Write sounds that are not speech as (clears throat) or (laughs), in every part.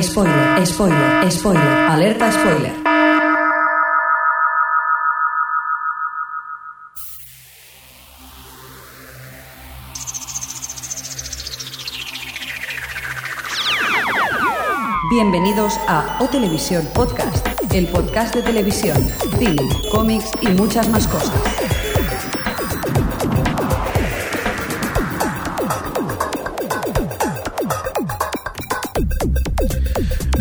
Spoiler, spoiler, spoiler, alerta spoiler. Bienvenidos a O Televisión Podcast, el podcast de televisión, cine, cómics y muchas más cosas.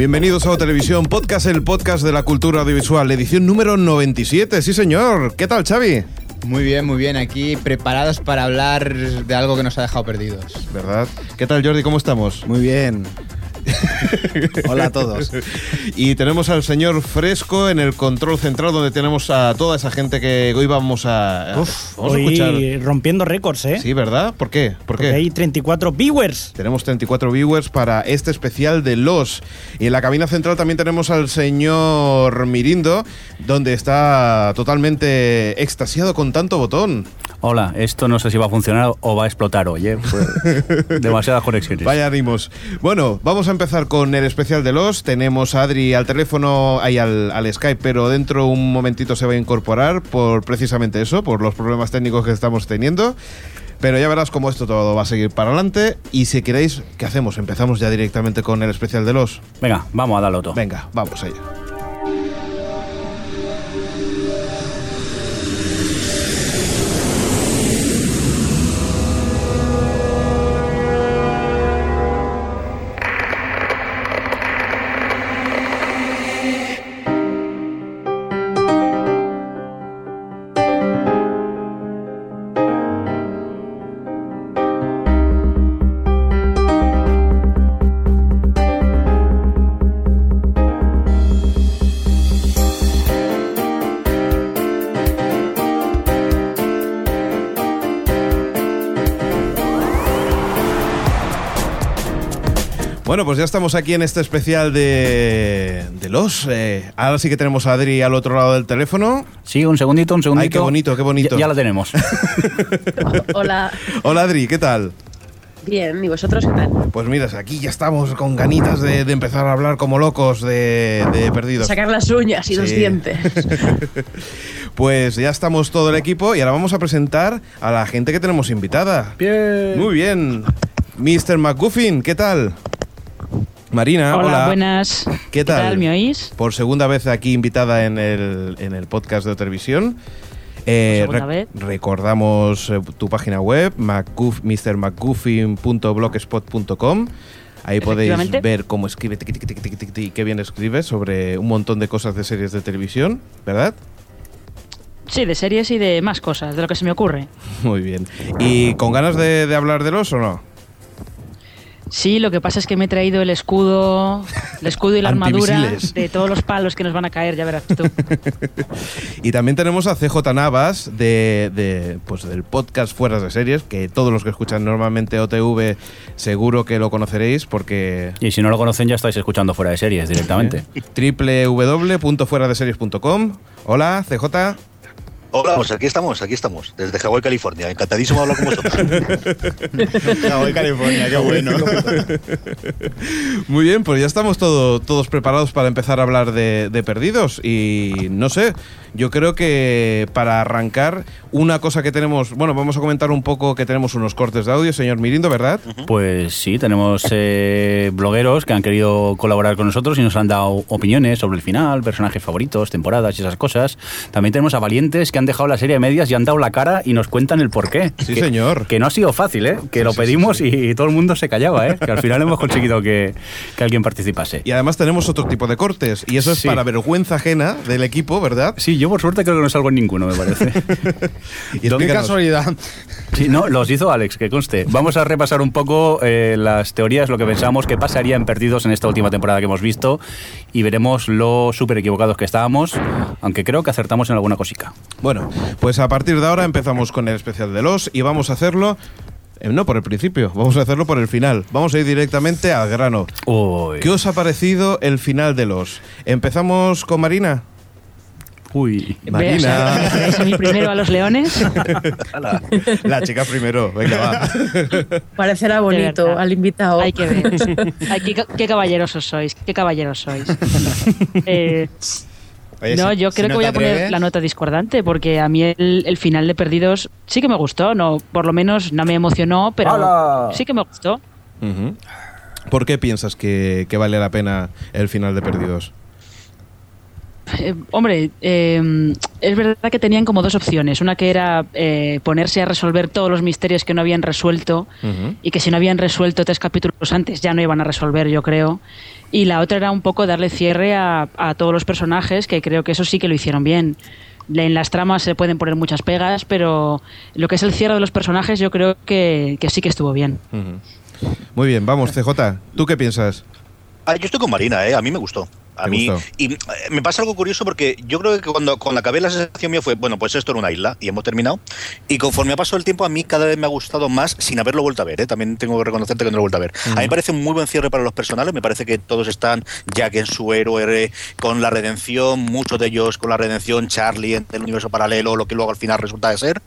Bienvenidos a O Televisión Podcast, el podcast de la cultura audiovisual, edición número 97. Sí, señor. ¿Qué tal, Xavi? Muy bien, muy bien. Aquí preparados para hablar de algo que nos ha dejado perdidos. ¿Verdad? ¿Qué tal, Jordi? ¿Cómo estamos? Muy bien. (laughs) Hola a todos. Y tenemos al señor Fresco en el control central, donde tenemos a toda esa gente que hoy vamos a, Uf, vamos a escuchar. rompiendo récords, ¿eh? Sí, ¿verdad? ¿Por qué? ¿Por Porque qué? hay 34 viewers. Tenemos 34 viewers para este especial de Los. Y en la cabina central también tenemos al señor Mirindo, donde está totalmente extasiado con tanto botón. Hola, esto no sé si va a funcionar o va a explotar hoy, ¿eh? Pues, (laughs) demasiadas conexiones. Vaya ánimos. Bueno, vamos a empezar con el especial de los. Tenemos a Adri al teléfono, ahí al, al Skype, pero dentro un momentito se va a incorporar por precisamente eso, por los problemas técnicos que estamos teniendo. Pero ya verás cómo esto todo va a seguir para adelante. Y si queréis, ¿qué hacemos? Empezamos ya directamente con el especial de los. Venga, vamos a darlo otro. Venga, vamos allá. Pues ya estamos aquí en este especial de, de los. eh, ahora sí que tenemos a Adri al otro lado del teléfono. Sí, un segundito, un segundito. Ay, qué bonito, qué bonito. Ya, ya la tenemos. (laughs) Hola, Hola Adri, ¿qué tal? bien, ¿y vosotros qué tal? Pues miras, aquí ya estamos con ganitas de, de empezar a hablar como locos de, de perdidos. Sacar las uñas y los dientes. (laughs) Pues ya estamos todo el equipo y ahora vamos a presentar a la gente que tenemos invitada. Bien. Muy bien. Mr. McGuffin, ¿qué tal? Marina, hola. Hola, buenas. ¿Qué tal? ¿Me oís? Por segunda vez aquí invitada en el, en el podcast de televisión. Eh, rec- vez. recordamos eh, tu página web, McGuff- mrmcguffin.blogspot.com. Ahí podéis ver cómo escribe, tiqui, tiqui, tiqui, qué bien escribe sobre un montón de cosas de series de televisión, ¿verdad? Sí, de series y de más cosas, de lo que se me ocurre. (laughs) Muy bien. ¿Y con ganas de, de hablar de los o no? Sí, lo que pasa es que me he traído el escudo, el escudo y la armadura de todos los palos que nos van a caer, ya verás tú. (laughs) Y también tenemos a CJ Navas de, de, pues del podcast Fueras de Series, que todos los que escuchan normalmente OTV seguro que lo conoceréis porque y si no lo conocen, ya estáis escuchando fuera de series directamente. (laughs) www.fueradeseries.com. Hola, CJ. Hola, pues aquí estamos, aquí estamos, desde Hawái, California. Encantadísimo de hablar con vosotros. (laughs) Hoy California, qué bueno. Muy bien, pues ya estamos todo- todos preparados para empezar a hablar de, de perdidos. Y no sé, yo creo que para arrancar, una cosa que tenemos, bueno, vamos a comentar un poco que tenemos unos cortes de audio, señor Mirindo, ¿verdad? Pues sí, tenemos eh, blogueros que han querido colaborar con nosotros y nos han dado opiniones sobre el final, personajes favoritos, temporadas y esas cosas. También tenemos a valientes que han dejado la serie a medias y han dado la cara y nos cuentan el porqué. Sí, Que- señor. Que no ha sido fácil, ¿eh? Que lo sí, sí, pedimos sí. y todo el mundo se callaba, ¿eh? Que al final hemos conseguido que, que alguien participase. Y además tenemos otro tipo de cortes. Y eso es Sí. para vergüenza ajena del equipo, ¿verdad? Sí, yo por suerte creo que no salgo en ninguno, me parece. (laughs) Y Qué casualidad. Sí, no, los hizo Alex, que conste. Vamos a repasar un poco eh, las teorías, lo que pensamos que pasaría en Perdidos en esta última temporada que hemos visto y veremos lo súper equivocados que estábamos, aunque creo que acertamos en alguna cosica. Bueno, pues a partir de ahora empezamos con el especial de los y vamos a hacerlo. eh, no por el principio, vamos a hacerlo por el final. Vamos a ir directamente al grano. Uy. ¿Qué os ha parecido el final de los? ¿Empezamos con Marina? Uy. Marina. o sea, ¿me traéis a mí primero a los leones? (laughs) La chica primero, venga, va. (laughs) Parecerá bonito al invitado. Hay que ver. (laughs) Ay, qué, qué caballerosos sois, qué caballeros sois. Eh, Oye, no, si- yo si creo no que voy a poner la nota discordante porque a mí el, el final de Perdidos sí que me gustó, no, por lo menos no me emocionó, pero ¡Hala! sí que me gustó. ¿Por qué piensas que, que vale la pena el final de Perdidos? Eh, hombre, eh, es verdad que tenían como dos opciones. Una que era eh, ponerse a resolver todos los misterios que no habían resuelto y que si no habían resuelto tres capítulos antes ya no iban a resolver, yo creo. Y la otra era un poco darle cierre a, a todos los personajes, que creo que eso sí que lo hicieron bien. En las tramas se pueden poner muchas pegas, pero lo que es el cierre de los personajes yo creo que, que sí que estuvo bien. Muy bien, vamos, CJ, ¿tú qué piensas? Ah, yo estoy con Marina, ¿eh? a mí me gustó. A ¿Te mí, gustó? y eh, me pasa algo curioso porque yo creo que cuando, cuando acabé la sensación mía fue, bueno, pues esto era una isla y hemos terminado. Y conforme ha pasado el tiempo, a mí cada vez me ha gustado más sin haberlo vuelto a ver. ¿eh? También tengo que reconocerte que no lo he vuelto a ver. A mí me parece un muy buen cierre para los personales. Me parece que todos están, Jack en su héroe, con la redención, muchos de ellos con la redención, Charlie en el universo paralelo, lo que luego al final resulta de ser.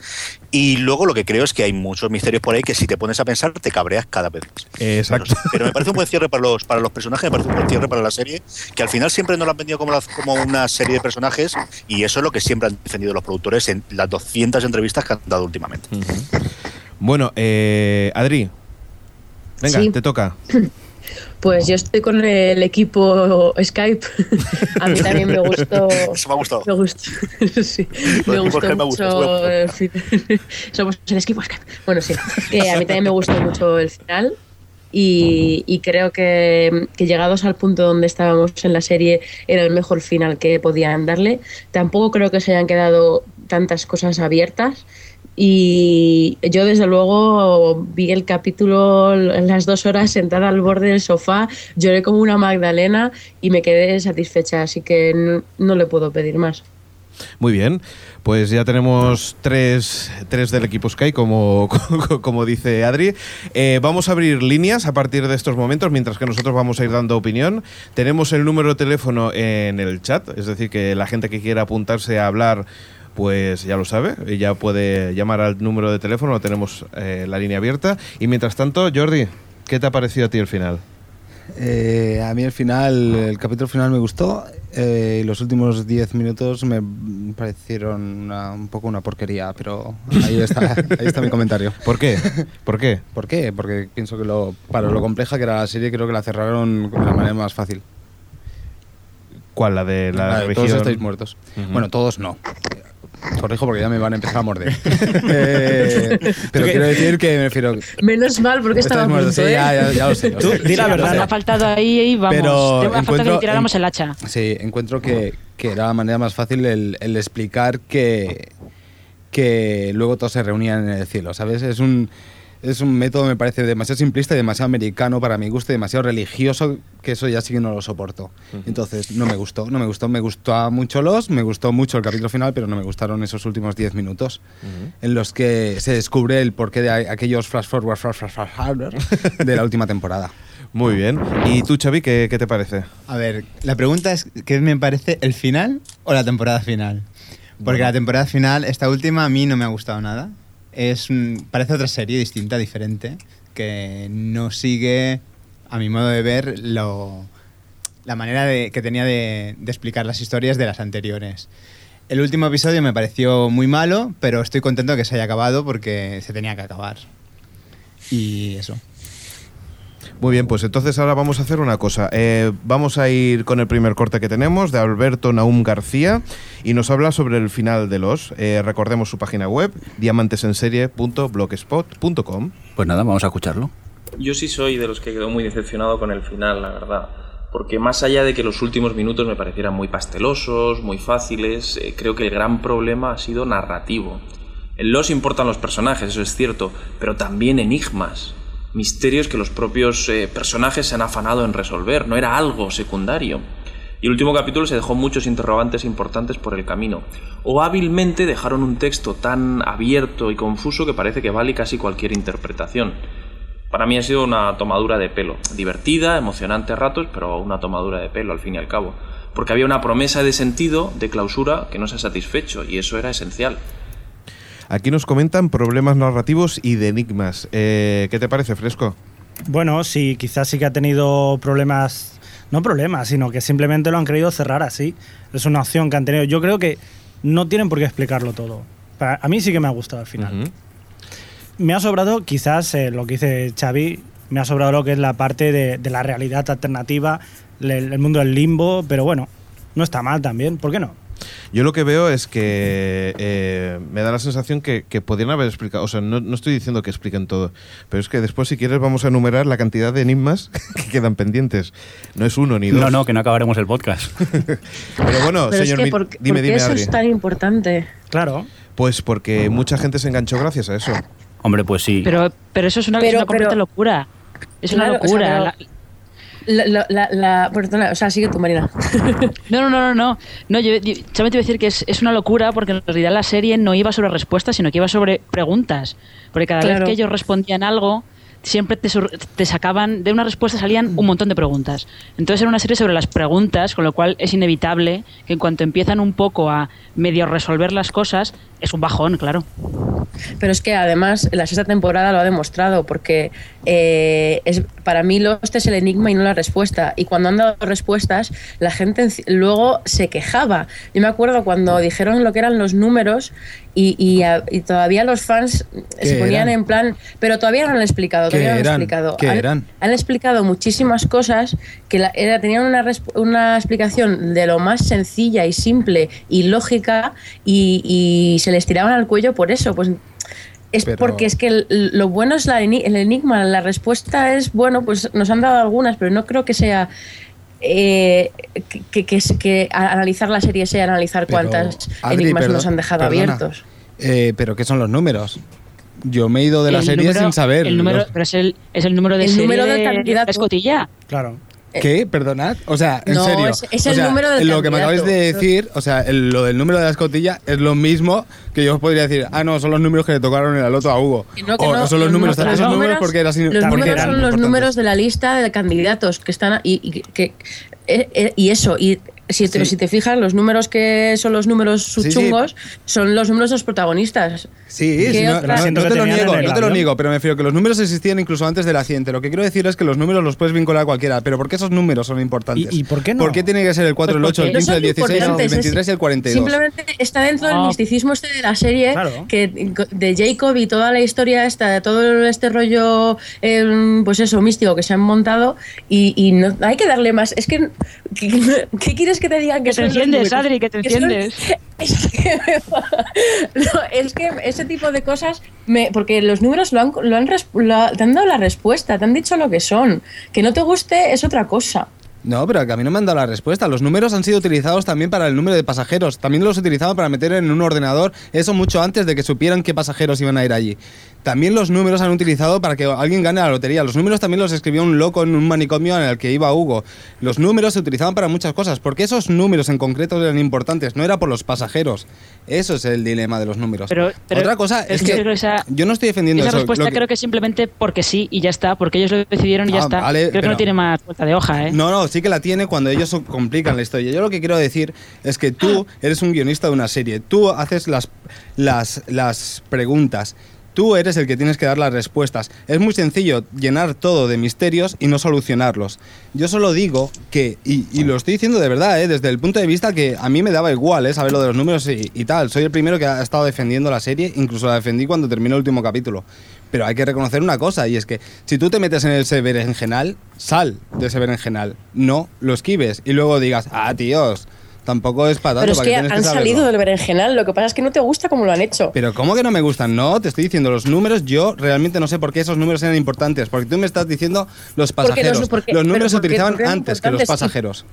Y luego lo que creo es que hay muchos misterios por ahí que si te pones a pensar te cabreas cada vez. Exacto. Pero, pero me parece un buen cierre para los, para los personajes, me parece un buen cierre para la serie, que al final siempre nos lo han vendido como, la- como una serie de personajes y eso es lo que siempre han defendido los productores en las 200 entrevistas que han dado últimamente. Bueno, eh, Adri, venga, Sí. te toca. Pues yo estoy con el equipo Skype. (laughs) A mí también me gustó. Eso me ha gustado. Me gustó, (laughs) sí, me gustó Jorge, me gusta, mucho. el (laughs) Somos el equipo Skype. Bueno, sí. Eh, a mí también me gustó mucho el final. Y, y creo que, que llegados al punto donde estábamos en la serie era el mejor final que podían darle. Tampoco creo que se hayan quedado tantas cosas abiertas. Y yo desde luego vi el capítulo en las dos horas sentada al borde del sofá, lloré como una Magdalena y me quedé satisfecha, así que no, no le puedo pedir más. Muy bien, pues ya tenemos tres, tres del equipo Sky, como, (laughs) como dice Adri. Eh, vamos a abrir líneas a partir de estos momentos, mientras que nosotros vamos a ir dando opinión. Tenemos el número de teléfono en el chat, es decir, que la gente que quiera apuntarse a hablar, pues ya lo sabe, ya puede llamar al número de teléfono, tenemos eh, la línea abierta. Y mientras tanto, Jordi, ¿qué te ha parecido a ti el final? Eh, a mí el final, el capítulo final me gustó eh, y los últimos 10 minutos me parecieron una- un poco una porquería, pero ahí está, (laughs) ahí está mi comentario. ¿Por qué? ¿Por qué? ¿Por qué? Porque pienso que lo, para lo compleja que era la serie, creo que la cerraron de la manera más fácil. ¿Cuál? ¿La de la, La de? Todos estáis muertos. Bueno, todos no. Corrijo porque ya me van a empezar a morder. (laughs) Eh, pero quiero decir que me refiero. Menos mal porque estaba muertos, sí, ¿eh? ya, ya, ya lo sé. lo Tú, sé. di la verdad. ha faltado ahí y vamos. Pero Te ha faltado que encuentro- le tiráramos en- el hacha. Sí, encuentro que, que era la manera más fácil el, el explicar que, que luego todos se reunían en el cielo, ¿sabes? Es un, es un método, me parece, demasiado simplista y demasiado americano para mi gusto, y demasiado religioso, que eso ya sí que no lo soporto. Entonces, no me gustó, no me gustó. Me gustó mucho los, me gustó mucho el capítulo final, pero no me gustaron esos últimos 10 minutos en los que se descubre el porqué de aquellos flash forward, flash, flash, flash, forward de la (laughs) última temporada. Muy bien. ¿Y tú, Xavi, qué, qué te parece? A ver, la pregunta es, ¿qué me parece el final o la temporada final? Porque la temporada final, esta última, a mí no me ha gustado nada. Es un- parece otra serie distinta, diferente, que no sigue, a mi modo de ver, lo, la manera de- que tenía de, explicar las historias de las anteriores. El último episodio me pareció muy malo, pero estoy contento que se haya acabado porque se tenía que acabar. Y eso. Muy bien, pues entonces ahora vamos a hacer una cosa. Eh, vamos a ir con el primer corte que tenemos de Alberto Naum García y nos habla sobre el final de los. Eh, recordemos su página web, diamantesenserie.blogspot.com. Pues nada, vamos a escucharlo. Yo sí soy de los que quedó muy decepcionado con el final, la verdad. Porque más allá de que los últimos minutos me parecieran muy pastelosos, muy fáciles, eh, creo que el gran problema ha sido narrativo. En los importan los personajes, eso es cierto, pero también enigmas, misterios que los propios eh, personajes se han afanado en resolver, no era algo secundario. Y el último capítulo se dejó muchos interrogantes importantes por el camino. O hábilmente dejaron un texto tan abierto y confuso que parece que vale casi cualquier interpretación. Para mí ha sido una tomadura de pelo. Divertida, emocionante a ratos, pero una tomadura de pelo al fin y al cabo. porque había una promesa de sentido, de clausura, que no se ha satisfecho, y eso era esencial. Aquí nos comentan problemas narrativos y de enigmas. Eh, ¿Qué te parece, Fresco? Bueno, sí, quizás sí que ha tenido problemas, no problemas, sino que simplemente lo han querido cerrar así. Es una opción que han tenido. Yo creo que no tienen por qué explicarlo todo. Para- a mí sí que me ha gustado al final. Me ha sobrado, quizás eh, lo que dice Xavi, me ha sobrado lo que es la parte de, de la realidad alternativa, el, mundo del limbo, pero bueno, no está mal también, ¿por qué no? Yo lo que veo es que eh, me da la sensación que, que podrían haber explicado, o sea, no, no estoy diciendo que expliquen todo, pero es que después si quieres vamos a enumerar la cantidad de enigmas (laughs) que quedan pendientes. No es uno ni dos. No, no, que no acabaremos el podcast. (laughs) Pero bueno, Pero señor, es que, ¿por, dime, por qué dime, eso Adri. es tan importante? Claro. Pues porque mucha gente se enganchó gracias a eso. Hombre, pues sí. Pero, pero eso es una, es Pero- una completa pero- locura. Es Claro, una o sea, locura. La- La, la, la, la- perdona, o sea, sigue tú, Marina. (laughs) No, no, no, no, no. No, yo, yo solamente iba a decir que es, es una locura porque en realidad la serie no iba sobre respuestas, sino que iba sobre preguntas. Porque cada Claro. vez que ellos respondían algo, siempre te, te sacaban, de una respuesta salían un montón de preguntas. Entonces era una serie sobre las preguntas, con lo cual es inevitable que en cuanto empiezan un poco a medio resolver las cosas, es un bajón, claro. Pero es que además la sexta temporada lo ha demostrado, porque eh, es, para mí Lost es el enigma y no la respuesta. Y cuando han dado respuestas, la gente luego se quejaba. Yo me acuerdo cuando dijeron lo que eran los números y, y a- y todavía los fans se ¿Qué ponían eran? en plan, pero todavía no han explicado. ¿Qué Todavía no han eran? explicado. ¿Qué han, eran? han explicado muchísimas cosas que la- era, tenían una, una explicación de lo más sencilla y simple y lógica y, y se les tiraban al cuello por eso. Pues es Pero- porque es que el- lo bueno es la eni- el enigma, la respuesta es, bueno, pues nos han dado algunas, pero no creo que sea... eh, que, que, analizar la serie sea analizar Pero, cuántas Adri, enigmas perdón- nos han dejado perdona. abiertos. Eh, pero ¿qué son los números? Yo me he ido de la El serie número- sin saber. El número, los- pero es el, es el número de El serie número de candidato. la escotilla. Claro. ¿Qué? ¿Perdonad? O sea, en No, serio. es- es O el sea, número del Lo que me acabáis de decir, o sea, el- lo del número de la escotilla es lo mismo que yo os podría decir, ah, no, son los números que le tocaron en la loto a Hugo. Que no, que o no, son los números, los esos números porque era sin- los números eran son los números de la lista de candidatos que están y, y que eh, eh, y eso y si te, Sí. si te fijas los números que son los números sí. chungos son los números de los protagonistas Sí, ¿Qué sí, no, te lo niego, el no te lo niego, pero me refiero que los números existían incluso antes del accidente. Lo que quiero decir es que los números los puedes vincular a cualquiera, pero ¿por qué esos números son importantes? ¿Y- y por qué no? ¿Por qué tiene que ser el 4, el Pues 8, el porque 15, No el son 16, el importantes, es- 23 y el 42? simplemente está dentro del No. misticismo este de la serie Claro. que de Jacob y toda la historia esta de todo este rollo eh, pues eso místico que se han montado y, y no hay que darle más es que ¿qué, qué quieres que te digan que Que te enciendes? Adri, que te enciendes. (laughs) Es que, (laughs) no, es que ese tipo de cosas, me, porque los números lo han, lo han lo te han dado la respuesta, te han dicho lo que son. Que no te guste es otra cosa. No, pero que a mí no me han dado la respuesta. Los números han sido utilizados también para el número de pasajeros. También los utilizaban para meter en un ordenador, eso mucho antes de que supieran qué pasajeros iban a ir allí. También los números han utilizado para que alguien gane la lotería. Los números también los escribió un loco en un manicomio en el que iba Hugo. Los números se utilizaban para muchas cosas. porque esos números en concreto eran importantes? No era por los pasajeros. Eso es el dilema de los números. Pero- pero Otra cosa es, que yo esa- no estoy defendiendo Esa eso. respuesta que- creo que simplemente porque sí y ya está, porque ellos lo decidieron y ya Ah, está. vale, creo que no tiene más vuelta de hoja, ¿eh? No, no, sí que la tiene cuando ellos complican la historia. Yo lo que quiero decir es que tú eres un guionista de una serie, tú haces las, las, las preguntas. Tú eres el que tienes que dar las respuestas. Es muy sencillo llenar todo de misterios y no solucionarlos. Yo solo digo que, y, lo estoy diciendo de verdad, ¿eh? desde el punto de vista que a mí me daba igual ¿eh? saber lo de los números y, y tal. Soy el primero que ha estado defendiendo la serie, incluso la defendí cuando terminó el último capítulo. Pero hay que reconocer una cosa, y es que si tú te metes en ese berenjenal, sal de ese berenjenal. No lo esquives y luego digas, ah, tíos, tampoco es para tanto. Pero es ¿para que han saberlo?". salido del berenjenal, lo que pasa es que no te gusta como lo han hecho. Pero ¿cómo que no me gustan? No, te estoy diciendo los números. Yo realmente no sé por qué esos números eran importantes. Porque tú me estás diciendo los Porque los- pasajeros. porque- los números se utilizaban porque antes que los pasajeros.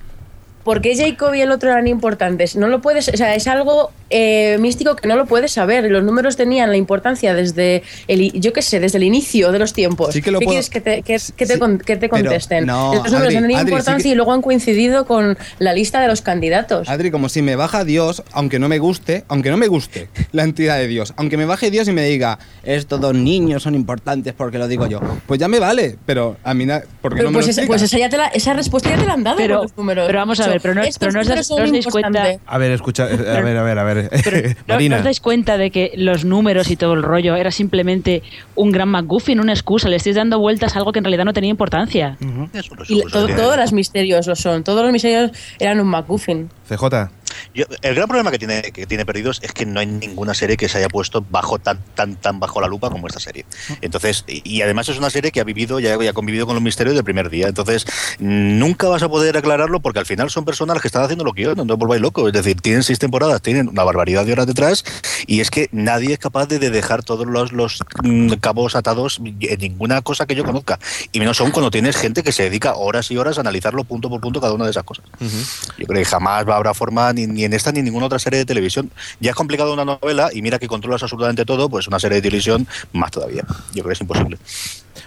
¿Por qué Jacob y el otro eran importantes? No lo puedes, o sea, es algo eh, místico que no lo puedes saber. Los números tenían la importancia desde el, i- yo qué sé, desde el inicio de los tiempos. Sí que lo ¿Qué puedo- quieres que te, que, que te, Sí, con- que te contesten? no, los números Adri, han tenido Adri, sí importancia que- y luego han coincidido con la lista de los candidatos. Adri, como si me baja Dios, aunque no me guste, aunque no me guste la entidad de Dios, aunque me baje Dios y me diga, estos dos niños son importantes porque lo digo yo, pues ya me vale, pero a mí, na- porque Pero no me pues, lo esa, pues esa, ya te la- esa respuesta ya te la han dado Pero- con los números. pero vamos A ver, pero no, Estos pero no os, das- no son os dais cuenta. A ver, escucha, eh, a ver, a ver, a ver. (laughs) pero (laughs) ¿no- ¿No, Marina. os dais cuenta de que los números y todo el rollo era simplemente un gran McGuffin, una excusa? Le estáis dando vueltas a algo que en realidad no tenía importancia. Y una to- serie. todos los misterios lo son. Todos los misterios eran un MacGuffin. CJ. Yo- el gran problema que tiene, que tiene Perdidos es que no hay ninguna serie que se haya puesto bajo tan tan tan bajo la lupa como esta serie. Entonces, y, y además es una serie que ha vivido y ha, y ha convivido con los misterios del primer día. Entonces, nunca vas a poder aclararlo porque al final son personas que están haciendo lo que yo, no os volváis locos. Es decir, tienen seis temporadas, tienen una barbaridad de horas detrás y es que nadie es capaz de, de dejar todos los, los mm, cabos atados en ninguna cosa que yo conozca. Y menos aún cuando tienes gente que se dedica horas y horas a analizarlo punto por punto cada una de esas cosas. Yo creo que jamás va a haber forma ni, ni en esta ni en ninguna otra serie de televisión. Ya es complicado una novela y mira que controlas absolutamente todo, pues una serie de televisión más todavía. Yo creo que es imposible.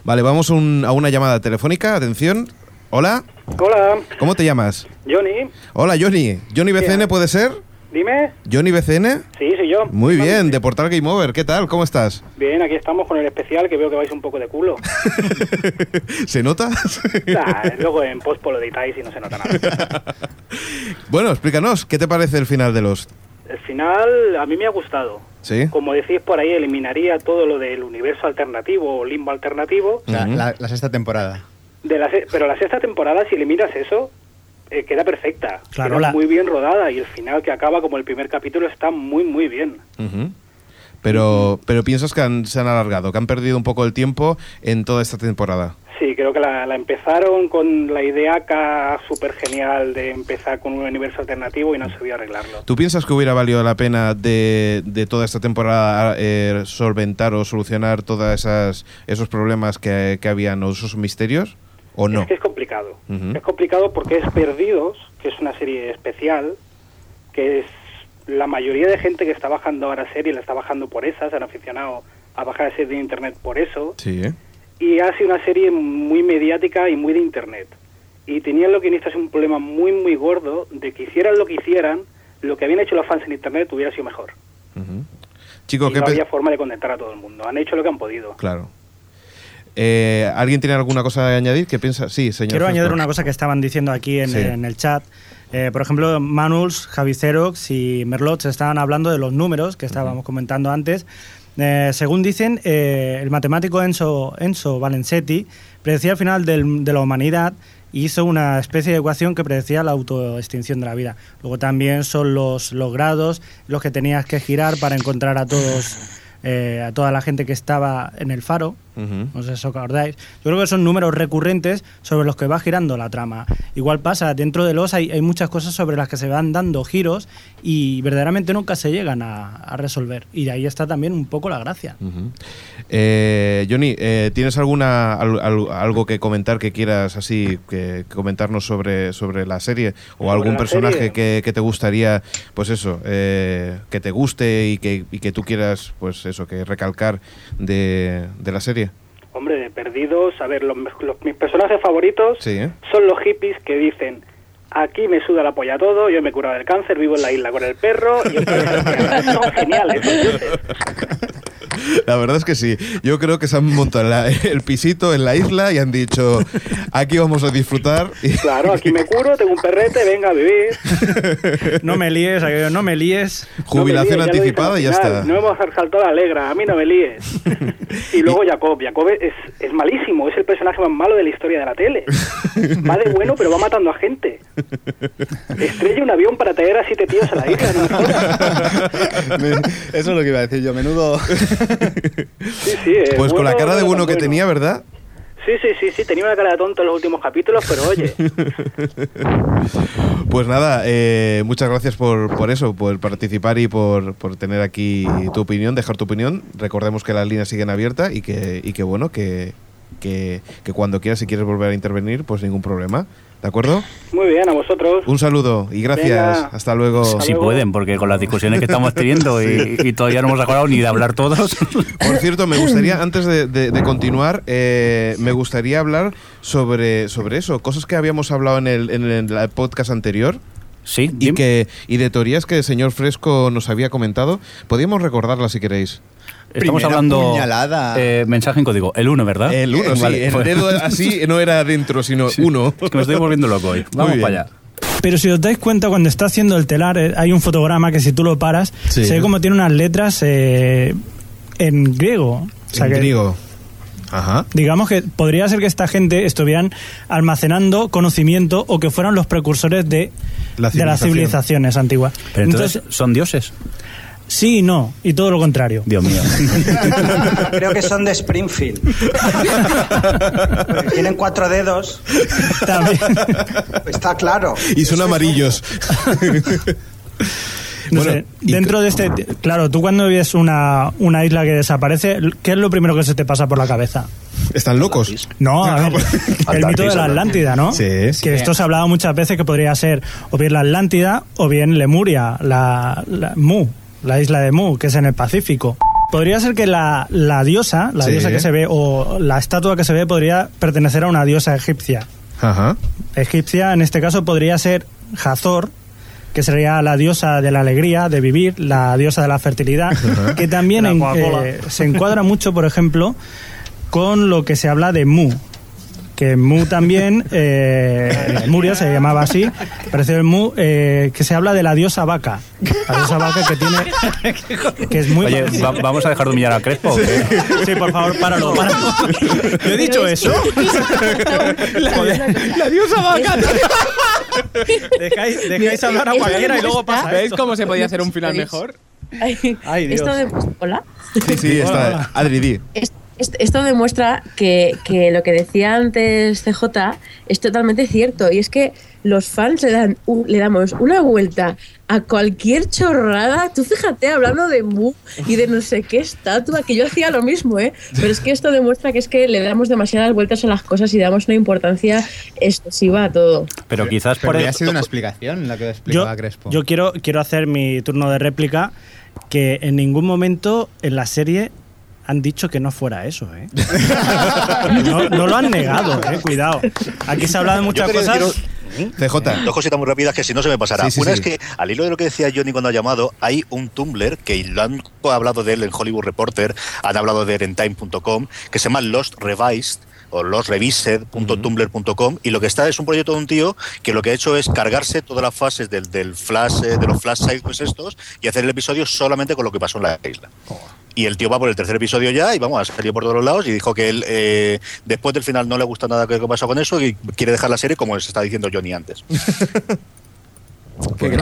Vale, vamos un- a una llamada telefónica. Atención. Hola. Hola, ¿Cómo te llamas? Johnny. Hola, Johnny. ¿Johnny BCN puede ser? Dime. ¿Johnny BCN? Sí, soy yo. Muy bien, de Portal Game Over. ¿Qué tal? ¿Cómo estás? Bien, aquí estamos con el especial que veo que vais un poco de culo. (laughs) ¿Se nota? Nah, luego en post lo editáis y no se nota nada. (laughs) bueno, explícanos, ¿qué te parece el final de los? El final a mí me ha gustado. ¿Sí? Como decís por ahí, eliminaría todo lo del universo alternativo o limbo alternativo. O sea, Ujú. la, la sexta temporada. De la pero la sexta temporada, si eliminas eso, eh, queda perfecta. Claro, queda la- muy bien rodada y el final que acaba como el primer capítulo está muy, muy bien. Pero, pero piensas que han- se han alargado, que han perdido un poco el tiempo en toda esta temporada. Sí, creo que la, la empezaron con la idea acá súper genial de empezar con un universo alternativo y no sabía arreglarlo. ¿Tú piensas que hubiera valido la pena de, de toda esta temporada eh, solventar o solucionar todos esos problemas que, que habían o esos misterios? ¿O no? Es que es complicado. Ujú. Es complicado porque es Perdidos, que es una serie especial, que es la mayoría de gente que está bajando ahora serie la está bajando por esa, se han aficionado a bajar series de internet por eso, Sí, ¿eh? y hace una serie muy mediática y muy de internet. Y tenían los guionistas un problema muy, muy gordo de que hicieran lo que hicieran, lo que habían hecho los fans en internet hubiera sido mejor. Ujú. Chico, y ¿qué no había forma de contentar a todo el mundo. Han hecho lo que han podido. Claro. Eh, ¿Alguien tiene alguna cosa que añadir? ¿Qué piensa? Sí, señor. Quiero añadir una cosa que estaban diciendo aquí en, Sí. en el chat. Eh, por ejemplo, Manuls, Javi Xerox y Merlot se estaban hablando de los números que estábamos comentando antes. Eh, según dicen, el matemático Enzo, Enzo Valenzetti predecía el final del- de la humanidad y hizo una especie de ecuación que predecía la autoextinción de la vida. Luego también son los, los grados los que tenías que girar para encontrar a todos eh, a toda la gente que estaba en el faro. No sé si os acordáis. Yo creo que son números recurrentes sobre los que va girando la trama. Igual pasa, dentro de los hay, hay muchas cosas sobre las que se van dando giros y verdaderamente nunca se llegan a, a resolver. Y de ahí está también un poco la gracia. Eh, Johnny, eh, ¿tienes alguna al- al- algo que comentar que quieras así que que comentarnos sobre, sobre la serie o algún personaje que, que te gustaría, pues eso, eh, que te guste y que, y que tú quieras, pues eso, que recalcar de, de la serie? Hombre, de perdidos, a ver, los, los- mis personajes favoritos Sí, ¿eh? son los hippies que dicen, aquí me suda la polla todo, yo me he curado del cáncer, vivo en la isla con el perro y estoy genial". (laughs) son geniales. (laughs) La verdad es que sí. Yo creo que se han montado la- el pisito en la isla y han dicho, aquí vamos a disfrutar. (laughs) Claro, aquí me curo, tengo un perrete, venga a vivir. No me líes, no me líes. Jubilación No me líes, ya lo anticipada y ya está. No hemos saltado la alegra, a mí no me líes. (laughs) Y luego Jacob, Jacob es, es malísimo, es el personaje más malo de la historia de la tele. Va de bueno, pero va matando a gente. Estrella un avión para traer a siete tíos a la isla. no Eso es lo que iba a decir yo. Menudo. Sí, sí, es Pues con la cara de bueno que tenía, ¿verdad? Sí, sí, sí, sí, tenía una cara de tonto en los últimos capítulos, pero oye, (laughs) Pues nada, eh, muchas gracias por, por eso, por participar y por, por tener aquí tu opinión, dejar tu opinión. Recordemos que las líneas siguen abiertas y que, y que bueno, que, que, que cuando quieras, si quieres volver a intervenir, pues ningún problema. ¿De acuerdo? muy bien, a vosotros. Un saludo y gracias. Venga. Hasta luego. Hasta Si luego. pueden, porque con las discusiones que estamos teniendo y, y todavía no hemos acordado ni de hablar todos. Por cierto, me gustaría, (laughs) antes de, de- de continuar, eh, me gustaría hablar sobre, sobre eso, cosas que habíamos hablado en el, en el podcast anterior. Sí, Y, que, y de teorías que el señor Fresco nos había comentado. Podríamos recordarlas si queréis. Estamos Primera hablando. puñalada. eh, mensaje en código, el 1, ¿verdad? El 1, sí. Vale, el dedo así no era adentro, sino uno. Es que me estoy volviendo loco hoy. Vamos bien. para allá. Pero si os dais cuenta, cuando está haciendo el telar, eh, hay un fotograma que si tú lo paras, Sí. se ve como tiene unas letras eh, en griego. O sea en que, griego. Ajá. Digamos que podría ser que esta gente estuvieran almacenando conocimiento o que fueran los precursores de, La de las civilizaciones antiguas. Pero entonces, ¿son dioses? Sí y no, y todo lo contrario. Dios mío. (laughs) Creo que son de Springfield. Porque (laughs) tienen cuatro dedos. También. Está claro. Y son amarillos. (laughs) No Bueno, sé, dentro de este... Claro, tú cuando ves una, una isla que desaparece, ¿qué es lo primero que se te pasa por la cabeza? Están locos. No, a ver, el mito de la Atlántida, ¿no? Sí, sí. Que esto se ha hablado muchas veces que podría ser o bien la Atlántida o bien Lemuria, la, la Mu, la isla de Mu, que es en el Pacífico. Podría ser que la, la diosa, la Sí. diosa que se ve, o la estatua que se ve, podría pertenecer a una diosa egipcia. Ajá. Egipcia, en este caso, podría ser Hazor, que sería la diosa de la alegría, de vivir, la diosa de la fertilidad, (laughs) que también en- eh, se encuadra mucho, por ejemplo, con lo que se habla de Mu. Que Mu también, eh, Lemuria se llamaba así, parece el Mu, eh, que se habla de la diosa vaca. La diosa vaca que tiene. que es muy. Oye, va- ¿vamos a dejar de humillar a Crespo? o qué? Sí, por favor, páralo, páralo. ¿Yo he dicho eso? Joder. La diosa vaca. Dejáis, dejáis hablar a Esto cualquiera y luego pasa ¿Veis esto. cómo se podía hacer un final mejor? Ay, Ay, Dios. Esto demuestra, hola. Sí, sí, está. Adri, di. Es- es- Esto demuestra que, que lo que decía antes CJ es totalmente cierto. Y es que los fans le, dan le damos una vuelta a cualquier chorrada. Tú fíjate, hablando de Mu y de no sé qué estatua, que yo hacía lo mismo, ¿eh? Pero es que esto demuestra que es que le damos demasiadas vueltas a las cosas y damos una importancia excesiva a todo. Pero quizás por sido una explicación la que Yo, explicaba Crespo. yo quiero, quiero hacer mi turno de réplica que en ningún momento en la serie han dicho que no fuera eso, ¿eh? (laughs) No, no lo han negado, ¿eh? Cuidado. Aquí se habla de muchas cosas. deciros- CJ. Dos cositas muy rápidas que si no se me pasará. Sí, sí, Una sí. es que, al hilo de lo que decía Johnny cuando ha llamado, hay un Tumblr que lo han hablado de él en Hollywood Reporter, han hablado de él en Time.com, que se llama Lost Revised o lostrevised.tumblr.com y lo que está es un proyecto de un tío que lo que ha hecho es cargarse todas las fases del, del flash eh, de los flash sidequests estos y hacer el episodio solamente con lo que pasó en la isla. Y el tío va por el tercer episodio ya y vamos, ha salido por todos los lados y dijo que él eh, después del final no le gusta nada que pasó con eso y quiere dejar la serie como se está diciendo Johnny antes. (laughs)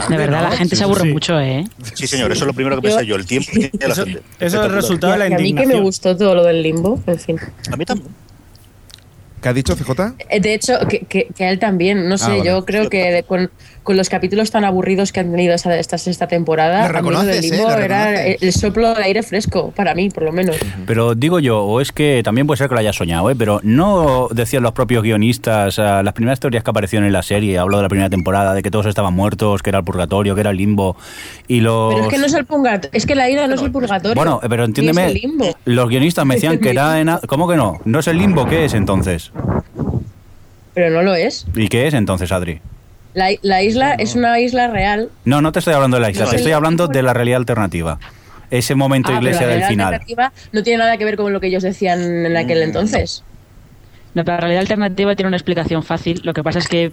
De verdad, la gente se aburre Sí. mucho, ¿eh? Sí, señor, eso es lo primero que Yo- pensé yo, el tiempo que tiene la Eso, gente. eso es el resultado de la Y a mí que me indignación. gustó todo lo del limbo, en fin. A mí también. ¿Qué ha dicho CJ? Eh, De hecho, que, que- que a él también, no sé, Ah, vale. yo creo que de- con, con los capítulos tan aburridos que han tenido esta, esta sexta temporada, Lo a mí lo del ¿eh? limbo era el soplo de aire fresco, para mí, por lo menos. Pero digo yo, o es que también puede ser que lo haya soñado, ¿eh? pero no decían los propios guionistas, ah, las primeras teorías que aparecieron en la serie, hablo de la primera temporada, de que todos estaban muertos, que era el purgatorio, que era el limbo, y los... Pero es que no es el purgatorio, es que la ira no es el purgatorio. Bueno, pero entiéndeme, es el limbo. los guionistas me decían que era... en- ¿Cómo que no? ¿No es el limbo? ¿Qué es entonces? Pero no lo es. ¿Y qué es entonces, Adri? La, la isla es una isla real. No, no te estoy hablando de la isla, No. te estoy hablando de la realidad alternativa. Ese momento Ah, pero iglesia la del realidad final. alternativa no tiene nada que ver con lo que ellos decían en aquel Mm. entonces. No, pero la realidad alternativa tiene una explicación fácil. Lo que pasa es que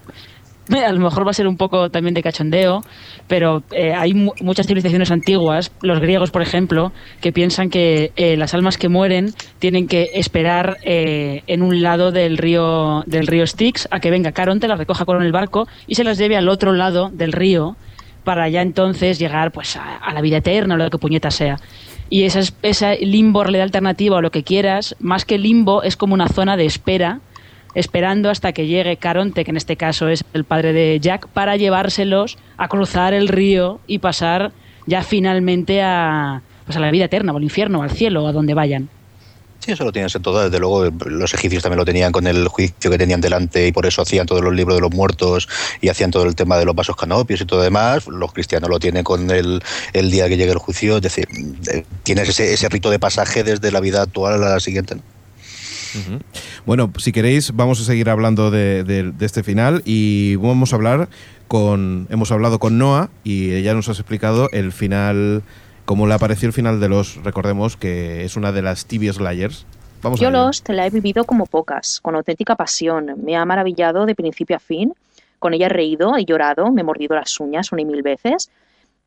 (laughs) a lo mejor va a ser un poco también de cachondeo, pero eh, hay mu- muchas civilizaciones antiguas, los griegos, por ejemplo, que piensan que eh, las almas que mueren tienen que esperar eh, en un lado del río del río Styx a que venga Caronte, las recoja con el barco y se las lleve al otro lado del río para ya entonces llegar pues a, la vida eterna o lo que puñeta sea. Y esa, es- esa limbo, realidad alternativa o lo que quieras, más que limbo, es como una zona de espera, esperando hasta que llegue Caronte, que en este caso es el padre de Jack, para llevárselos a cruzar el río y pasar ya finalmente a, pues a la vida eterna, o al infierno, al cielo, a donde vayan. Sí, eso lo tienes en todo. Desde luego, los egipcios también lo tenían con el juicio que tenían delante y por eso hacían todos los libros de los muertos y hacían todo el tema de los vasos canopios y todo demás. Los cristianos lo tienen con el, el día que llegue el juicio. Es decir, eh, tienes ese, ese rito de pasaje desde la vida actual a la siguiente. Bueno, si queréis, vamos a seguir hablando de, de- de este final y vamos a hablar con. Hemos hablado con Noah y ella nos ha explicado el final, cómo le apareció el final de los. Recordemos que es una de las tibias layers. Vamos Yo. Lost la he vivido como pocas, con auténtica pasión. Me ha maravillado de principio a fin. Con ella he reído, he llorado, me he mordido las uñas una y mil veces.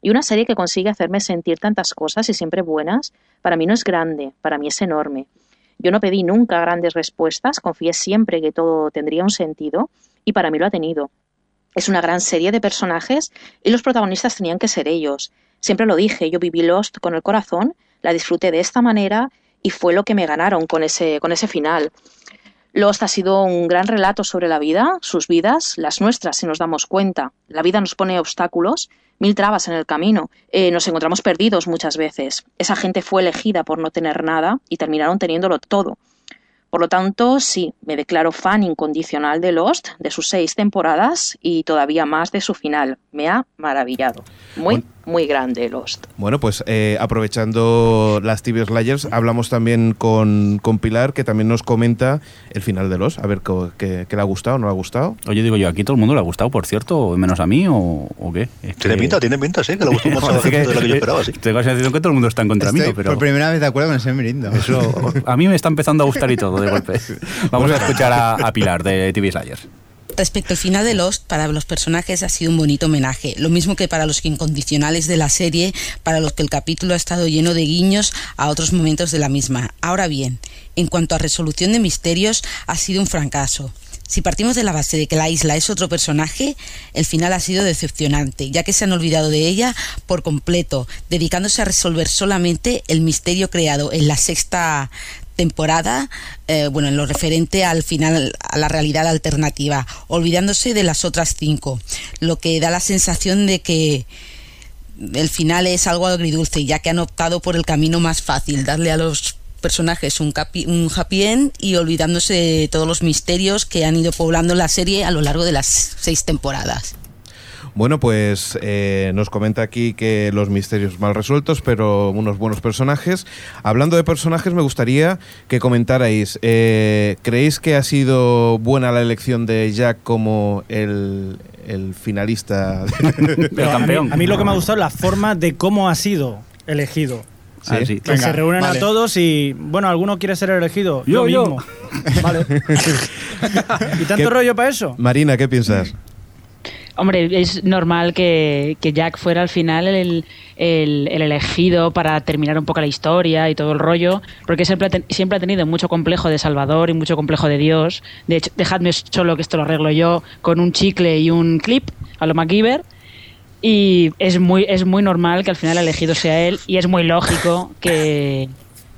Y una serie que consigue hacerme sentir tantas cosas y siempre buenas, para mí no es grande, para mí es enorme. Yo no pedí nunca grandes respuestas, confié siempre que todo tendría un sentido y para mí lo ha tenido. Es una gran serie de personajes y los protagonistas tenían que ser ellos. Siempre lo dije, yo viví Lost con el corazón, la disfruté de esta manera y fue lo que me ganaron con ese, con ese final. Lost ha sido un gran relato sobre la vida, sus vidas, las nuestras, si nos damos cuenta. La vida nos pone obstáculos, mil trabas en el camino. Eh, nos encontramos perdidos muchas veces. Esa gente fue elegida por no tener nada y terminaron teniéndolo todo. Por lo tanto, sí, me declaro fan incondicional de Lost, de sus seis temporadas y todavía más de su final. Me ha maravillado. Muy, muy grande Lost. Bueno, pues eh, aprovechando las TV Slayers, hablamos también con, con, Pilar, que también nos comenta el final de Lost, a ver qué, le ha gustado o no le ha gustado. Oye, digo yo, aquí todo el mundo le ha gustado, por cierto, menos a mí o, o qué. tiene pinta, tiene pinta, sí, que le gustó más a la gente de lo que yo (laughs) esperaba, sí. Tengo la sensación que todo el mundo está en contra Estoy mío, pero... Por primera vez de acuerdo con ese merindo. Eso, (laughs) a mí me está empezando a gustar y todo, de golpe. (laughs) Vamos a escuchar a, a Pilar de TV Slayers. Respecto al final de Lost, para los personajes ha sido un bonito homenaje, lo mismo que para los incondicionales de la serie, para los que el capítulo ha estado lleno de guiños a otros momentos de la misma. Ahora bien, en cuanto a resolución de misterios, ha sido un fracaso. Si partimos de la base de que la isla es otro personaje, el final ha sido decepcionante, ya que se han olvidado de ella por completo, dedicándose a resolver solamente el misterio creado en la sexta temporada, eh, bueno, en lo referente al final, a la realidad alternativa, olvidándose de las otras cinco, lo que da la sensación de que el final es algo agridulce, ya que han optado por el camino más fácil, darle a los personajes un, un happy end y olvidándose de todos los misterios que han ido poblando la serie a lo largo de las seis temporadas. Bueno, pues eh, nos comenta aquí que los misterios mal resueltos, pero unos buenos personajes. Hablando de personajes, me gustaría que comentarais, eh, ¿creéis que ha sido buena la elección de Jack como el, el finalista? (laughs) A, mí, a mí lo que me ha gustado es la forma de cómo ha sido elegido. Sí, sí. Que se reúnen vale. a todos y, bueno, ¿alguno quiere ser elegido? Yo, yo. mismo. (laughs) Vale. (laughs) ¿Y tanto ¿Qué- rollo para eso? Marina, ¿qué piensas? Hombre, es normal que, que Jack fuera al final el, el- el elegido para terminar un poco la historia y todo el rollo, porque siempre ha, ten- siempre ha tenido mucho complejo de Salvador y mucho complejo de Dios. De hecho, dejadme solo que esto lo arreglo yo con un chicle y un clip a lo MacGyver. Y es muy, es muy normal que al final el elegido sea él y es muy lógico que,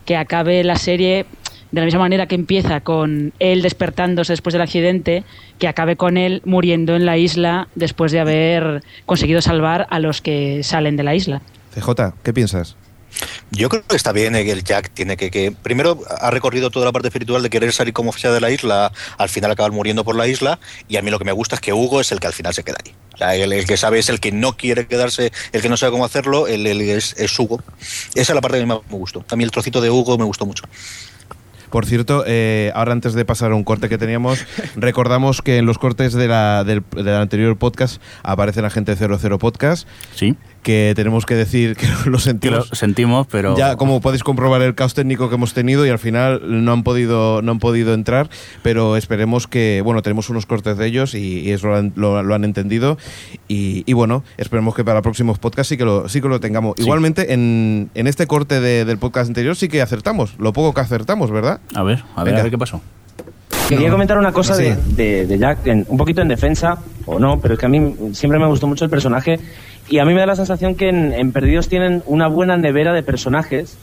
que acabe la serie de la misma manera que empieza con él despertándose después del accidente, que acabe con él muriendo en la isla después de haber conseguido salvar a los que salen de la isla. CJ, ¿qué piensas? Yo creo que está bien eh, que el Jack tiene que, que primero ha recorrido toda la parte espiritual de querer salir como sea de la isla, al final acabar muriendo por la isla y a mí lo que me gusta es que Hugo es el que al final se queda ahí. O sea, el, el que sabe es el que no quiere quedarse, el que no sabe cómo hacerlo, el, el es, es Hugo. Esa es la parte que más me gustó. A mí el trocito de Hugo me gustó mucho. Por cierto, eh, ahora antes de pasar a un corte que teníamos, (laughs) recordamos que en los cortes de la, del, del anterior podcast aparece la gente 00 Podcast. Sí. Que tenemos que decir que (laughs) lo Que sentimos. lo sentimos, pero. Ya, como podéis comprobar el caos técnico que hemos tenido y al final no han podido, no han podido entrar, pero esperemos que, bueno, tenemos unos cortes de ellos y, y eso lo han, lo- lo han entendido y, y bueno, esperemos que para próximos podcasts sí que lo, sí que lo tengamos. Igualmente, en, en este corte de- del podcast anterior sí que acertamos, lo poco que acertamos, ¿verdad? A ver, a ver, Venga. a ver qué pasó. Quería comentar una cosa Sí. de, de- de Jack, en- un poquito en defensa, o no, pero es que a mí siempre me gustó mucho el personaje y a mí me da la sensación que en, en Perdidos tienen una buena nevera de personajes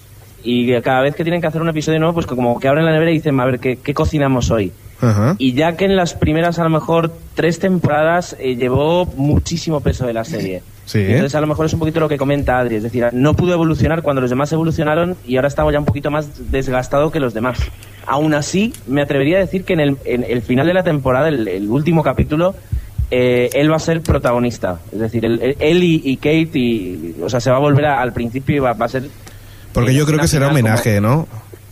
y que cada vez que tienen que hacer un episodio nuevo, pues como que abren la nevera y dicen, a ver, ¿qué, qué cocinamos hoy? Ajá. Y ya que en las primeras, a lo mejor, tres temporadas eh, llevó muchísimo peso de la serie. Sí. Entonces, a lo mejor es un poquito lo que comenta Adri. Es decir, no pudo evolucionar cuando los demás evolucionaron y ahora estaba ya un poquito más desgastado que los demás. Aún así, me atrevería a decir que en el, en el final de la temporada, el, el último capítulo, eh, él va a ser protagonista. Es decir, él, él y, y Kate, y, o sea, se va a volver a- al principio y va, va a ser Porque Eh, yo creo que será homenaje, ¿no?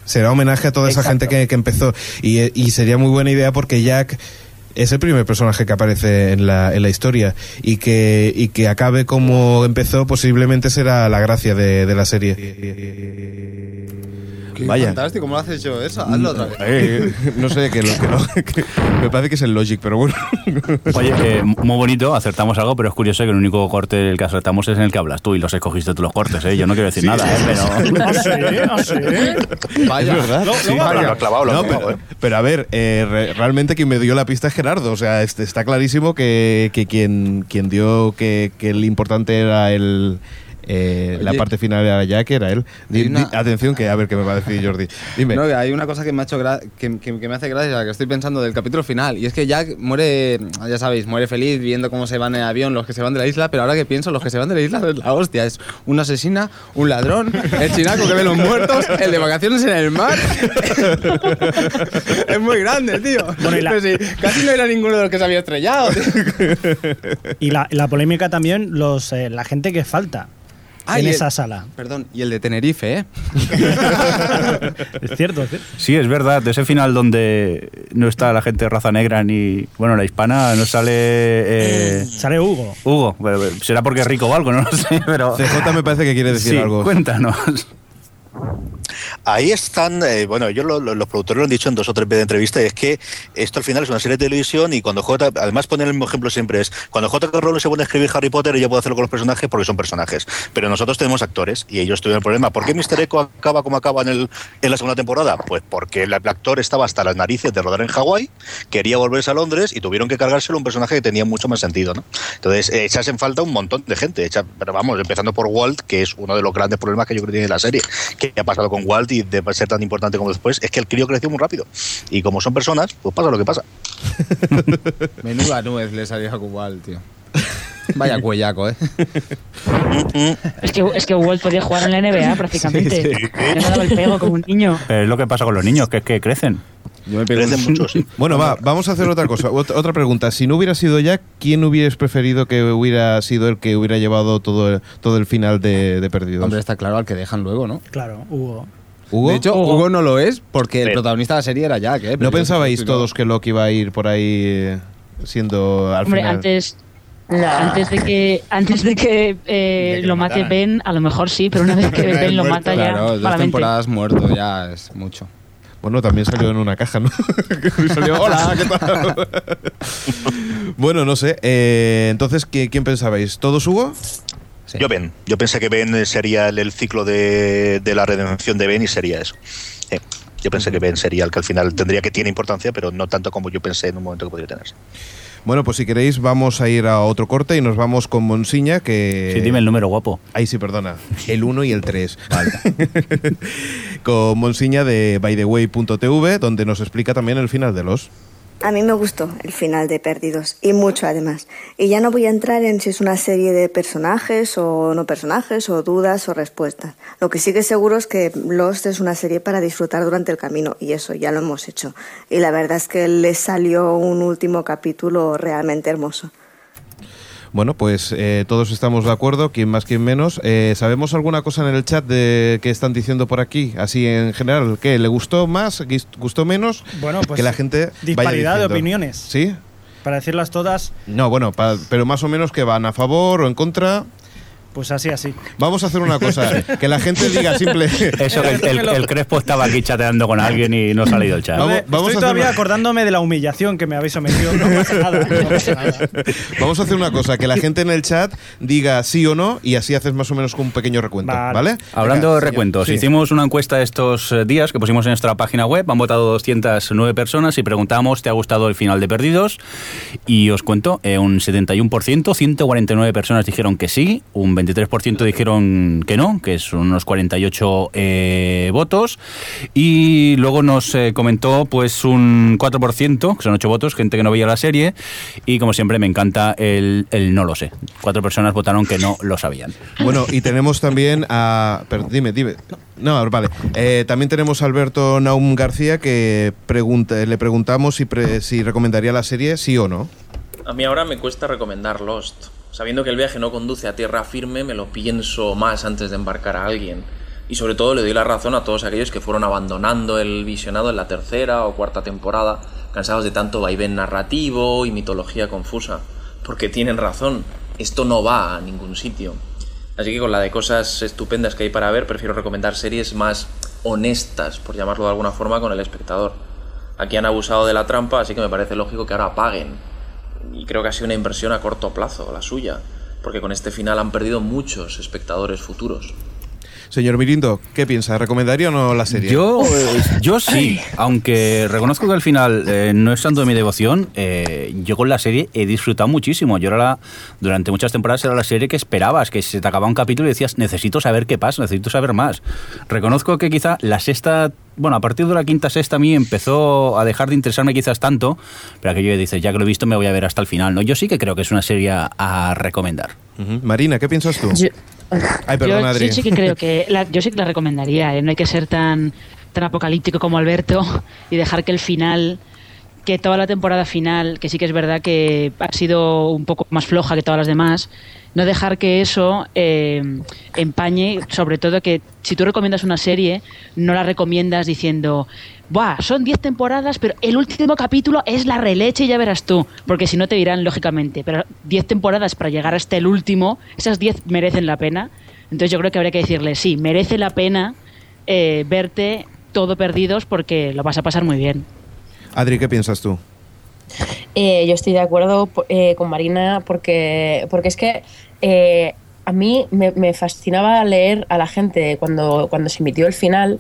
Será homenaje a toda esa gente que, que empezó. Y, y sería muy buena idea porque Jack es el primer personaje que aparece en la, en la historia. Y que, y que acabe como empezó, posiblemente será la gracia de, de la serie. Qué Vaya. fantástico, ¿cómo lo has hecho eso? Hazlo otra vez. Eh, no sé, que, lo, que, lo- (laughs) que- me parece que es el Logic, pero bueno. Oye, eh, muy bonito, acertamos algo, pero es curioso que el único corte del que acertamos es en el que hablas tú y los escogiste tú los cortes, ¿eh? Yo no quiero decir nada, ¿eh? Pero... (laughs) ¿Ah, sí? ¿Ah, sí? Vaya. Es verdad. Lo- sí. lo Lo ha clavado, lo No, clavado, pero, ¿eh? pero a ver, eh, re- realmente quien me dio la pista es Gerardo. O sea, este, está clarísimo que, que quien, quien dio que, que el importante era el. Eh, la parte final era Jack, era él. Di- Hay una- di- atención, que a ver qué me va a decir Jordi. Dime. No, que hay una cosa que me ha hecho gra- que, que- que me hace gracia, que estoy pensando del capítulo final, y es que Jack muere, ya sabéis, muere feliz viendo cómo se van en avión los que se van de la isla, pero ahora que pienso, los que se van de la isla es la hostia, es una asesina, un ladrón, el chinaco que ve los muertos, el de vacaciones en el mar. (laughs) es muy grande, tío. Bueno, y la- Pero sí, casi no era ninguno de los que se había estrellado. tío. (laughs) Y la, la polémica también, los, eh, la gente que falta Ah, en el- esa sala. Perdón, y el de Tenerife, ¿eh? (laughs) Es cierto, es cierto. Sí, es verdad, de ese final donde no está la gente de raza negra ni. Bueno, la hispana no sale. eh, Sale Hugo. Hugo, pero- pero será porque es rico o algo, no lo sé, pero. CJ me parece que quiere decir Sí, algo. Cuéntanos. Ahí están, eh, bueno, lo- los productores lo han dicho en dos o tres veces de entrevista, y es que esto al final es una serie de televisión y cuando J, además ponen el mismo ejemplo siempre es, cuando J.K. Rowling se pone a escribir Harry Potter ella puede hacerlo con los personajes porque son personajes, pero nosotros tenemos actores y ellos tuvieron el problema. ¿Por qué Mr. Echo acaba como acaba en, la segunda temporada? Pues porque el actor estaba hasta las narices de rodar en Hawái, quería volverse a Londres y tuvieron que cargárselo un personaje que tenía mucho más sentido, ¿no? Entonces, eh, echas en falta un montón de gente, echa- pero vamos, empezando por Walt, que es uno de los grandes problemas que yo creo que tiene la serie, que ha pasado con Walt y de ser tan importante como después, es que el crío creció muy rápido. Y como son personas, pues pasa lo que pasa. (laughs) Menuda nuez le salió a Cubal, tío. Vaya (laughs) cuellaco, ¿eh? (laughs) Es que, es que Walt podía jugar en la NBA prácticamente. Sí, sí. Le daba el pego como un niño. Pero es lo que pasa con los niños, que es que crecen. Yo me Crecen mucho, sí. (laughs) Bueno, va, vamos a hacer otra cosa. Ot- otra pregunta. Si no hubiera sido Jack, ¿quién hubieras preferido que hubiera sido el que hubiera llevado todo el, todo el final de, de Perdidos? Hombre, está claro al que dejan luego, ¿no? Claro, Hugo. ¿Hugo? De hecho, Hugo. no lo es porque el protagonista de la serie era Jack, ¿eh? ¿No pensabais todos que Loki iba a ir por ahí eh, siendo al Hombre, final? antes, antes de que antes de que eh, De que lo mate. Ben, a lo mejor sí, pero una vez que (laughs) Ben lo mata ya Claro, dos malamente. temporadas muerto ya es mucho. Bueno, también salió en una caja, ¿no? (laughs) Salió, Hola, ¿qué tal? bueno, no sé. eh, entonces, ¿qué- ¿quién pensabais? ¿Todos Hugo? Yo Ben, yo pensé que Ben sería el, ciclo de, la redención de Ben y sería eso. Yo pensé que Ben sería el que al final tendría que tiene importancia, pero no tanto como yo pensé en un momento que podría tenerse. Bueno, pues si queréis, vamos a ir a otro corte y nos vamos con Monsiña, que. Sí, dime el número guapo. Ahí sí, perdona. El 1 y el 3. Vale. (laughs) con Monsiña de bytheway.tv, donde nos explica también el final de los. A mí me gustó el final de Perdidos, y mucho además. Y ya no voy a entrar en si es una serie de personajes o no personajes, o dudas o respuestas. Lo que sí que seguro es que Lost es una serie para disfrutar durante el camino, y eso ya lo hemos hecho. Y la verdad es que le salió un último capítulo realmente hermoso. Bueno, pues eh, todos estamos de acuerdo, quién más, quién menos. Eh, ¿Sabemos alguna cosa en el chat de qué están diciendo por aquí? Así en general, ¿qué? ¿Le gustó más? ¿Guis- ¿Gustó menos? Bueno, pues que la gente vaya disparidad de opiniones. ¿Sí? Para decirlas todas, No, bueno, pa- pero más o menos que van a favor o en contra. Pues así, así. Vamos a hacer una cosa, que la gente diga simple. (laughs) Eso, que el, el- el Crespo estaba aquí chateando con alguien y no ha salido el chat. Vamos- Estoy vamos todavía una- acordándome de la humillación que me habéis sometido. No pasa nada, no pasa (laughs) nada. Vamos a hacer una cosa, que la gente en el chat diga sí o no y así haces más o menos un pequeño recuento, Vale. ¿vale? Hablando de recuentos, Sí. hicimos una encuesta estos eh, días que pusimos en nuestra página web, han votado 209 personas y preguntamos, ¿te ha gustado el final de Perdidos? Y os cuento, eh, un 71%, 149 personas dijeron que sí, un 23% dijeron que no, que son unos 48 eh, votos, y luego nos eh, comentó pues un 4%, que son 8 votos, gente que no veía la serie, y como siempre me encanta el, el no lo sé. Cuatro personas votaron que no lo sabían. Bueno, y tenemos también a... pero dime, dime. No, vale. Eh, también tenemos a Alberto Naum García que pregunta, le preguntamos si, pre- si recomendaría la serie sí o no. A mí ahora me cuesta recomendar Lost. Sabiendo que el viaje no conduce a tierra firme, me lo pienso más antes de embarcar a alguien. Y sobre todo le doy la razón a todos aquellos que fueron abandonando el visionado en la tercera o cuarta temporada, cansados de tanto vaivén narrativo y mitología confusa. Porque tienen razón, esto no va a ningún sitio. Así que con la de cosas estupendas que hay para ver, prefiero recomendar series más honestas, por llamarlo de alguna forma, con el espectador. Aquí han abusado de la trampa, así que me parece lógico que ahora paguen. Y creo que ha sido una inversión a corto plazo, la suya, porque con este final han perdido muchos espectadores futuros. Señor Mirindo, ¿qué piensa? ¿Recomendaría o no la serie? Yo, eh, yo sí, aunque reconozco que al final eh, no es tanto de mi devoción, eh, yo con la serie he disfrutado muchísimo. Yo era la- durante muchas temporadas era la serie que esperabas, que se te acababa un capítulo y decías, necesito saber qué pasa, necesito saber más. Reconozco que quizá la sexta, bueno, a partir de la quinta sexta a mí empezó a dejar de interesarme quizás tanto, pero aquello que dices, ya que lo he visto me voy a ver hasta el final, ¿no? Yo sí que creo que es una serie a, a recomendar. Ujú. Marina, ¿qué piensas tú? Yo- Ay, perdón, yo Adri. sí, sí que creo que la- yo sí que la recomendaría. ¿eh? No hay que ser tan tan apocalíptico como Alberto y dejar que el final, que toda la temporada final, que sí que es verdad que ha sido un poco más floja que todas las demás, no dejar que eso eh, empañe, sobre todo que si tú recomiendas una serie, no la recomiendas diciendo, Buah, son 10 temporadas, pero el último capítulo es la releche y ya verás tú. Porque si no te dirán, lógicamente, pero 10 temporadas para llegar hasta el último, esas 10 merecen la pena. Entonces yo creo que habría que decirle, sí, merece la pena eh, verte todo perdidos porque lo vas a pasar muy bien. Adri, ¿qué piensas tú? Eh, yo estoy de acuerdo eh, con Marina porque, porque es que eh, a mí me, fascinaba leer a la gente cuando, cuando se emitió el final.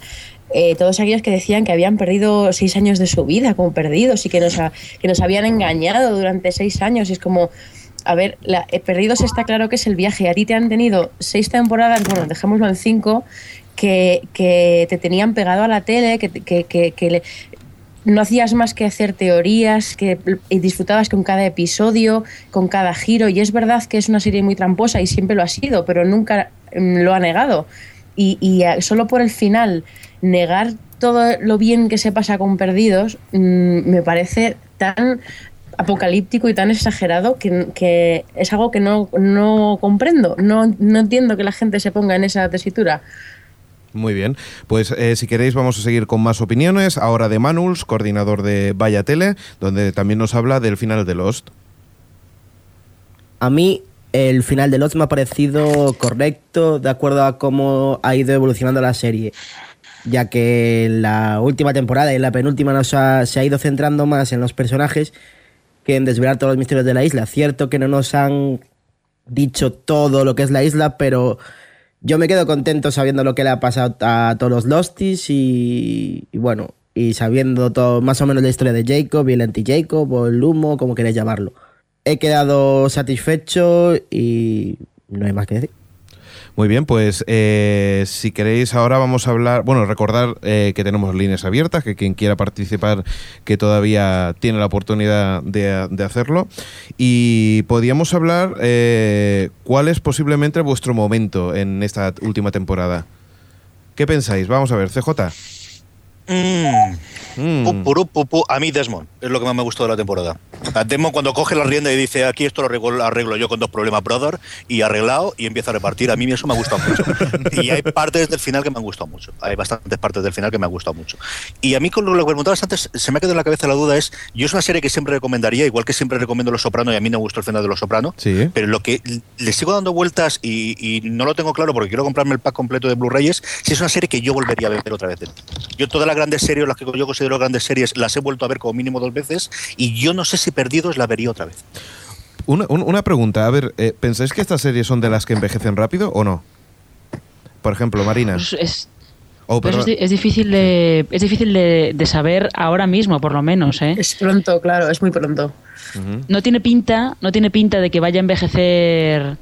todos aquellos que decían que habían perdido seis años de su vida como perdidos y que nos, que nos habían engañado durante seis años. Y es como, a ver, Perdidos está claro que es el viaje. A ti te han tenido seis temporadas, bueno, dejémoslo en cinco, que, que te tenían pegado a la tele, que, que- que le- no hacías más que hacer teorías, que disfrutabas con cada episodio, con cada giro. Y es verdad que es una serie muy tramposa y siempre lo ha sido, pero nunca mm, lo ha negado. Y, y, eh, solo por el final negar todo lo bien que se pasa con Perdidos mm, me parece tan apocalíptico y tan exagerado que, que es algo que no, no comprendo. No, no entiendo que la gente se ponga en esa tesitura. Muy bien. Pues eh, si queréis vamos a seguir con más opiniones. Ahora de Manuls, coordinador de Vaya Tele, donde también nos habla del final de Lost. A mí el final de Lost me ha parecido correcto de acuerdo a cómo ha ido evolucionando la serie, ya que en la última temporada y en la penúltima nos se ha ido centrando más en los personajes que en desvelar todos los misterios de la isla. Cierto que no nos han dicho todo lo que es la isla, pero yo me quedo contento sabiendo lo que le ha pasado a todos los Losties y, y bueno, y sabiendo todo, más o menos la historia de Jacob y el anti-Jacob o el humo, como queréis llamarlo. He quedado satisfecho y no hay más que decir. Muy bien, pues eh, si queréis ahora vamos a hablar, bueno, recordar eh, que tenemos líneas abiertas, que quien quiera participar que todavía tiene la oportunidad de, de hacerlo. Y podíamos hablar eh, cuál es posiblemente vuestro momento en esta última temporada. ¿Qué pensáis? Vamos a ver, CJ. Mm. Pu, puru, pu, pu. A mí Desmond es lo que más me gustó de la temporada. A Desmond cuando coge la rienda y dice aquí esto lo arreglo, arreglo yo con dos problemas, brother, y arreglado y empieza a repartir. A mí eso me ha gustado mucho. Y hay partes del final que me han gustado mucho. Hay bastantes partes del final que me han gustado mucho. Y a mí con lo que preguntabas antes, se me ha quedado en la cabeza la duda es, yo es una serie que siempre recomendaría, igual que siempre recomiendo Los Soprano y a mí no me gustó el final de Los Soprano, Sí. pero lo que le sigo dando vueltas y, y no lo tengo claro porque quiero comprarme el pack completo de Blu-rayes, si es una serie que yo volvería a ver otra vez. Yo todas las grandes series, las que yo considero grandes series, las he vuelto a ver como mínimo dos veces y yo no sé si Perdidos la vería otra vez. Una, un- una pregunta, a ver, eh, ¿pensáis que estas series son de las que envejecen rápido o no? Por ejemplo, Marina. Pues es, Oh, pues es, difícil de es difícil de, de saber ahora mismo, por lo menos, ¿eh? Es pronto, claro, es muy pronto. No tiene pinta, no tiene pinta de que vaya a envejecer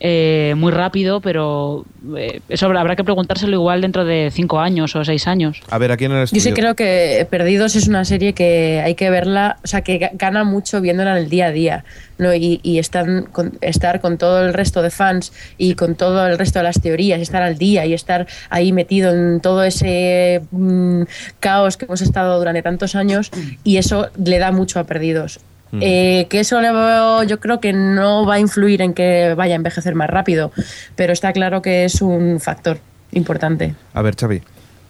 eh, muy rápido, pero eh, eso habrá, que preguntárselo igual dentro de cinco años o seis años. A ver, aquí en el Yo estudio. sí creo que Perdidos es una serie que hay que verla, o sea, que ga- gana mucho viéndola en el día a día, ¿no? Y, y estar, con, estar con todo el resto de fans y con todo el resto de las teorías, estar al día y estar ahí metido en todo ese mm, caos que hemos estado durante tantos años y eso le da mucho a Perdidos. Mm. Eh, que eso le veo- yo creo que no va a influir en que vaya a envejecer más rápido, pero está claro que es un factor importante. A ver, Xavi.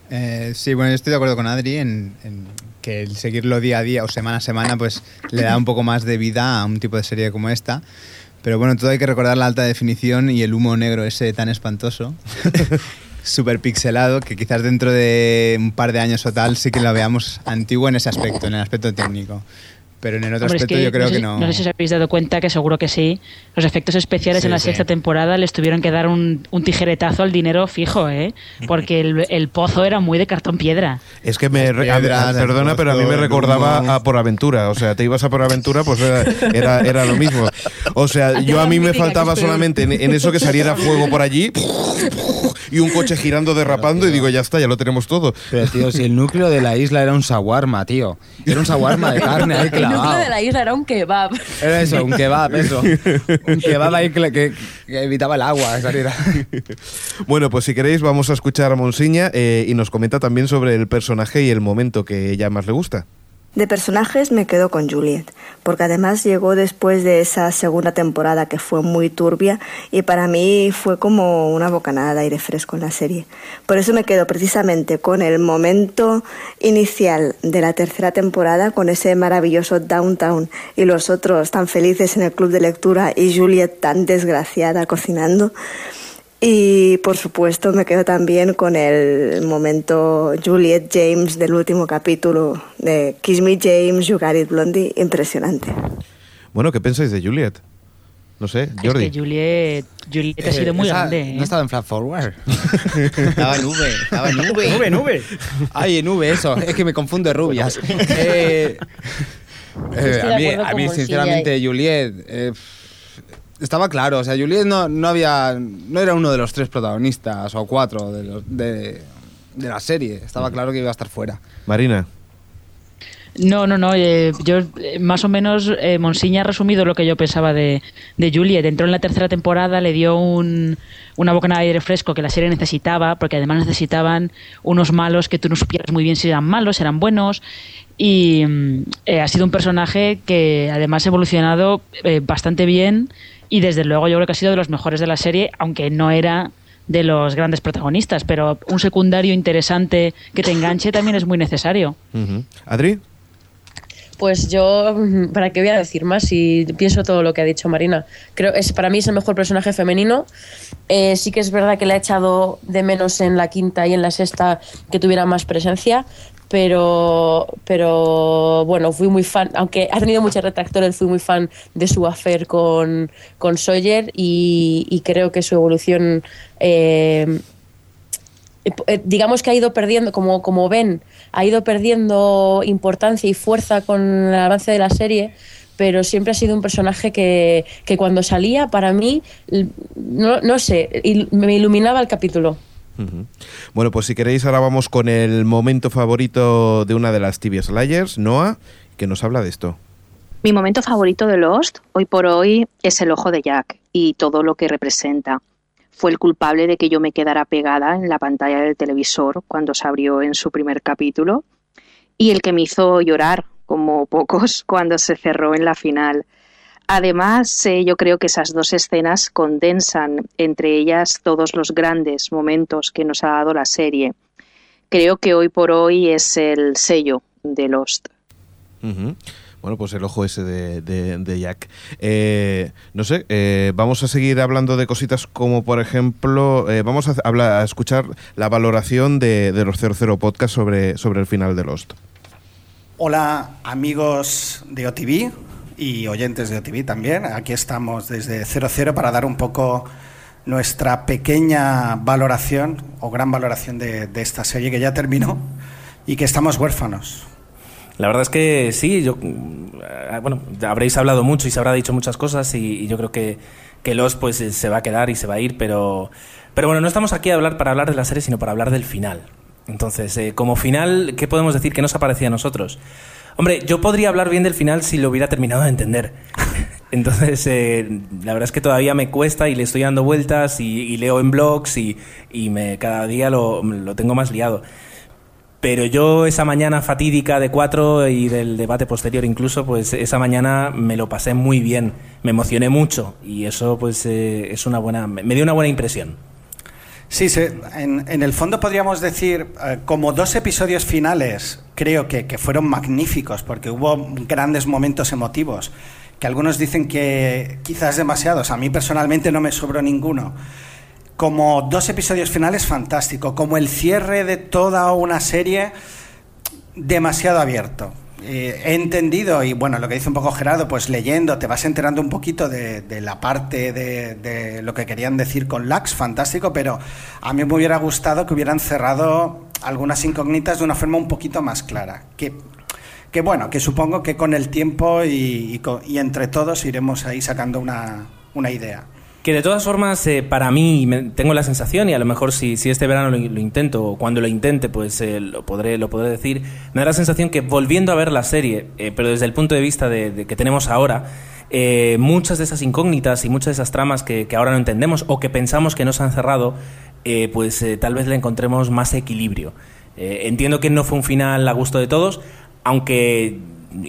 Eh, sí, bueno, yo estoy de acuerdo con Adri en, en que el seguirlo día a día o semana a semana pues le da un poco más de vida a un tipo de serie como esta. Pero bueno, todo hay que recordar la alta definición y el humo negro ese tan espantoso. (laughs) Súper pixelado, que quizás dentro de un par de años o tal sí que lo veamos antiguo en ese aspecto, en el aspecto técnico. Pero en el otro Hombre, es aspecto yo creo no sé, que no. No sé si os habéis dado cuenta, que seguro que sí. Los efectos especiales Sí, en la sí. sexta temporada les tuvieron que dar un, un tijeretazo al dinero fijo, ¿eh? Porque el, el pozo era muy de cartón piedra. Es que me. re- a- perdona, pero a mí me recordaba a Por Aventura. O sea, te ibas a Por Aventura, pues era, era, era lo mismo. O sea, yo a mí me faltaba solamente en, en eso que saliera fuego por allí y un coche girando, derrapando, y digo, ya está, ya lo tenemos todo. Pero tío, si el núcleo de la isla era un shawarma, tío. Era un shawarma de carne ahí El núcleo de la isla era un kebab. Era eso, un kebab, eso. (laughs) Un kebab ahí que, que- que evitaba el agua saliera. (laughs) Bueno, pues si queréis, vamos a escuchar a Monsiña eh, y nos comenta también sobre el personaje y el momento que ella más le gusta. De personajes me quedo con Juliet, porque además llegó después de esa segunda temporada que fue muy turbia y para mí fue como una bocanada de aire fresco en la serie. Por eso me quedo precisamente con el momento inicial de la tercera temporada, con ese maravilloso downtown y los otros tan felices en el club de lectura y Juliet tan desgraciada cocinando. Y por supuesto me quedo también con el momento Juliet James del último capítulo de Kiss Me James, You Got It Blondie, impresionante. Bueno, ¿qué pensáis de Juliet? No sé, Jordi. Es que Juliet, Juliet ha sido muy Esa- grande. ¿eh? No estaba en Flat Forward. (laughs) Estaba en V, estaba en V. Nube, nube. Ay, en V, eso. Es que me confunde rubias. Eh, eh, de a mí, acuerdo a con mí sinceramente, Juliet. Estaba claro, o sea, Juliet no, no había. No era uno de los tres protagonistas o cuatro de, los- de, de la serie. Estaba claro que iba a estar fuera. Marina. No, no, no. eh, yo eh, más o menos eh, Monsiña ha resumido lo que yo pensaba de, de Juliet. Entró en la tercera temporada, le dio un, una bocanada de aire fresco que la serie necesitaba, porque además necesitaban unos malos que tú no supieras muy bien si eran malos, eran buenos. Y mm, eh, ha sido un personaje que además ha evolucionado eh, bastante bien y desde luego yo creo que ha sido de los mejores de la serie, aunque no era de los grandes protagonistas, pero un secundario interesante que te enganche también es muy necesario. ¿Adri? Pues yo, mm, ¿para qué voy a decir más? Si pienso todo lo que ha dicho Marina. Creo es para mí es el mejor personaje femenino. Eh, sí que es verdad que le ha echado de menos en la quinta y en la sexta que tuviera más presencia, pero, pero bueno, fui muy fan, aunque ha tenido muchos retractores, fui muy fan de su affair con, con Sawyer y, creo que su evolución eh, eh, digamos que ha ido perdiendo, como, como ven, ha ido perdiendo importancia y fuerza con el avance de la serie, pero siempre ha sido un personaje que, que cuando salía, para mí, no, no sé, me iluminaba el capítulo. Bueno, pues si queréis, ahora vamos con el momento favorito de una de las TV Slayers, Noah, que nos habla de esto. Mi momento favorito de Lost, hoy por hoy, es el ojo de Jack y todo lo que representa. Fue el culpable de que yo me quedara pegada en la pantalla del televisor cuando se abrió en su primer capítulo y el que me hizo llorar, como pocos, (laughs) cuando se cerró en la final. Además, eh, yo creo que esas dos escenas condensan entre ellas todos los grandes momentos que nos ha dado la serie. Creo que hoy por hoy es el sello de Lost. Bueno, pues el ojo ese de, de- de Jack. Eh, no sé, eh, vamos a seguir hablando de cositas como, por ejemplo, eh, vamos a, hablar, a escuchar la valoración de, de los 00 Podcast sobre, sobre el final de Lost. Hola amigos de OTV y oyentes de OTV también. Aquí estamos desde 00 para dar un poco nuestra pequeña valoración o gran valoración de, esta serie que ya terminó y que estamos huérfanos. La verdad es que sí, yo, eh, bueno, habréis hablado mucho y se habrá dicho muchas cosas y, yo creo que, que Los pues eh, se va a quedar y se va a ir, pero, pero bueno, no estamos aquí a hablar para hablar de la serie, sino para hablar del final. Entonces, eh, como final, ¿qué podemos decir que nos ha parecido a nosotros? Hombre, yo podría hablar bien del final si lo hubiera terminado de entender. (laughs) Entonces, eh, la verdad es que todavía me cuesta y le estoy dando vueltas y, y leo en blogs y, y me, cada día lo, lo tengo más liado. Pero yo esa mañana fatídica de cuatro y del debate posterior incluso, pues esa mañana me lo pasé muy bien, me emocioné mucho y eso pues eh, es una buena, me dio una buena impresión. Sí, sí, en, el fondo podríamos decir, eh, como dos episodios finales, creo que, que fueron magníficos, porque hubo grandes momentos emotivos, que algunos dicen que quizás demasiados, a mí personalmente no me sobró ninguno. Como dos episodios finales, fantástico. Como el cierre de toda una serie, demasiado abierto. Eh, he entendido, y bueno, lo que dice un poco Gerardo, pues leyendo, te vas enterando un poquito de, de la parte de, de lo que querían decir con Lax, fantástico, pero a mí me hubiera gustado que hubieran cerrado algunas incógnitas de una forma un poquito más clara. Que, bueno, que supongo que con el tiempo y, y y entre todos iremos ahí sacando una idea. Que de todas formas, eh, para mí, tengo la sensación, y a lo mejor si, si este verano lo, intento, o cuando lo intente, pues eh, lo, podré, lo podré decir, me da la sensación que volviendo a ver la serie, eh, pero desde el punto de vista de, que tenemos ahora, muchas de esas incógnitas y muchas de esas tramas que, ahora no entendemos o que pensamos que no se han cerrado, pues tal vez le encontremos más equilibrio. Entiendo que no fue un final a gusto de todos, aunque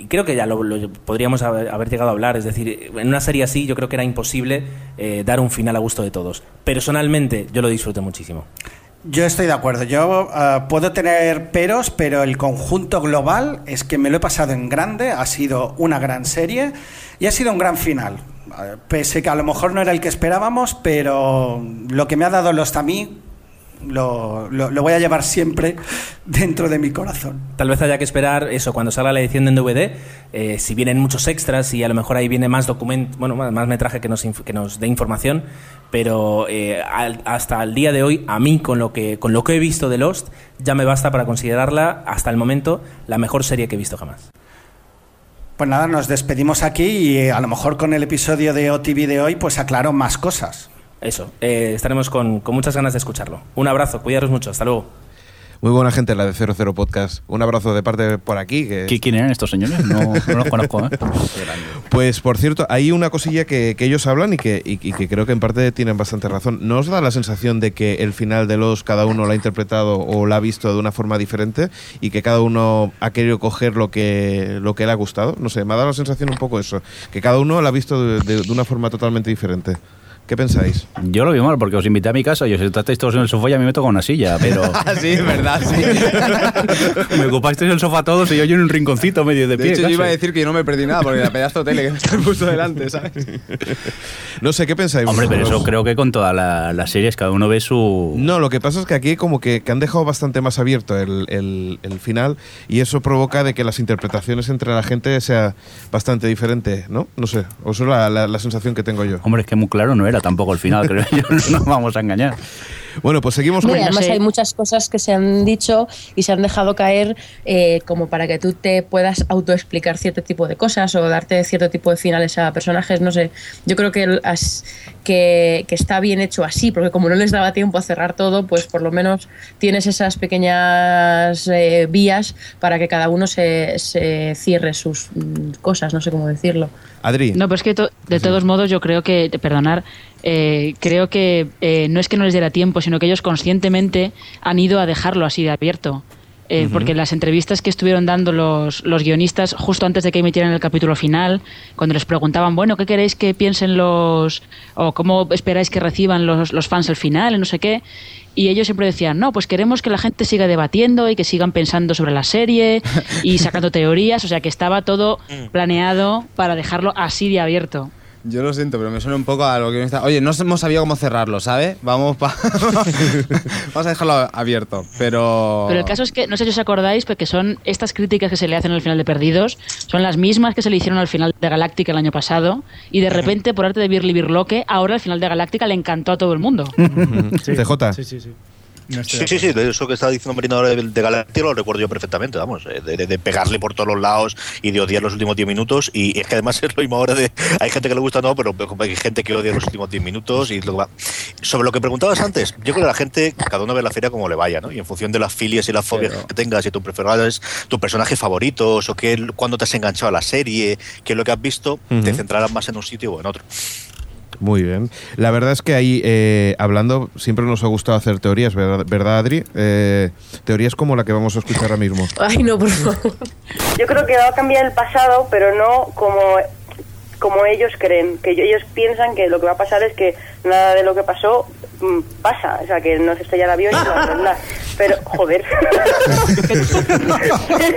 creo que ya lo, lo podríamos haber, llegado a hablar. Es decir, en una serie así yo creo que era imposible eh, dar un final a gusto de todos. Personalmente yo lo disfruté muchísimo. Yo estoy de acuerdo. Yo eh, puedo tener peros, pero el conjunto global es que me lo he pasado en grande. Ha sido una gran serie y ha sido un gran final. Eh, Pese que a lo mejor no era el que esperábamos, pero lo que me ha dado Lost a mí lo, lo- lo voy a llevar siempre dentro de mi corazón. Tal vez haya que esperar eso cuando salga la edición en DVD, eh, si vienen muchos extras y a lo mejor ahí viene más documento, bueno, más más metraje que nos, que nos dé información, pero eh, al- hasta el día de hoy, a mí con lo, que, con lo que he visto de Lost, ya me basta para considerarla hasta el momento la mejor serie que he visto jamás. Pues nada, nos despedimos aquí y eh, a lo mejor con el episodio de OTV de hoy, pues aclaro más cosas. Eso, eh, estaremos con, con muchas ganas de escucharlo. Un abrazo, cuidaros mucho, hasta luego. Muy buena gente la de 00 Podcast. Un abrazo de parte por aquí. Que ¿Qui- ¿Quién eran estos señores? No, no los (laughs) conozco. ¿eh? Pues por cierto, hay una cosilla que, que ellos hablan y que, y- y que creo que en parte tienen bastante razón. ¿No os da la sensación de que el final de los cada uno lo ha interpretado o lo ha visto de una forma diferente y que cada uno ha querido coger lo que, lo que le ha gustado? No sé, me ha dado la sensación un poco eso, que cada uno lo ha visto de, de- de una forma totalmente diferente. ¿Qué pensáis? Yo lo vi mal porque os invité a mi casa y os sentasteis todos en el sofá y a mí me toca una silla, pero (laughs) sí, es verdad, sí. (laughs) me ocupasteis el sofá todos y yo, yo en un rinconcito medio de De pie. hecho, yo iba a decir que yo no me perdí nada porque la pedazo de tele que me está puesto delante, ¿sabes? No sé, ¿qué pensáis? Hombre, pero eso creo que con todas la- las series cada uno ve su... No, lo que pasa es que aquí como que, que han dejado bastante más abierto el, el- el final y eso provoca de que las interpretaciones entre la gente sea bastante diferente, ¿no? No sé, o eso es la, la- la sensación que tengo yo. Hombre, es que muy claro no era tampoco el final, creo yo, (laughs) no nos vamos a engañar. Bueno, pues seguimos con... y además hay muchas cosas que se han dicho y se han dejado caer eh, como para que tú te puedas autoexplicar cierto tipo de cosas o darte cierto tipo de finales a personajes, no sé. Yo creo que, as- que, que está bien hecho así, porque como no les daba tiempo a cerrar todo, pues por lo menos tienes esas pequeñas eh, vías para que cada uno se, se cierre sus mm, cosas, no sé cómo decirlo. Adri. No, pero es que to- de todos modos yo creo que, perdonar, eh, creo que eh, no es que no les diera tiempo, sino que ellos conscientemente han ido a dejarlo así de abierto. Eh, Ujú. Porque las entrevistas que estuvieron dando los, los guionistas justo antes de que emitieran el capítulo final, cuando les preguntaban, bueno, ¿qué queréis que piensen los... o cómo esperáis que reciban los, los fans el final, y no sé qué? Y ellos siempre decían, no, pues queremos que la gente siga debatiendo y que sigan pensando sobre la serie y sacando (laughs) teorías, o sea que estaba todo planeado para dejarlo así de abierto. Yo lo siento, pero me suena un poco a lo que me está... Oye, no hemos sabido cómo cerrarlo, ¿sabes? Vamos, pa- (laughs) Vamos a dejarlo abierto, pero... Pero el caso es que, no sé si os acordáis, porque son estas críticas que se le hacen al final de Perdidos, son las mismas que se le hicieron al final de Galáctica el año pasado, y de repente, por arte de Birli Birloque, ahora el final de Galáctica le encantó a todo el mundo. (laughs) CJ. Sí, sí, sí. Sí, sí, sí, de eso que estaba diciendo Marino ahora de, de Galáctica lo recuerdo yo perfectamente, vamos, eh, de, de- de pegarle por todos los lados y de odiar los últimos 10 minutos. Y es que además (laughs) es lo mismo ahora de. Hay gente que le gusta, no, pero hay gente que odia los últimos 10 minutos. y lo que va. Sobre lo que preguntabas antes, yo creo que la gente, cada uno ve la feria como le vaya, ¿no? Y en función de las filias y las fobias que tengas y tus preferidos, tus personajes favoritos o qué, cuándo te has enganchado a la serie, qué es lo que has visto, te centrarás más en un sitio o en otro. Muy bien. La verdad es que ahí, eh, hablando, siempre nos ha gustado hacer teorías, ¿verdad, ¿verdad, Adri? Eh, teorías como la que vamos a escuchar ahora mismo. Ay, no, por favor. Yo creo que va a cambiar el pasado, pero no como, como ellos creen. Que ellos piensan que lo que va a pasar es que nada de lo que pasó mm, pasa, o sea, que no se estrella el avión y se va a. Pero, joder. (laughs)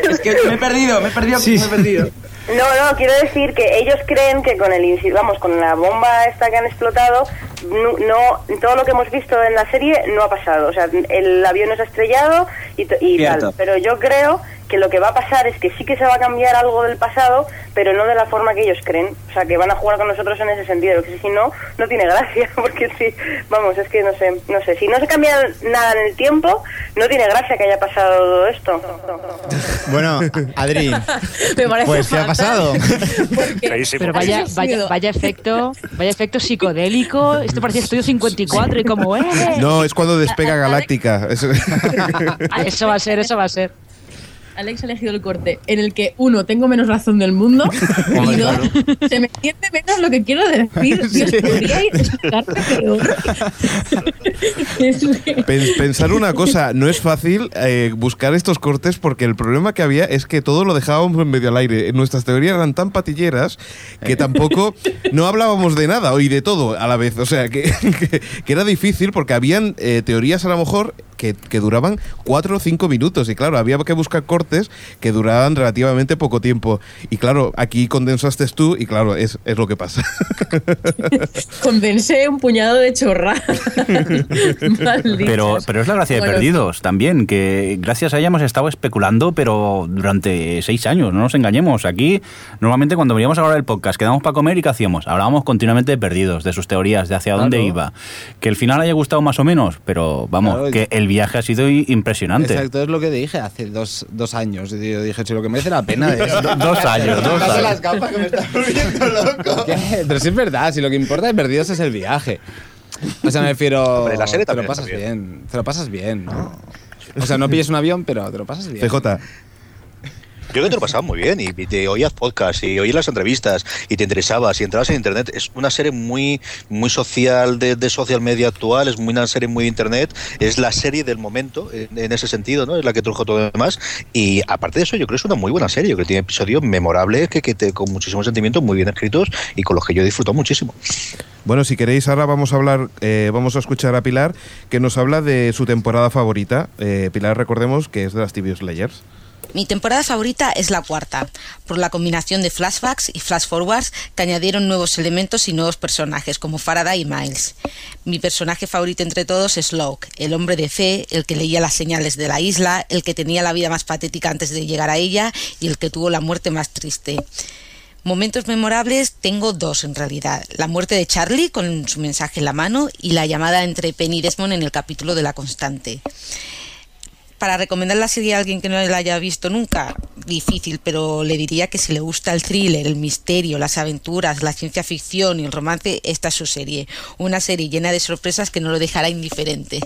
Es que me he perdido, me he perdido, me he perdido. No, no, quiero decir que ellos creen que con el vamos, con la bomba esta que han explotado, no, no- todo lo que hemos visto en la serie no ha pasado. O sea, el avión no se ha estrellado y, y tal. Pero yo creo que lo que va a pasar es que sí que se va a cambiar algo del pasado, pero no de la forma que ellos creen. O sea, que van a jugar con nosotros en ese sentido. Que si no, no tiene gracia. (laughs) Porque si, vamos, es que no sé, no sé. Si no se cambia nada en el tiempo, no tiene gracia que haya pasado todo esto. Bueno, (laughs) Adri, Me parece pues ¿qué ha pasado? (laughs) Pero vaya, vaya, vaya efecto, vaya efecto psicodélico. Esto parecía Estudio 54 y como, ¡eh! No, es cuando despega Galáctica. Ah, Eso va a ser, eso va a ser. Alex ha elegido el corte en el que, uno, tengo menos razón del mundo (laughs) y dos, se me entiende menos lo que quiero decir. (laughs) Dios, peor. (laughs) Pensar una cosa, no es fácil eh, buscar estos cortes porque el problema que había es que todo lo dejábamos en medio al aire. Nuestras teorías eran tan patilleras que tampoco no hablábamos de nada y de todo a la vez. O sea, que, que- que era difícil porque habían eh, teorías a lo mejor que, que duraban cuatro o cinco minutos y claro, había que buscar cortes que duraban relativamente poco tiempo. Y claro, aquí condensaste tú y claro, es, es lo que pasa. (laughs) Condensé un puñado de chorra. (laughs) Pero, pero es la gracia de Bueno, Perdidos también, que gracias a ella hemos estado especulando, pero durante seis años, no nos engañemos. Aquí, normalmente cuando veníamos a grabar el podcast, quedamos para comer y ¿qué hacíamos? Hablábamos continuamente de Perdidos, de sus teorías, de hacia dónde Claro. iba. Que el final haya gustado más o menos, pero vamos, Claro, que el viaje ha sido impresionante. Exacto, es lo que dije hace dos, dos años. Yo dije, si lo que merece la pena es... (laughs) Dos (laughs) años, dos años. las gafas que me están volviendo loco. (laughs) Pero sí es verdad, si lo que importa de perdidos es el viaje. O sea, me refiero... Hombre, la serie te lo también pasas está bien. Te lo pasas bien, ¿no? O sea, no pilles un avión, pero te lo pasas bien. CJ. Creo que te lo pasaba muy bien y te oías podcast y oías las entrevistas y te interesabas y entrabas en internet. Es una serie muy muy social de, de social media actual, es muy una serie muy de internet, es la serie del momento en, en ese sentido, ¿no? Es la que trujo todo lo demás y aparte de eso yo creo que es una muy buena serie, yo creo que tiene episodios memorables que, que te, con muchísimos sentimientos muy bien escritos y con los que yo he disfrutado muchísimo. Bueno, si queréis, ahora vamos a hablar, eh, vamos a escuchar a Pilar, que nos habla de su temporada favorita. Eh, Pilar, recordemos que es de las TV Slayers. Mi temporada favorita es la cuarta, por la combinación de flashbacks y flash forwards que añadieron nuevos elementos y nuevos personajes como Faraday y Miles. Mi personaje favorito entre todos es Locke, el hombre de fe, el que leía las señales de la isla, el que tenía la vida más patética antes de llegar a ella y el que tuvo la muerte más triste. Momentos memorables tengo dos en realidad. La muerte de Charlie con su mensaje en la mano y la llamada entre Penny y Desmond en el capítulo de La Constante. Para recomendar la serie a alguien que no la haya visto nunca, difícil, pero le diría que si le gusta el thriller, el misterio, las aventuras, la ciencia ficción y el romance, esta es su serie. Una serie llena de sorpresas que no lo dejará indiferente.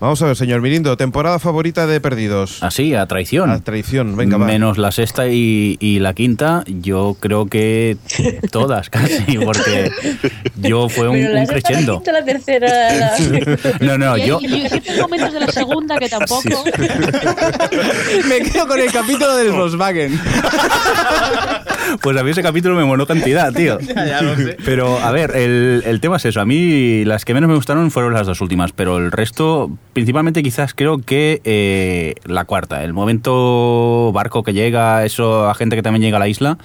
Vamos a ver, señor Mirindo, temporada favorita de Perdidos. Así, a traición. A traición, venga, va. Menos la sexta y, y la quinta, yo creo que (laughs) todas casi, porque yo fue un, Pero la un sexta, la crescendo. quinta, la tercera. la- (laughs) No, no, y, hay- yo. y ciertos momentos de la segunda que tampoco. (laughs) Me quedo con el capítulo del Volkswagen. Pues a mí ese capítulo me moló cantidad, tío. (laughs) ya lo sé. Pero, a ver, el, el tema es eso. A mí las que menos me gustaron fueron las dos últimas, pero el resto, principalmente quizás creo que eh, la cuarta. El momento barco que llega, eso, a gente que también llega a la isla,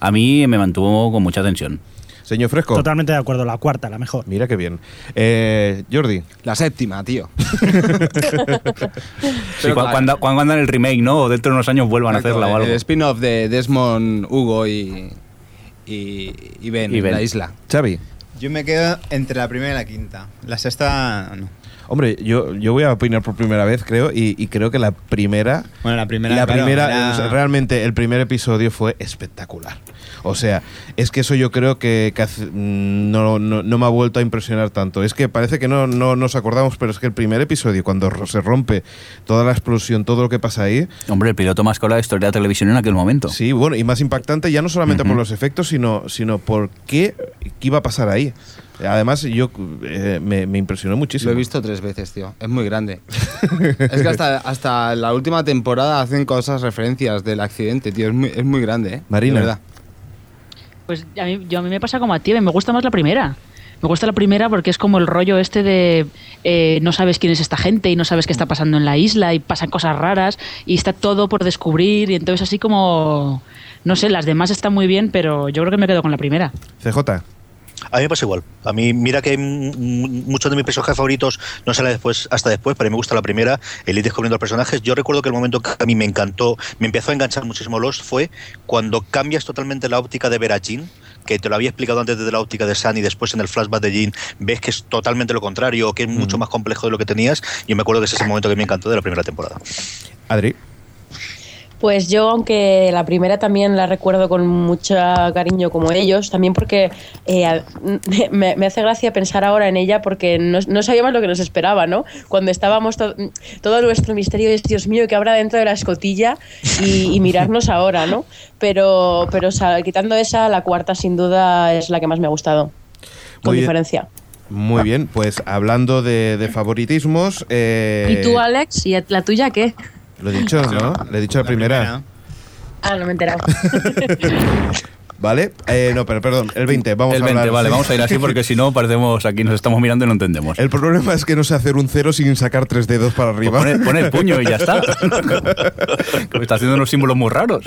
a mí me mantuvo con mucha tensión. Señor Fresco. Totalmente de acuerdo, la cuarta, la mejor. Mira qué bien. Eh, Jordi. La séptima, tío. (laughs) Sí, cu- cuando, cuando andan el remake, ¿no? O dentro de unos años vuelvan a hacerla o algo. El spin-off de Desmond, Hugo y, y, y Ben, Y Ben. en la isla. Xavi. Yo me quedo entre la primera y la quinta. La sexta, no. Hombre, yo, yo voy a opinar por primera vez, creo, y, y creo que la primera. Bueno, la primera, La claro, primera, era- o sea, realmente, el primer episodio fue espectacular. O sea, es que eso yo creo que, que hace- mm, no, no, no me ha vuelto a impresionar tanto. Es que parece que no, no nos acordamos, pero es que el primer episodio, cuando se rompe toda la explosión, todo lo que pasa ahí. Hombre, el piloto más cola de historia de la televisión en aquel momento. Sí, bueno, y más impactante ya no solamente Ujú. por los efectos, sino, sino por qué, qué iba a pasar ahí. Además, yo eh, me, me impresionó muchísimo. Lo he visto tres veces, tío. Es muy grande. (laughs) es que hasta, hasta la última temporada hacen cosas, referencias del accidente, tío. Es muy, es muy grande, ¿eh? Marina. Verdad. Pues a mí, yo, a mí me pasa como a ti, me gusta más la primera. Me gusta la primera porque es como el rollo este de eh, no sabes quién es esta gente y no sabes qué está pasando en la isla y pasan cosas raras y está todo por descubrir y entonces así como, no sé, las demás están muy bien, pero yo creo que me quedo con la primera. CJ. A mí me pasa igual. A mí, mira que muchos de mis personajes favoritos no salen después, hasta después, pero a mí me gusta la primera, el ir descubriendo los personajes. Yo recuerdo que el momento que a mí me encantó, me empezó a enganchar muchísimo Lost fue cuando cambias totalmente la óptica de ver a Jean, que te lo había explicado antes desde la óptica de Sam y después en el flashback de Jean ves que es totalmente lo contrario, que es mucho más complejo de lo que tenías. Yo me acuerdo que ese es el momento que me encantó de la primera temporada. Adri. Pues yo, aunque la primera también la recuerdo con mucho cariño como ellos, también porque eh, (laughs) me, me hace gracia pensar ahora en ella porque no, no sabíamos lo que nos esperaba, ¿no? Cuando estábamos, to- todo nuestro misterio es, Dios mío, que habrá dentro de la escotilla y, y mirarnos ahora, ¿no? Pero, pero o sea, quitando esa, la cuarta sin duda es la que más me ha gustado, con Muy bien. diferencia. Muy bien, pues hablando de, de favoritismos. eh, ¿Y tú, Alex? ¿Y la tuya qué? Lo he dicho, ¿no? Le he dicho la, primera. Ah, no me he enterado. (laughs) ¿Vale? Eh, no, pero perdón, el 20. Vamos el a 20, hablar. vale, vamos a ir así porque (laughs) si no parecemos aquí, nos estamos mirando y no entendemos. El problema es que no sé hacer un cero sin sacar tres dedos para arriba. Pues pone, pone el puño y ya está. (laughs) que me está haciendo unos símbolos muy raros.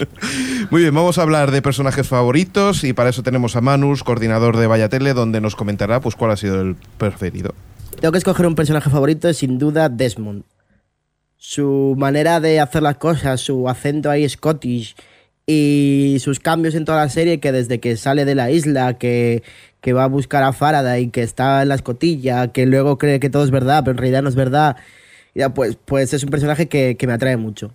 Muy bien, vamos a hablar de personajes favoritos y para eso tenemos a Manus, coordinador de Vaya Tele, donde nos comentará pues cuál ha sido el preferido. Tengo que escoger un personaje favorito, sin duda Desmond. Su manera de hacer las cosas, su acento ahí scottish y sus cambios en toda la serie, que desde que sale de la isla, que, que va a buscar a Faraday, que está en la escotilla, que luego cree que todo es verdad, pero en realidad no es verdad, ya, pues, pues es un personaje que, que me atrae mucho.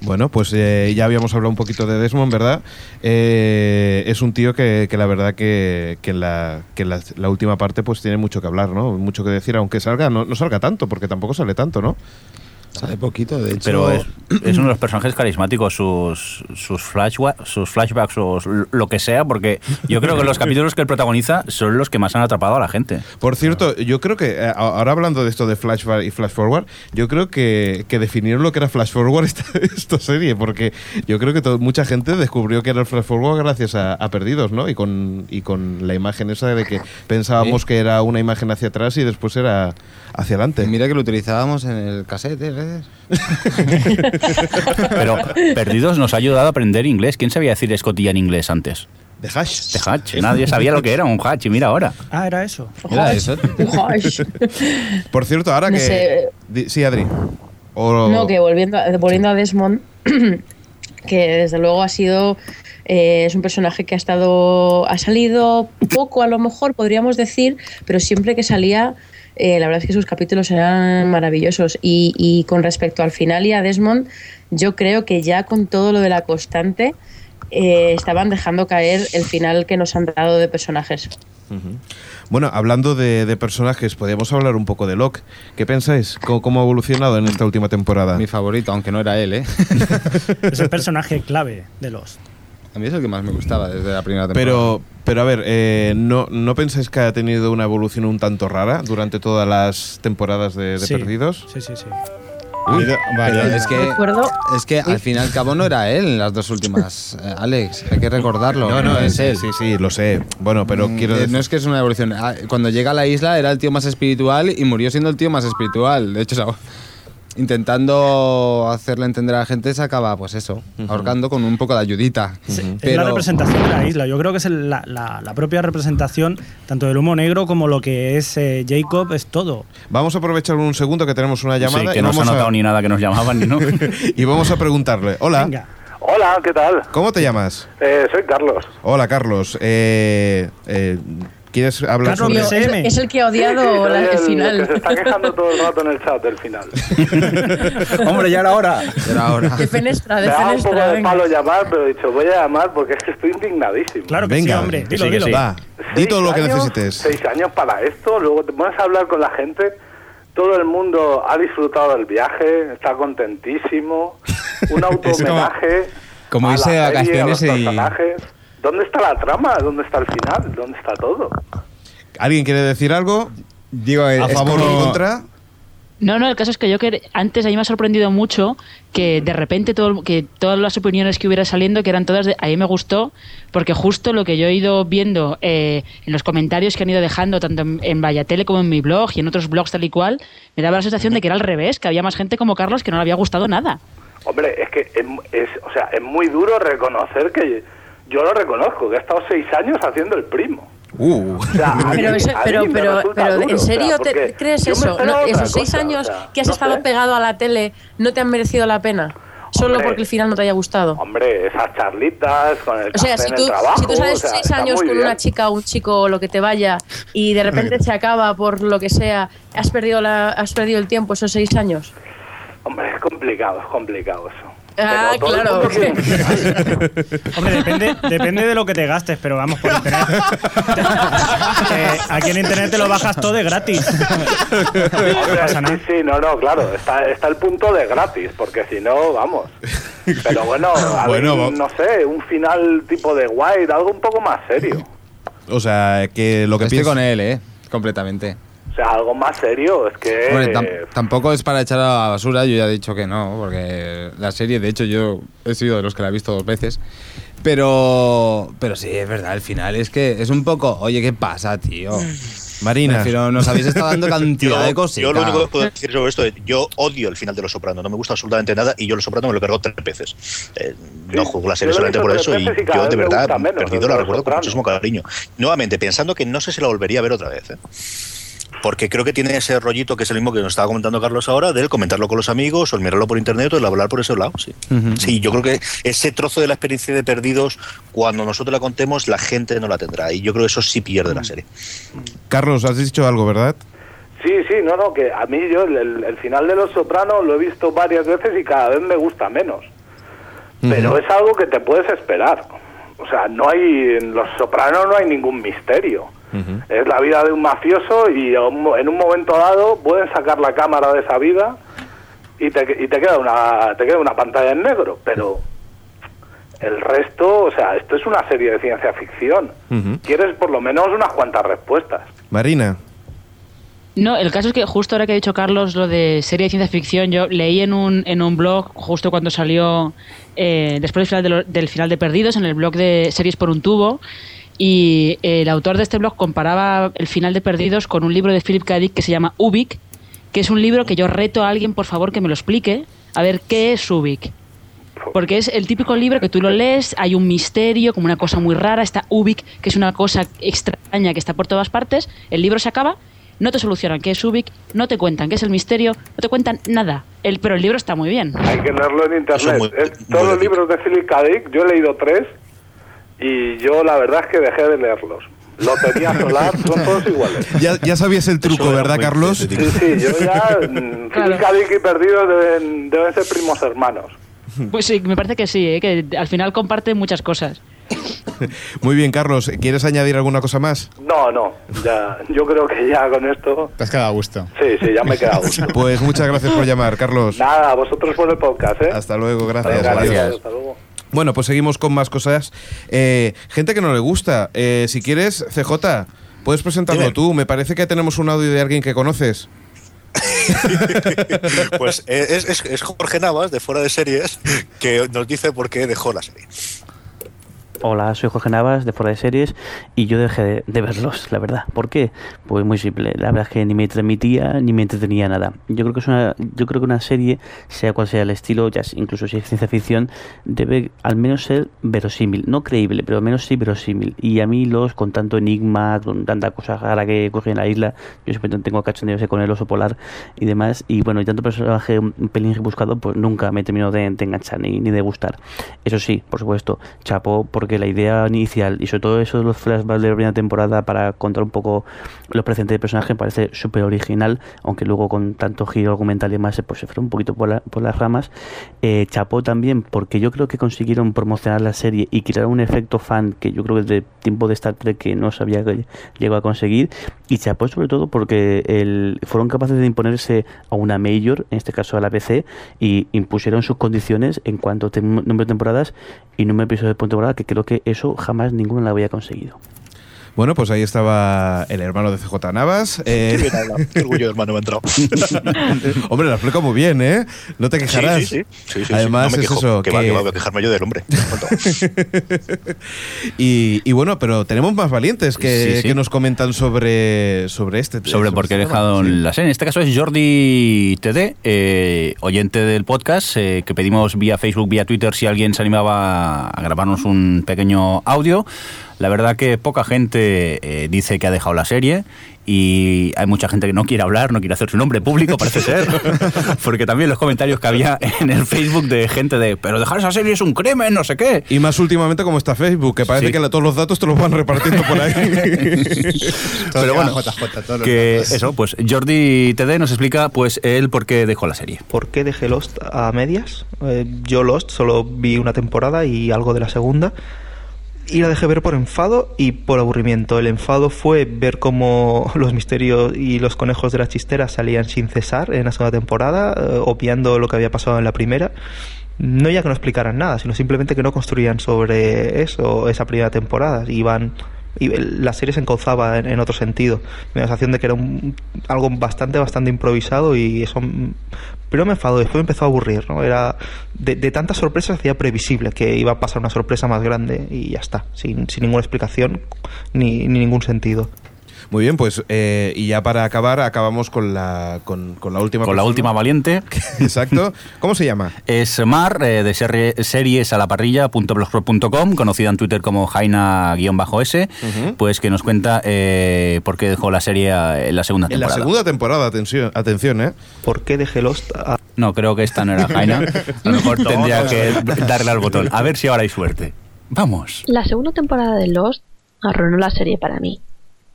Bueno, pues eh, ya habíamos hablado un poquito de Desmond, ¿verdad? Eh, es un tío que, que la verdad que, que la, que la última parte pues tiene mucho que hablar, ¿no? Mucho que decir, aunque salga, no, no salga tanto, porque tampoco sale tanto, ¿no? Sale poquito, de hecho. Pero es, es uno de los personajes carismáticos, sus, sus, flashwa- sus flashbacks o lo que sea, porque yo creo que los capítulos que él protagoniza son los que más han atrapado a la gente. Por cierto, yo creo que, eh, ahora hablando de esto de flashback y flash forward, yo creo que, que definieron lo que era flash forward (laughs) esta, esta serie, porque yo creo que mucha gente descubrió que era el flash forward gracias a, a Perdidos, ¿no? Y con, y con la imagen esa de que pensábamos Sí. que era una imagen hacia atrás y después era hacia adelante. Mira que lo utilizábamos en el cassette, ¿eh? (laughs) Pero Perdidos nos ha ayudado a aprender inglés. ¿Quién sabía decir escotilla en inglés antes? De hash. De hash. Nadie sabía lo que era un hash y mira ahora. Ah, era eso. Era eso. (laughs) Por cierto, ahora No que... sé. Sí, Adri. O- No, que volviendo a, volviendo a Desmond, (clears throat) que desde luego ha sido. eh, es un personaje que ha estado. ha salido poco, a lo mejor, podríamos decir, pero siempre que salía. Eh, la verdad es que sus capítulos eran maravillosos. Y, y con respecto al final y a Desmond, yo creo que ya con todo lo de la constante, eh, estaban dejando caer el final que nos han dado de personajes. Bueno, hablando de, de personajes, podríamos hablar un poco de Locke. ¿Qué pensáis? ¿Cómo, cómo ha evolucionado en esta última temporada? Mi favorito, aunque no era él, ¿eh? (laughs) Es el personaje clave de los. A mí es el que más me gustaba desde la primera temporada. Pero, pero a ver, eh, ¿no, ¿no pensáis que ha tenido una evolución un tanto rara durante todas las temporadas de, de Sí. Perdidos? Sí, sí, sí. Uy, Pero es que, es que al fin y al cabo no era él en las dos últimas, eh, Alex. Hay que recordarlo. No, no, es sí, él. sí, sí, lo sé. Bueno, pero Mm, quiero eh, decir... No es que es una evolución. Ah, Cuando llega a la isla era el tío más espiritual y murió siendo el tío más espiritual. De hecho, intentando hacerle entender a la gente se acaba, pues eso, ahorcando con un poco de ayudita. Es la representación de la isla. Yo creo que es la, la- la propia representación tanto del humo negro como lo que es eh, Jacob, es todo. Vamos a aprovechar un segundo que tenemos una llamada. Sí, que y no se ha a- notado ni nada que nos llamaban no. (laughs) y vamos a preguntarle. Hola, Hola, ¿qué tal? ¿cómo te llamas? Eh, soy Carlos. Hola, Carlos. Eh, eh, ¿Quieres hablar sobre...? es, es el que ha odiado Sí, la- el, que final. se está quejando todo el rato en el chat del final. (laughs) Hombre, ya era hora. Era hora. De fenestra, Me de da un poco fenestra. de palo llamar, pero he dicho, voy a llamar porque es que estoy indignadísimo. Claro que Venga, sí, hombre. que Dilo, sí, que dilo. sí. Va, di todo lo que años, necesites. Seis años para esto, luego te pones a hablar con la gente, todo el mundo ha disfrutado del viaje, está contentísimo, un (laughs) auto-homenaje como a la irse de a vacaciones y- personajes. ¿Dónde está la trama? ¿Dónde está el final? ¿Dónde está todo? ¿Alguien quiere decir algo? Digo, ¿A favor o en contra? No, no, el caso es que yo que antes a mí me ha sorprendido mucho que de repente todo, que todas las opiniones que hubiera saliendo, que eran todas, de, a mí me gustó, porque justo lo que yo he ido viendo eh, en los comentarios que han ido dejando, tanto en, en Vallatele como en mi blog y en otros blogs tal y cual, me daba la sensación de que era al revés, que había más gente como Carlos que no le había gustado nada. Hombre, es que es, es- o sea, es muy duro reconocer que yo lo reconozco, que he estado seis años haciendo el primo. Uh. O sea, a Pero, eso- pero, pero, pero duro, ¿en o sea, serio te crees eso? No, ¿Esos seis cosa, años o sea, que has no estado sé. pegado a la tele no te han merecido la pena? Solo Hombre. porque el final no te haya gustado. Hombre, esas charlitas con el O sea, café si en tú, el trabajo, si tú sea, seis años con bien. una chica o un chico o lo que te vaya y de repente se acaba por lo que sea, has perdido, la, has perdido el tiempo esos seis años. Hombre, es complicado, es complicado eso. Ah, claro. quiere- (laughs) Hombre, depende, depende de lo que te gastes, pero vamos, por internet. (laughs) Eh, aquí en internet te lo bajas todo de gratis. (laughs) Hombre, sí, sí, no, no, claro, está, está el punto de gratis, porque si no, vamos. Pero bueno, a ver, Bueno, no sé, un final tipo de White, algo un poco más serio. O sea, que lo que Estoy pienso- con él, ¿eh? Completamente. Sea, algo más serio, es que... Hombre, tam- tampoco es para echar a la basura, yo ya he dicho que no, porque la serie, de hecho, yo he sido de los que la he visto dos veces. Pero, pero sí, es verdad, el final es que es un poco, oye, ¿qué pasa, tío? (laughs) Marina. Pero nos habéis estado dando (laughs) cantidad Yo- de cositas. Yo lo único que puedo decir sobre esto es, yo odio el final de Los Sopranos, no me gusta absolutamente nada y yo Los Sopranos me lo he cargado tres veces. Eh, no juego la serie yo lo he solamente por eso y yo de verdad, menos, perdido la recuerdo con muchísimo cariño. Nuevamente, pensando que no sé si la volvería a ver otra vez. ¿eh? Porque creo que tiene ese rollito que es el mismo que nos estaba comentando Carlos ahora, del comentarlo con los amigos, o el mirarlo por internet, o el hablar por ese lado. Sí. Ujú. sí, yo creo que ese trozo de la experiencia de Perdidos, cuando nosotros la contemos, la gente no la tendrá. Y yo creo que eso sí pierde la serie. Carlos, has dicho algo, ¿verdad? Sí, sí, no, no, que a mí yo el, el final de Los Sopranos lo he visto varias veces y cada vez me gusta menos. Pero es algo que te puedes esperar. O sea, no hay en Los Sopranos no hay ningún misterio. Es la vida de un mafioso y en un momento dado pueden sacar la cámara de esa vida y te, y te queda una te queda una pantalla en negro, pero el resto, o sea, esto es una serie de ciencia ficción. Quieres por lo menos unas cuantas respuestas. Marina. No, el caso es que justo ahora que ha dicho Carlos lo de serie de ciencia ficción, yo leí en un, en un blog justo cuando salió eh, después del final de, lo- del final de Perdidos, en el blog de Series por un tubo, y el autor de este blog comparaba el final de Perdidos con un libro de Philip K. Dick que se llama Ubik, que es un libro que yo reto a alguien, por favor, que me lo explique, a ver qué es Ubik. Porque es el típico libro que tú lo lees, hay un misterio, como una cosa muy rara, está Ubik, que es una cosa extraña que está por todas partes, el libro se acaba, no te solucionan qué es Ubik, no te cuentan qué es el misterio, no te cuentan nada, el, pero el libro está muy bien. Hay que leerlo en internet. Todos los libros de Philip K. Dick, yo he leído tres y yo la verdad es que dejé de leerlos. Lotería Solar (laughs) son todos iguales. Ya, ya sabías el truco, ¿verdad, Carlos? Sí, sí, yo ya. (laughs) mm. Dick y Perdido deben, deben ser primos hermanos. Pues sí, me parece que sí, ¿eh? que al final comparten muchas cosas. (laughs) Muy bien, Carlos. ¿Quieres añadir alguna cosa más? No, no, ya, yo creo que ya con esto. Te has quedado a gusto. Sí, sí, ya me he quedado. a gusto. Pues muchas gracias por llamar, Carlos. Nada, a vosotros por el podcast, ¿eh? Hasta luego, gracias. Venga, adiós. gracias, hasta luego. Bueno, pues seguimos con más cosas. Eh, gente que no le gusta. Eh, si quieres, CJ, puedes presentarlo Dime. tú. Me parece que tenemos un audio de alguien que conoces. (laughs) Pues eh, es, es- es Jorge Navas, de Fuera de Series, que nos dice por qué dejó la serie. Hola, soy Jorge Navas de Fuera de Series y yo dejé de, verlos, la verdad. ¿Por qué? Pues muy simple. La verdad es que ni me transmitía ni me entretenía nada. Yo creo que es una, yo creo que una serie, sea cual sea el estilo, ya incluso si es ciencia ficción, debe al menos ser verosímil, no creíble, pero al menos sí verosímil. Y a mí los con tanto enigma, con tanta cosa rara que coge en la isla, yo siempre tengo cachondeo ese con el oso polar y demás. Y bueno, y tanto personaje un pelín buscado, pues nunca me terminó de, de enganchar ni, ni de gustar. Eso sí, por supuesto, chapo, porque la idea inicial y sobre todo eso de los flashbacks de la primera temporada para contar un poco los presentes del personaje parece súper original, aunque luego con tanto giro argumental y demás pues se fue un poquito por, la- por las ramas. Eh, chapó también porque yo creo que consiguieron promocionar la serie y crear un efecto fan que yo creo que de tiempo de Star Trek que no sabía que llegó a conseguir. Y chapó sobre todo porque el, fueron capaces de imponerse a una Major, en este caso a la PC, y impusieron sus condiciones en cuanto a número de temporadas y número de episodios por temporada, que creo que eso jamás ninguno lo había conseguido. Bueno, pues ahí estaba el hermano de CJ Navas. eh, Qué bien habla, qué orgullo de hermano me ha entrado. (laughs) Hombre, lo explica muy bien, ¿eh? No te quejarás. Sí, sí, sí. Sí, sí, sí. Además, No me es quejo. eso. Que va, que va, voy a quejarme yo del hombre. (laughs) y, y bueno, pero tenemos más valientes que, Sí, sí. que nos comentan sobre, sobre este. sobre por qué he dejado la serie. En este caso es Jordi TD, eh, oyente del podcast, eh, que pedimos vía Facebook, vía Twitter, si alguien se animaba a grabarnos un pequeño audio. La verdad que poca gente eh, dice que ha dejado la serie y hay mucha gente que no quiere hablar, no quiere hacer su nombre público, parece ser. (laughs) Porque también los comentarios que había en el Facebook de gente de, pero dejar esa serie es un crimen, no sé qué. Y más últimamente como está Facebook, que parece Sí. que la- todos los datos te los van repartiendo por ahí. (laughs) Pero bueno, que eso, pues Jordi TD nos explica pues él por qué dejó la serie. ¿Por qué dejé Lost a medias? Eh, yo Lost solo vi una temporada y algo de la segunda. Y la dejé ver por enfado y por aburrimiento. El enfado fue ver cómo (laughs) los misterios y los conejos de la chistera salían sin cesar en la segunda temporada, eh, lo que había pasado en la primera. No ya que no explicaran nada, sino simplemente que no construían sobre eso esa primera temporada. Iban y la serie se encauzaba en, otro sentido. Me da la sensación de que era algo bastante, bastante improvisado y eso... Primero me enfadó, después me empezó a aburrir, ¿no? Era... De, de tantas sorpresas hacía previsible que iba a pasar una sorpresa más grande y ya está, sin, sin ninguna explicación ni, ni ningún sentido. Muy bien, pues eh, y ya para acabar, acabamos con la, con, con la última Con la última valiente. (laughs) Exacto. ¿Cómo se llama? Es Mar, eh, de serie- series a la parrilla.blogspot.com, conocida en Twitter como Jaina-S, pues que nos cuenta eh, por qué dejó la serie eh, en la segunda En la temporada. segunda temporada, atención, atención ¿eh? ¿Por qué dejé Lost a... No, creo que esta no era Jaina. (laughs) A lo mejor No, tendría no, que no. darle al botón. A ver si ahora hay suerte. Vamos. La segunda temporada de Lost arruinó la serie para mí.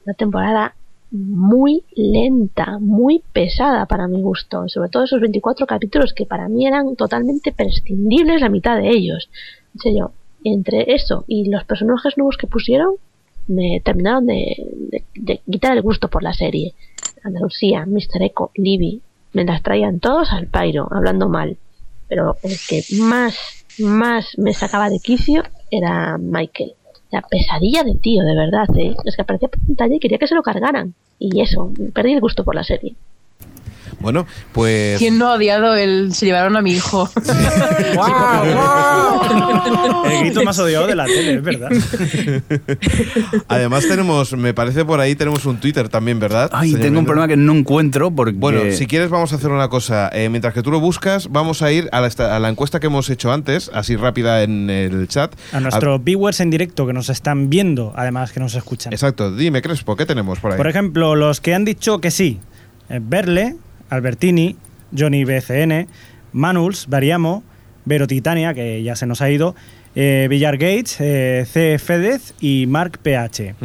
Una temporada muy lenta, muy pesada para mi gusto. Sobre todo esos 24 capítulos que para mí eran totalmente prescindibles la mitad de ellos. En entre eso y los personajes nuevos que pusieron, me terminaron de quitar el gusto por la serie. Andalucía, Mr. Echo, Libby, me las traían todos al pairo, hablando mal. Pero el que más, más me sacaba de quicio era Michael. La pesadilla de tío, de verdad, ¿eh? Es que aparecía por pantalla y quería que se lo cargaran. Y eso, perdí el gusto por la serie. Bueno, pues... ¿Quién no ha odiado el se llevaron a mi hijo? (laughs) (laughs) El grito más odiado de la tele, es verdad. (laughs) Además tenemos, me parece por ahí tenemos un Twitter también, ¿verdad? Ay, tengo un problema que no encuentro porque... Bueno, si quieres vamos a hacer una cosa. Eh, mientras que tú lo buscas, vamos a ir a la, esta- a la encuesta que hemos hecho antes, así rápida en el chat. A nuestros viewers en directo que nos están viendo, además que nos escuchan. Exacto, dime Crespo, ¿qué tenemos por ahí? Por ejemplo, los que han dicho que sí. eh, Berle, Albertini, Johnny BCN, Manuls, Variamo, Vero Titania, que ya se nos ha ido, eh, Villar Gates, eh, C. Fedez y Mark PH.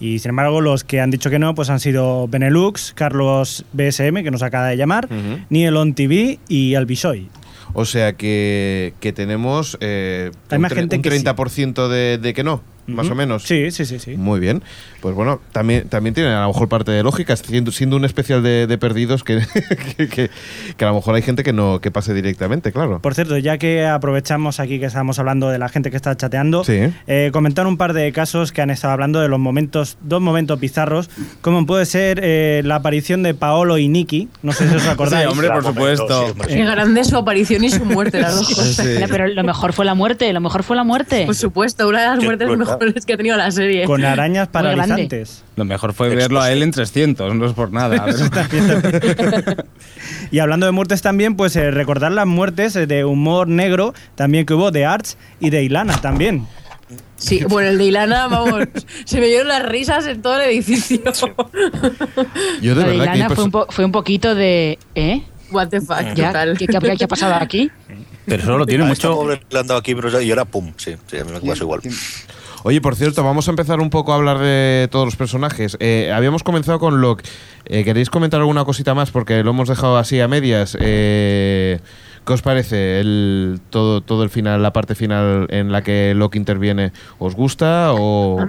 Y sin embargo, los que han dicho que no, pues han sido Benelux, Carlos BSM, que nos acaba de llamar, Niel On TV y Albisoy. O sea que, que tenemos eh, Hay un, más tre- gente un que sí. 30% de, de que no, más o menos. Sí, sí, sí, sí. Muy bien. Pues bueno, también, también tiene a lo mejor parte de lógica, siendo, siendo un especial de, de perdidos que, (laughs) que, que- que a lo mejor hay gente que no que pase directamente, claro. Por cierto, ya que aprovechamos aquí que estamos hablando de la gente que está chateando, Sí. eh, comentar un par de casos que han estado hablando de los momentos, dos momentos bizarros, como puede ser eh, la aparición de Paolo y Nicky, no sé si os (laughs) acordáis. Sí, hombre, por supuesto. Qué grande su aparición y su muerte, las dos cosas. Pero lo mejor fue la muerte, lo mejor fue la muerte. Por supuesto, una de las Qué muertes brutal. (laughs) mejores que ha tenido la serie. Con arañas paralizantes. Lo mejor fue verlo a él en 300, no es por nada. (laughs) (laughs) Y hablando de muertes también, pues eh, recordar las muertes eh, de humor negro también que hubo de Arch y de Ilana también. Sí, bueno, el de Ilana, vamos, se me dieron las risas en todo el edificio. Yo Lo de Ilana fue un, fue un poquito de... ¿Eh? What the fuck, ¿Ya? total. ¿Qué, qué- qué ha pasado aquí? Pero solo tiene A mucho... esta pobre le han dado aquí, pero y ahora pum. Sí, sí, a mí me pasa igual. Oye, por cierto, vamos a empezar un poco a hablar de todos los personajes. Eh, habíamos comenzado con Locke. Eh, ¿Queréis comentar alguna cosita más? Porque lo hemos dejado así a medias. Eh, ¿Qué os parece el, todo, todo el final, la parte final en la que Locke interviene? ¿Os gusta o?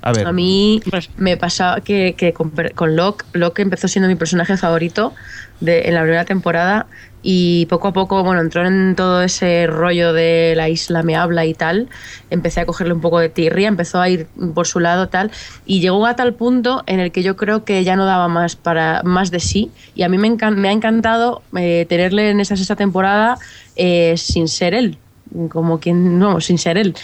A ver. A mí me pasa que, con, con Locke, Locke empezó siendo mi personaje favorito de, en la primera temporada y poco a poco, bueno, entró en todo ese rollo de la isla me habla y tal, empecé a cogerle un poco de tirria, empezó a ir por su lado tal, y llegó a tal punto en el que yo creo que ya no daba más para más de sí, y a mí me, encan- me ha encantado eh, tenerle en esa sexta temporada eh, sin ser él, como quien, no, sin ser él.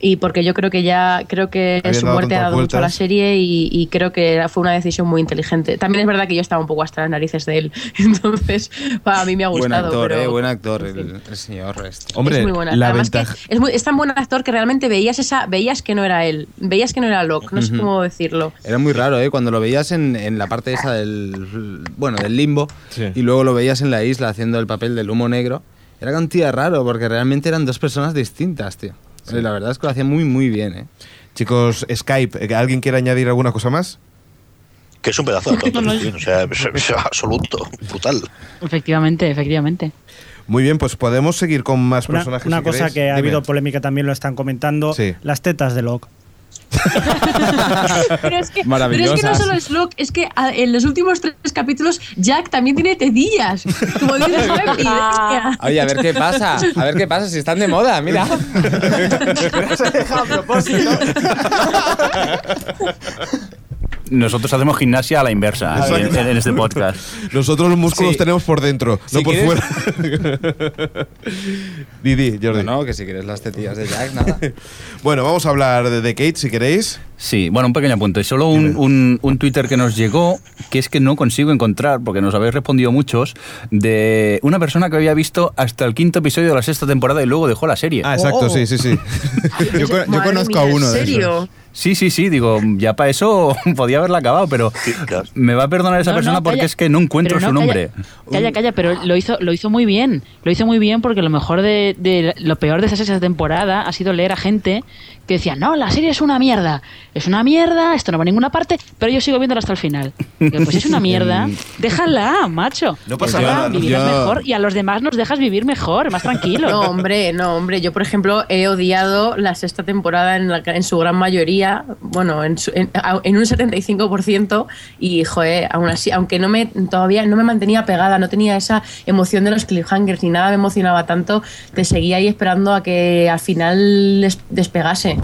Y porque yo creo que ya, creo que Habían su muerte ha dado mucho a la serie y, y creo que fue una decisión muy inteligente. También es verdad que yo estaba un poco hasta las narices de él, (laughs) entonces para mí me ha Buen gustado. actor, pero- eh, buen actor, el, el señor. este. Hombre, es muy buena. la Además que ventaja. es, muy- es tan buen actor que realmente veías esa, veías que no era él, veías que no era Locke, no sé cómo decirlo. Era muy raro, ¿eh? Cuando lo veías en, en la parte esa del. Bueno, del limbo. Y luego lo veías en la isla haciendo el papel del humo negro. Era cantidad raro, porque realmente eran dos personas distintas, tío. Sí. Y La verdad es que lo hacía muy, muy bien, ¿eh? Chicos, Skype, ¿eh, ¿alguien quiere añadir alguna cosa más? Que es un pedazo de tonto, (laughs) tío, o sea, es, es absoluto, brutal. Efectivamente, efectivamente. Muy bien, pues podemos seguir con más Una, personajes. una si cosa queréis. que ha Dime. habido polémica también lo están comentando, Sí. las tetas de Locke. Pero es, que, pero es que no solo es Locke, es que a- en los últimos tres capítulos Jack también tiene tedillas. Como dices. Oye, a ver qué pasa. A ver qué pasa si están de moda, mira. (laughs) (laughs) Nosotros hacemos gimnasia a la inversa Exacto. en, en este podcast. Nosotros los músculos Sí. tenemos por dentro, Si no por quieres- fuera. (laughs) Didi, Jordi. No, que si quieres las tetillas de Jack, nada. (laughs) Bueno, vamos a hablar de, de Kate si queréis. Sí, bueno, un pequeño apunte. Solo un, un, un Twitter que nos llegó, que es que no consigo encontrar, porque nos habéis respondido muchos, de una persona que había visto hasta el quinto episodio de la sexta temporada y luego dejó la serie. Ah, exacto, sí, sí, sí. (laughs) Yo, yo conozco mía, a ¿en uno de serio? esos. Sí, sí, sí, digo, ya para eso (laughs) podía haberla acabado, pero me va a perdonar esa No, no, persona porque es que no encuentro su no, nombre. Calla, calla, pero lo hizo, lo hizo muy bien. Lo hizo muy bien porque lo mejor de, de- lo peor de esa sexta temporada ha sido leer a gente que decía, no, la serie es una mierda. Es una mierda, esto no va a ninguna parte, pero yo sigo viéndola hasta el final. Digo, pues es una mierda. (laughs) Déjala, macho. No pasa Déjala, nada, ¿no? Vivirás mejor y a los demás nos dejas vivir mejor, más tranquilo. No, hombre, no, hombre. Yo, por ejemplo, he odiado la sexta temporada en, la- en su gran mayoría, bueno, en, en- a- en un 75%, y, joder, aún así, aunque no me, todavía no me mantenía pegada, no tenía esa emoción de los cliffhangers ni nada me emocionaba tanto, te seguía ahí esperando a que al final des- despegase.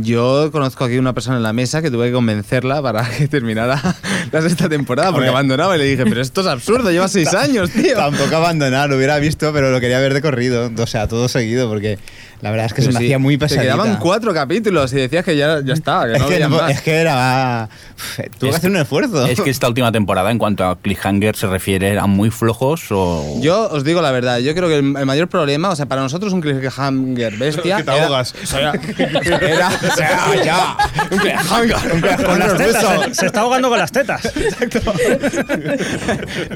Yo conozco aquí una persona en la mesa que tuve que convencerla para que terminara (laughs) la sexta temporada porque abandonaba y le dije, pero esto es absurdo, lleva seis (laughs) años, tío. Tampoco abandonar, lo hubiera visto, pero lo quería ver de corrido. O sea, todo seguido, porque la verdad es que se me sí, hacía muy Te pesadita. quedaban cuatro capítulos y decías que ya, ya está, que (laughs) es, no que, veías no- más. es que era... Tuve que hacer un esfuerzo. Es que esta última temporada, en cuanto a cliffhanger se refiere, eran muy flojos o... Yo os digo la verdad, yo creo que el, el mayor problema, o sea, para nosotros un cliffhanger bestia. Que te era- ahogas. (laughs) Era, era- (laughs) o sea, ya, un cliffhanger, un cliffhanger Con las tetas, beso. se, se está ahogando con las tetas.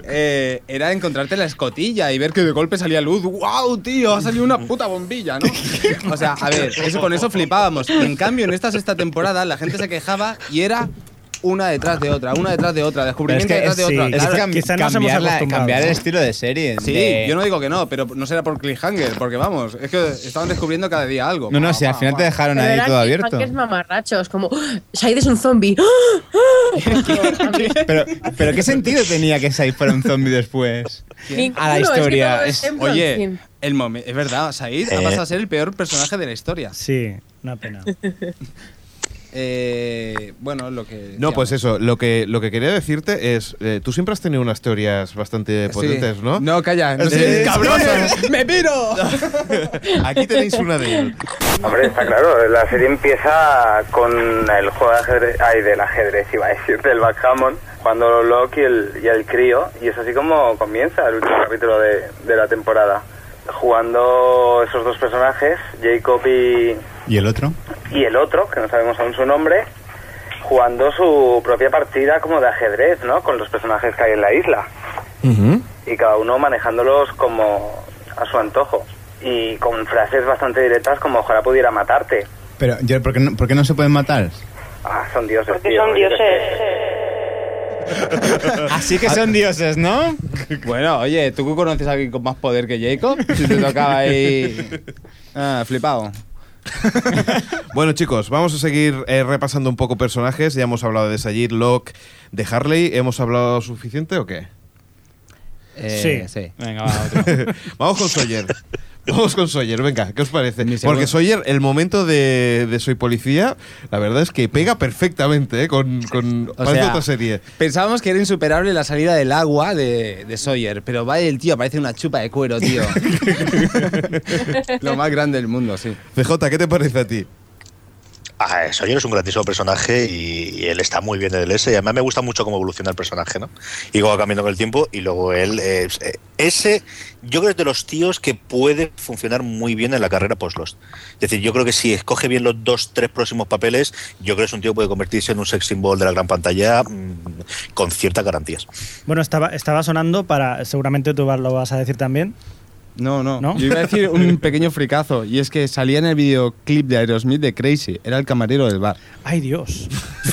Eh, era encontrarte la escotilla y ver que de golpe salía luz. ¡Wow, tío! Ha salido una puta bombilla, ¿no? O sea, a ver, eso, con eso flipábamos. En cambio, en esta sexta temporada, la gente se quejaba y era una detrás de otra, una detrás de otra, Pero es descubrimiento que, detrás de sí, otra. es Claro, que cam- cambiar, la- cambiar el estilo de serie. Sí, de- yo no digo que no, pero no será por cliffhanger, porque vamos, es que estaban descubriendo cada día algo. No, no, si al final te dejaron ahí todo abierto. cliffhangers mamarrachos, como ¡Ah! Said es un zombie. (laughs) Pero, pero ¿qué sentido tenía que Said fuera un zombie después? A la es que historia. Es- es ejemplo, en Oye. El es verdad, Said ha Eh. pasado a ser el peor personaje de la historia. Sí, una pena. (laughs) Eh, bueno, lo que. No, pues eso, lo que, lo que quería decirte es, eh, tú siempre has tenido unas teorías bastante Sí. potentes, ¿no? No, calla, no sí. cabrosos. (laughs) (laughs) ¡Me piro! Aquí tenéis una de él. Hombre, está claro, la serie empieza con el juego de ajedrez, ay, del ajedrez, iba a decir, del backgammon, cuando Locke y el, y el crío, y es así como comienza el último capítulo de, de la temporada, jugando esos dos personajes, Jacob y, ¿Y el otro? y el otro, que no sabemos aún su nombre, jugando su propia partida como de ajedrez, ¿no? Con los personajes que hay en la isla. Y cada uno manejándolos como a su antojo. Y con frases bastante directas como ojalá pudiera matarte. Pero, yo, ¿por, qué no, por qué no se pueden matar? Ah, son dioses, Porque tío. son dioses. Así que son dioses, ¿no? Bueno, oye, ¿tú conoces a alguien con más poder que Jacob? Si te tocaba ahí. Ah, flipado. (laughs) Bueno, chicos, vamos a seguir eh, repasando un poco personajes. Ya hemos hablado de Sayid, Locke, de Harley. ¿Hemos hablado suficiente o qué? Eh, sí. sí. Venga, va, otro. (laughs) Vamos con Sawyer. Vamos con Sawyer, venga, ¿qué os parece? Porque Sawyer, el momento de, de Soy Policía, la verdad es que pega perfectamente, ¿eh? Con, con O parece sea, otra serie. Pensábamos que era insuperable la salida del agua de, de Sawyer, pero vaya el tío, parece una chupa de cuero, tío. (laughs) Lo más grande del mundo, sí. CJ, ¿qué te parece a ti? Ah, Sawyer es un grandísimo personaje y, él está muy bien en el S. Y además me gusta mucho cómo evoluciona el personaje, ¿no? Y cómo va cambiando con el tiempo. Y luego él, eh, ese, yo creo que es de los tíos que puede funcionar muy bien en la carrera post-Lost. Es decir, yo creo que si escoge bien los dos, tres próximos papeles, yo creo que es un tío que puede convertirse en un sex symbol de la gran pantalla mm, con ciertas garantías. Bueno, estaba sonando para. Seguramente tú lo vas a decir también. No, no, ¿No? Yo iba a decir un pequeño fricazo, y es que salía en el videoclip de Aerosmith de Crazy, era el camarero del bar. ¡Ay, Dios! (laughs)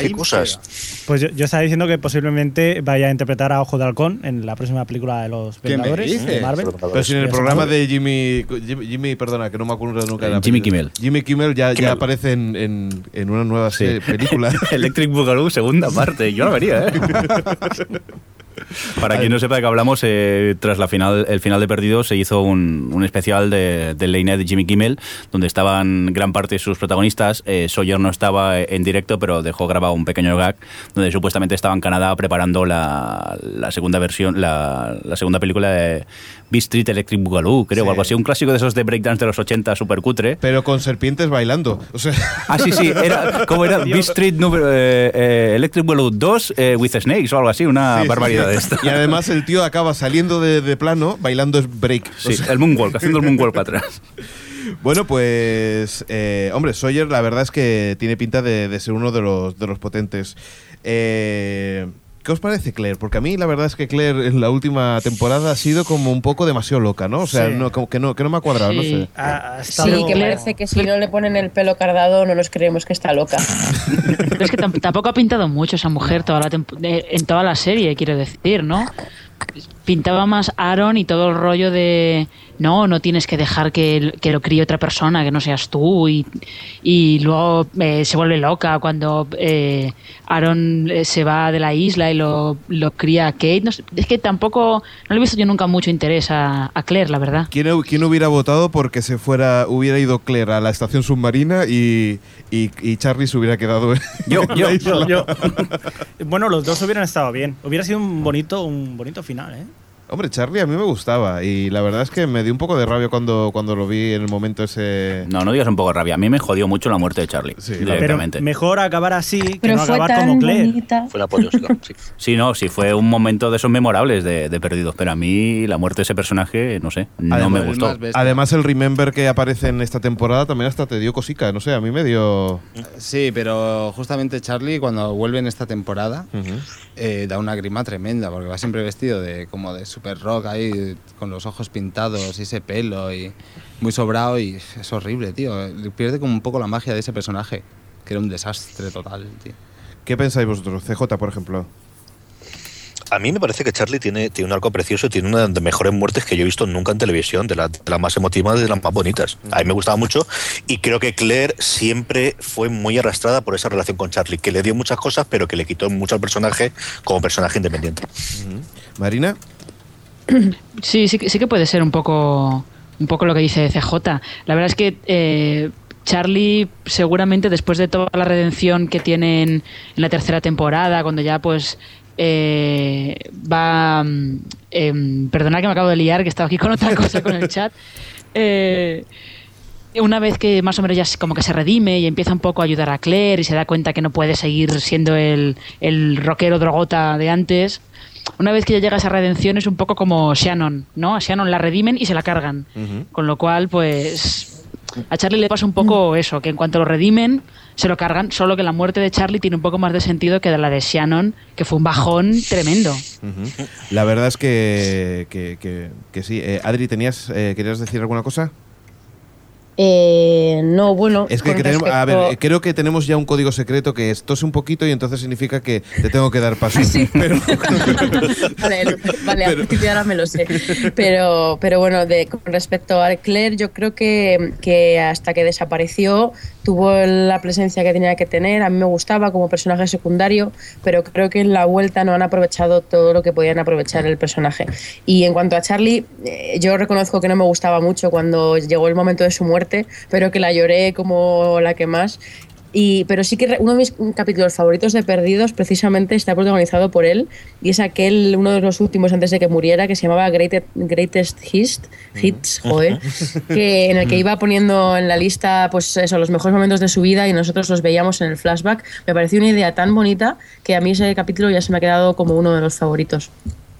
¿Qué cosas? Pues yo, yo estaba diciendo que posiblemente vaya a interpretar a Ojo de Halcón en la próxima película de los ¿Qué me Vengadores de? Marvel. Pero si en el Ya programa de Jimmy, Jimmy, Jimmy, perdona, que no me acuerdo nunca de la Jimmy película. Kimmel. Jimmy Kimmel ya, ya Kimmel. aparece en, en, en una nueva Sí. película. (laughs) Electric Boogaloo, segunda parte. Yo no vería, ¿eh? (laughs) Para quien no sepa de qué hablamos, eh, tras la final, el final de Perdidos se hizo un, un especial de, de Late de Jimmy Kimmel, donde estaban gran parte de sus protagonistas. Eh, Sawyer no estaba en directo, pero dejó grabado un pequeño gag, donde supuestamente estaba en Canadá preparando la, la segunda versión, la, la segunda película de Beat Street Electric Boogaloo, creo, o algo así. Un clásico de esos de breakdance de los 80, súper cutre. Pero con serpientes bailando. O sea, Ah, sí, sí, era, ¿cómo era? Beat Street número, eh, eh, Electric Boogaloo 2 eh, with Snakes o algo así, una Sí, barbaridad sí. de esto. Y además el tío acaba saliendo de, de plano bailando es break. Sí, O sea, el moonwalk, haciendo el moonwalk para atrás. Bueno, pues, eh, hombre, Sawyer la verdad es que tiene pinta de, de ser uno de los, de los potentes. Eh, ¿Qué os parece Claire? Porque a mí la verdad es que Claire en la última temporada ha sido como un poco demasiado loca, ¿no? O sea, Sí. no, como que, no, que no me ha cuadrado, no sé. Ha- ha Sí, que parece que si no le ponen el pelo cardado no nos creemos que está loca. (laughs) Pero es que tam- tampoco ha pintado mucho esa mujer toda la en toda la serie, quiero decir, ¿no? Pintaba más Aaron y todo el rollo de no, no tienes que dejar que, que lo críe otra persona, que no seas tú. Y, y luego eh, se vuelve loca cuando eh, Aaron eh, se va de la isla y lo, lo cría Kate. No sé, es que tampoco, no le he visto yo nunca mucho interés a, a Claire, la verdad. ¿Quién, hu- quién hubiera votado porque se fuera, hubiera ido Claire a la estación submarina y, y, y Charlie se hubiera quedado en Yo, (laughs) yo, isla? yo- (laughs) bueno, los dos hubieran estado bien. Hubiera sido un bonito, un bonito final, ¿eh? Hombre, Charlie a mí me gustaba y la verdad es que me dio un poco de rabia cuando, cuando lo vi en el momento ese... No, no digas un poco de rabia. A mí me jodió mucho la muerte de Charlie. Pero directamente. mejor acabar así que Pero no fue acabar tan como Claire. bonita. Fue la apoteósica, sí. (laughs) Sí, no, sí, fue un momento de esos memorables de, de Perdidos. Pero a mí la muerte de ese personaje, no sé, no Además, me gustó. Además el Remember que aparece en esta temporada también hasta te dio cosica, no sé, a mí me dio... Sí, pero justamente Charlie cuando vuelve en esta temporada eh, da una grima tremenda porque va siempre vestido de como de super rock ahí con los ojos pintados y ese pelo y muy sobrado y es horrible, tío. Pierde como un poco la magia de ese personaje que era un desastre total, tío. ¿Qué pensáis vosotros? CJ, por ejemplo. A mí me parece que Charlie tiene, tiene un arco precioso y tiene una de las mejores muertes que yo he visto nunca en televisión, de, la- de las más emotivas y de las más bonitas. A mí me gustaba mucho y creo que Claire siempre fue muy arrastrada por esa relación con Charlie, que le dio muchas cosas, pero que le quitó mucho al personaje como personaje independiente. Marina. (clears throat) Sí, sí, que- sí que puede ser un poco, un poco lo que dice CJ. La verdad es que eh, Charlie seguramente después de toda la redención que tiene en, en la tercera temporada, cuando ya pues eh, va... mm, em, perdonad que me acabo de liar, que estaba aquí con otra cosa con el (laughs) chat. Eh, una vez que más o menos ya se- como que se redime y empieza un poco a ayudar a Claire y se da cuenta que no puede seguir siendo el, el rockero drogota de antes, una vez que ya llega a esa redención es un poco como Shannon, ¿no? A Shannon la redimen y se la cargan. Con lo cual, pues a Charlie le pasa un poco eso, que en cuanto lo redimen, se lo cargan, solo que la muerte de Charlie tiene un poco más de sentido que la de Shannon, que fue un bajón tremendo. La verdad es que, que, que- que sí. Eh, Adri, ¿tenías, eh, ¿querías decir alguna cosa? Eh, no, bueno. Es que, tenemos, a ver, eh, creo que tenemos ya un código secreto que es tose un poquito y entonces significa que te tengo que dar paso. (laughs) (laughs) Pero, Vale, vale, a partir de ahora me lo sé. Pero, pero bueno, de, con respecto a Claire, yo creo que, que hasta que desapareció tuvo la presencia que tenía que tener, a mí me gustaba como personaje secundario, pero creo que en la vuelta no han aprovechado todo lo que podían aprovechar el personaje. Y en cuanto a Charlie, eh, yo reconozco que no me gustaba mucho cuando llegó el momento de su muerte, pero que la lloré como la que más. Y, pero sí que uno de mis capítulos favoritos de Perdidos precisamente está protagonizado por él y es aquel, uno de los últimos antes de que muriera, que se llamaba Greatest, Greatest Hits, Hits joder, (laughs) que, en el que iba poniendo en la lista pues eso, los mejores momentos de su vida y nosotros los veíamos en el flashback. Me pareció una idea tan bonita que a mí ese capítulo ya se me ha quedado como uno de los favoritos.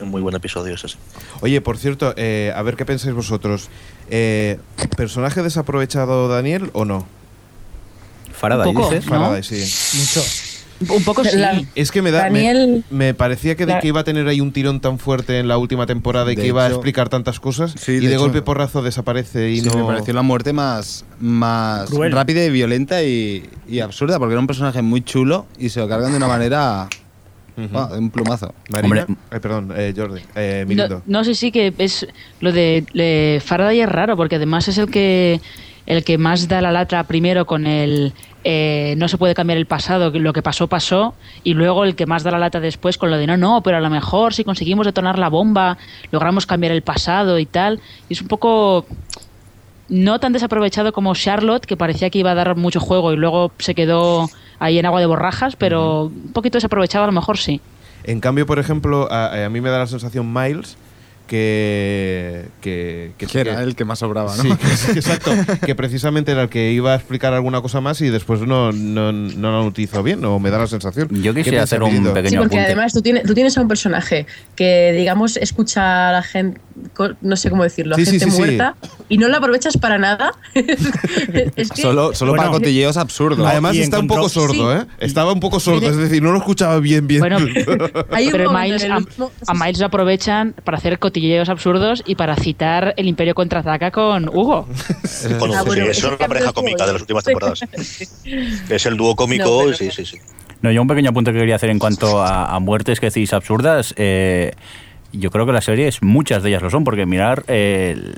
Un muy buen episodio ese. sí. Oye, por cierto, eh, a ver qué pensáis vosotros. Eh, ¿Personaje desaprovechado Daniel o no? Faraday, Un poco, dices. ¿no? Faraday, sí. Mucho. Un poco sí. La- Es que me da. me- Daniel- Me, parecía que, de La- que iba a tener ahí un tirón tan fuerte en la última temporada y De que iba a explicar tantas cosas. Sí, y de de, hecho- golpe porrazo desaparece y Sí, no. me pareció la muerte más, más Cruel. rápida y violenta y, y absurda, porque era un personaje muy chulo y se lo cargan de una manera. Ah, un plumazo. Marina. Hombre. Ay, perdón, eh, Jordi. Eh, No, no sé, sí que es lo de Faraday es raro porque además es el que el que más da la lata primero con el eh, no se puede cambiar el pasado, lo que pasó pasó y luego el que más da la lata después con lo de no no, pero a lo mejor si conseguimos detonar la bomba logramos cambiar el pasado y tal y es un poco no tan desaprovechado como Charlotte que parecía que iba a dar mucho juego y luego se quedó ahí en agua de borrajas, pero un poquito desaprovechado a lo mejor sí. En cambio, por ejemplo, a, a mí me da la sensación Miles que. que, que, Que era el que más sobraba, ¿no? Sí, que- exacto. que precisamente era el que iba a explicar alguna cosa más y después no, no, no lo utilizó bien, o me da la sensación. Yo ¿Qué quisiera hacer un pequeño Sí, porque apunte. además tú tienes, tú tienes a un personaje que, digamos, escucha a la gente, no sé cómo decirlo, a Sí, gente sí, sí. muerta y no lo aprovechas para nada. (laughs) es que Solo, solo Bueno. para cotilleos absurdos. Además y está un encontró- poco sordo, Sí. ¿eh? Estaba un poco sordo, es decir, no lo escuchaba bien, bien. Bueno, (laughs) hay un pero Miles, a, a Miles lo aprovechan para hacer cotilleos absurdos y para citar el Imperio contraataca con Hugo. (laughs) Con- Ah, sí, bueno, eso ese es una pareja capítulo cómica de las últimas temporadas. (laughs) es el dúo No, cómico, pero- sí, sí, sí. No, yo un pequeño apunte que quería hacer en cuanto a, a muertes que decís absurdas. eh, yo creo que las series, muchas de ellas lo son, porque mirar el,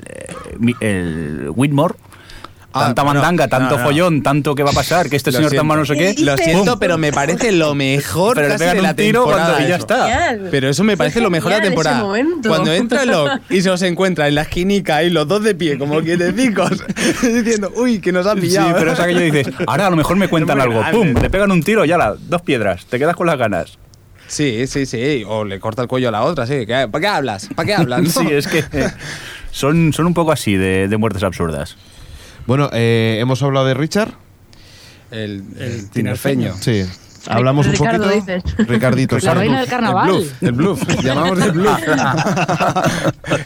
mi- el Whitmore, Ah, tanta bueno, mandanga, tanto no, no. follón, tanto que va a pasar, que este Lo señor siento. tan malo no sé qué. Lo siento, pero me parece lo mejor Pero le casi pegan de la un tiro temporada. cuando- y ya está. Genial. Pero eso me parece lo mejor de la temporada. Cuando entra Locke y se los encuentra en la esquinica y los dos de pie, como (laughs) quietecicos, (laughs) diciendo, uy, que nos han Sí, pillado. pero es aquello que dices, ahora a lo mejor me cuentan Es algo. grande. ¡Pum! Le pegan un tiro y la dos piedras. Te quedas con las ganas. Sí, sí, sí. O le corta el cuello a la otra, sí. ¿Qué- ¿Para qué hablas? ¿Para qué hablas? (laughs) Sí, es que son, son un poco así de, de muertes absurdas. Bueno, eh, hemos hablado de Richard. El, El el tinerfeño. Sí. Hablamos un Ricardo, poquito. dices. Ricardito, La reina del carnaval. El bluff. El bluff. (laughs) Llamamos el bluff. (laughs)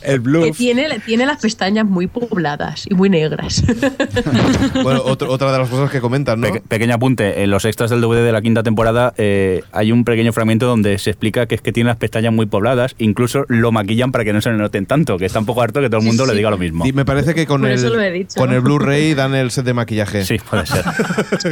el que bluff. tiene, tiene las pestañas muy pobladas y muy negras. (laughs) Bueno, otro- otra de las cosas que comentan, ¿no? Peque- pequeño apunte, en los extras del DVD de la quinta temporada eh, hay un pequeño fragmento donde se explica que es que tiene las pestañas muy pobladas, incluso lo maquillan para que no se le noten tanto, que está un poco harto que todo el Sí, mundo le diga lo mismo. Y me parece que con Por eso lo he el, dicho. con el Blu-ray dan el set de maquillaje. Sí, puede ser.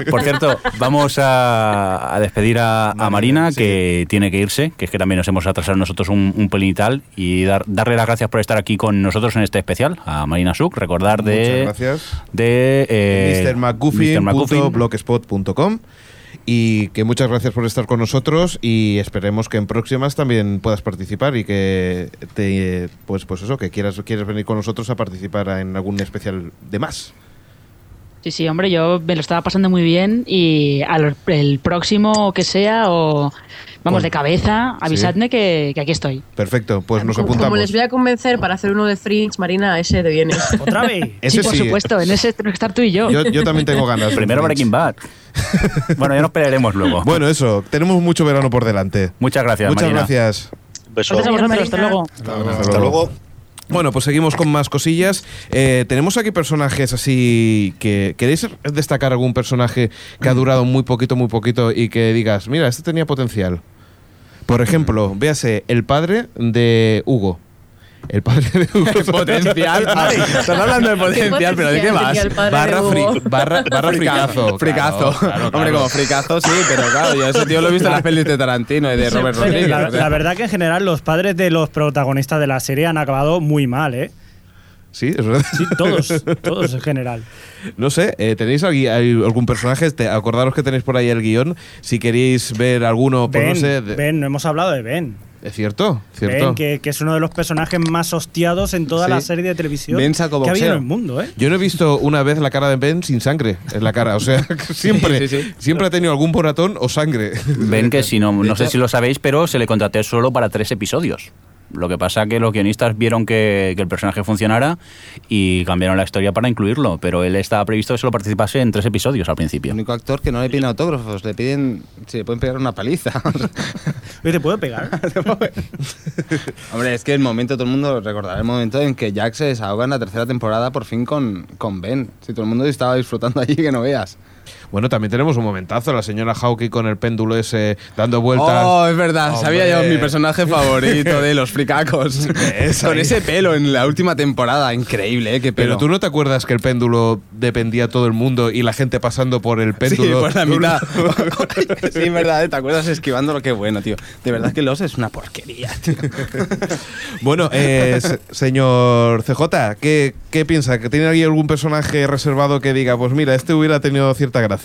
Por cierto, vamos a, a despedir a, a Marina, sí. que tiene que irse, que es que también nos hemos atrasado nosotros un, un pelín y tal, y dar, darle las gracias por estar aquí con nosotros en este especial, a Marina Suk, recordar de... Muchas gracias. de eh, Mr. McGuffin. mrmcguffin.blogspot.com y que muchas gracias por estar con nosotros y esperemos que en próximas también puedas participar y que te pues pues eso que quieras quieres venir con nosotros a participar en algún especial de más Sí, sí, hombre, yo me lo estaba pasando muy bien y al el próximo que sea o vamos de cabeza, avisadme que, que aquí estoy. perfecto pues nos Como- Como apuntamos les voy a convencer para hacer uno de Fringe, Marina, ese de viene. (laughs) ¿Otra vez? Ese sí, por sí. supuesto, en ese tenemos que estar tú y yo. yo, yo también tengo ganas (laughs) Primero Breaking Bad. (laughs) bueno, ya nos pelearemos luego. bueno eso tenemos mucho verano por delante Muchas gracias, muchas Marina. gracias Beso. Gracias a vosotros, Marina. hasta luego. Hasta luego. Bueno, pues seguimos con más cosillas. Eh, tenemos aquí personajes así que... ¿Queréis destacar algún personaje que ha durado muy poquito, muy poquito y que digas, mira, este tenía potencial? Por ejemplo, véase el padre de Hugo. El padre de Hugo. Potencial. Ay, Están hablando de potencial, pero ¿de qué padre barra, fri- Hugo? barra, barra fricazo. Fricazo. Claro, claro, Hombre, como fricazo sí, pero claro, yo ese tío lo he visto en las pelis de Tarantino y de Robert Rodríguez. la, verdad que en general los padres de los protagonistas de la serie han acabado muy mal, ¿eh? Sí, es verdad. Sí, todos, (laughs) todos en general. No sé, eh, ¿tenéis algún personaje? Acordaros que tenéis por ahí el guion. Si queréis ver alguno, pues Ben, no sé. de- Ben, no hemos hablado de Ben. ¿Es cierto? ¿Cierto? Ben, que, que es uno de los personajes más hostiados en toda Sí. la serie de televisión Ben saco que ha habido en boxeo. el mundo, ¿eh? Yo no he visto una vez la cara de Ben sin sangre en la cara. O sea, (laughs) siempre, Sí, sí, sí. siempre ha tenido algún moratón o sangre. Ven que si no, no (laughs) sé si lo sabéis, pero se le contrató solo para tres episodios. Lo que pasa que los guionistas vieron que, que el personaje funcionara y cambiaron la historia para incluirlo, pero él estaba previsto que solo participase en tres episodios al principio. El único actor que no le piden autógrafos, le piden. Si le pueden pegar una paliza. (laughs) ¿Te puedo pegar? (laughs) (laughs) Hombre, es que el momento, todo el mundo recordará el momento en que Jack se desahoga en la tercera temporada por fin con, con Ben. Si todo el mundo estaba disfrutando allí, que no veas. Bueno, también tenemos un momentazo, la señora Hawkeye con el péndulo ese dando vueltas. Oh, es verdad. Sabía yo mi personaje favorito de los fricacos. (laughs) Es Con ese pelo en la última temporada. Increíble, ¿eh? Qué pelo. Pero tú no te acuerdas que el péndulo dependía todo el mundo y la gente pasando por el péndulo. Sí, por la (laughs) mitad. (laughs) sí, verdad, ¿eh? ¿te acuerdas esquivando lo que bueno, tío? De verdad que los es una porquería, tío. Bueno, eh, se- señor CJ, ¿qué, ¿qué piensa? ¿Que tiene ahí algún personaje reservado que diga, pues mira, este hubiera tenido cierta gracia?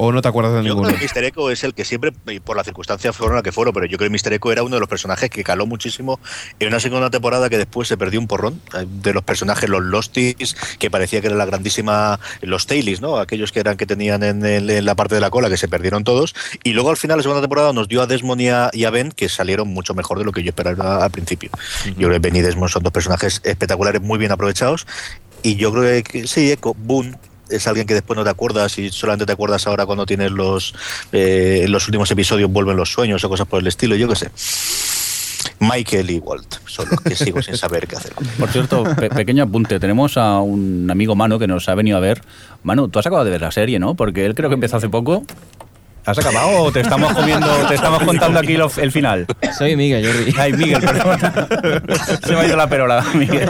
¿O no te acuerdas de Yo ninguno? creo que Mr. Echo es el que siempre, por las circunstancias fueron las que fueron, pero yo creo que Mr. Echo era uno de los personajes que caló muchísimo en una segunda temporada que después se perdió un porrón eh, de los personajes, los Losties, que parecía que era la grandísima, los Tailies, ¿no? Aquellos que eran que tenían en, el- en la parte de la cola, que se perdieron todos. Y luego al final, la segunda temporada, nos dio a Desmond y a, y a Ben, que salieron mucho mejor de lo que yo esperaba al principio. Yo creo que Ben y Desmond son dos personajes espectaculares, muy bien aprovechados. Y yo creo que sí, Echo, Boone, es alguien que después no te acuerdas y solamente te acuerdas ahora cuando tienes los eh, los últimos episodios vuelven los sueños o cosas por el estilo, yo qué sé. Michael y Walt son los que sigo sin saber qué hacer. (laughs) Por cierto, pe- pequeño apunte, tenemos a un amigo Manu que nos ha venido a ver. Manu, tú has acabado de ver la serie, ¿no? Porque él creo que empezó hace poco. ¿Has acabado o te estamos comiendo, te estamos contando aquí lo- el final? Soy Miguel, Jordi. Ay, Miguel, perdón. Se me ha ido la perola, Miguel.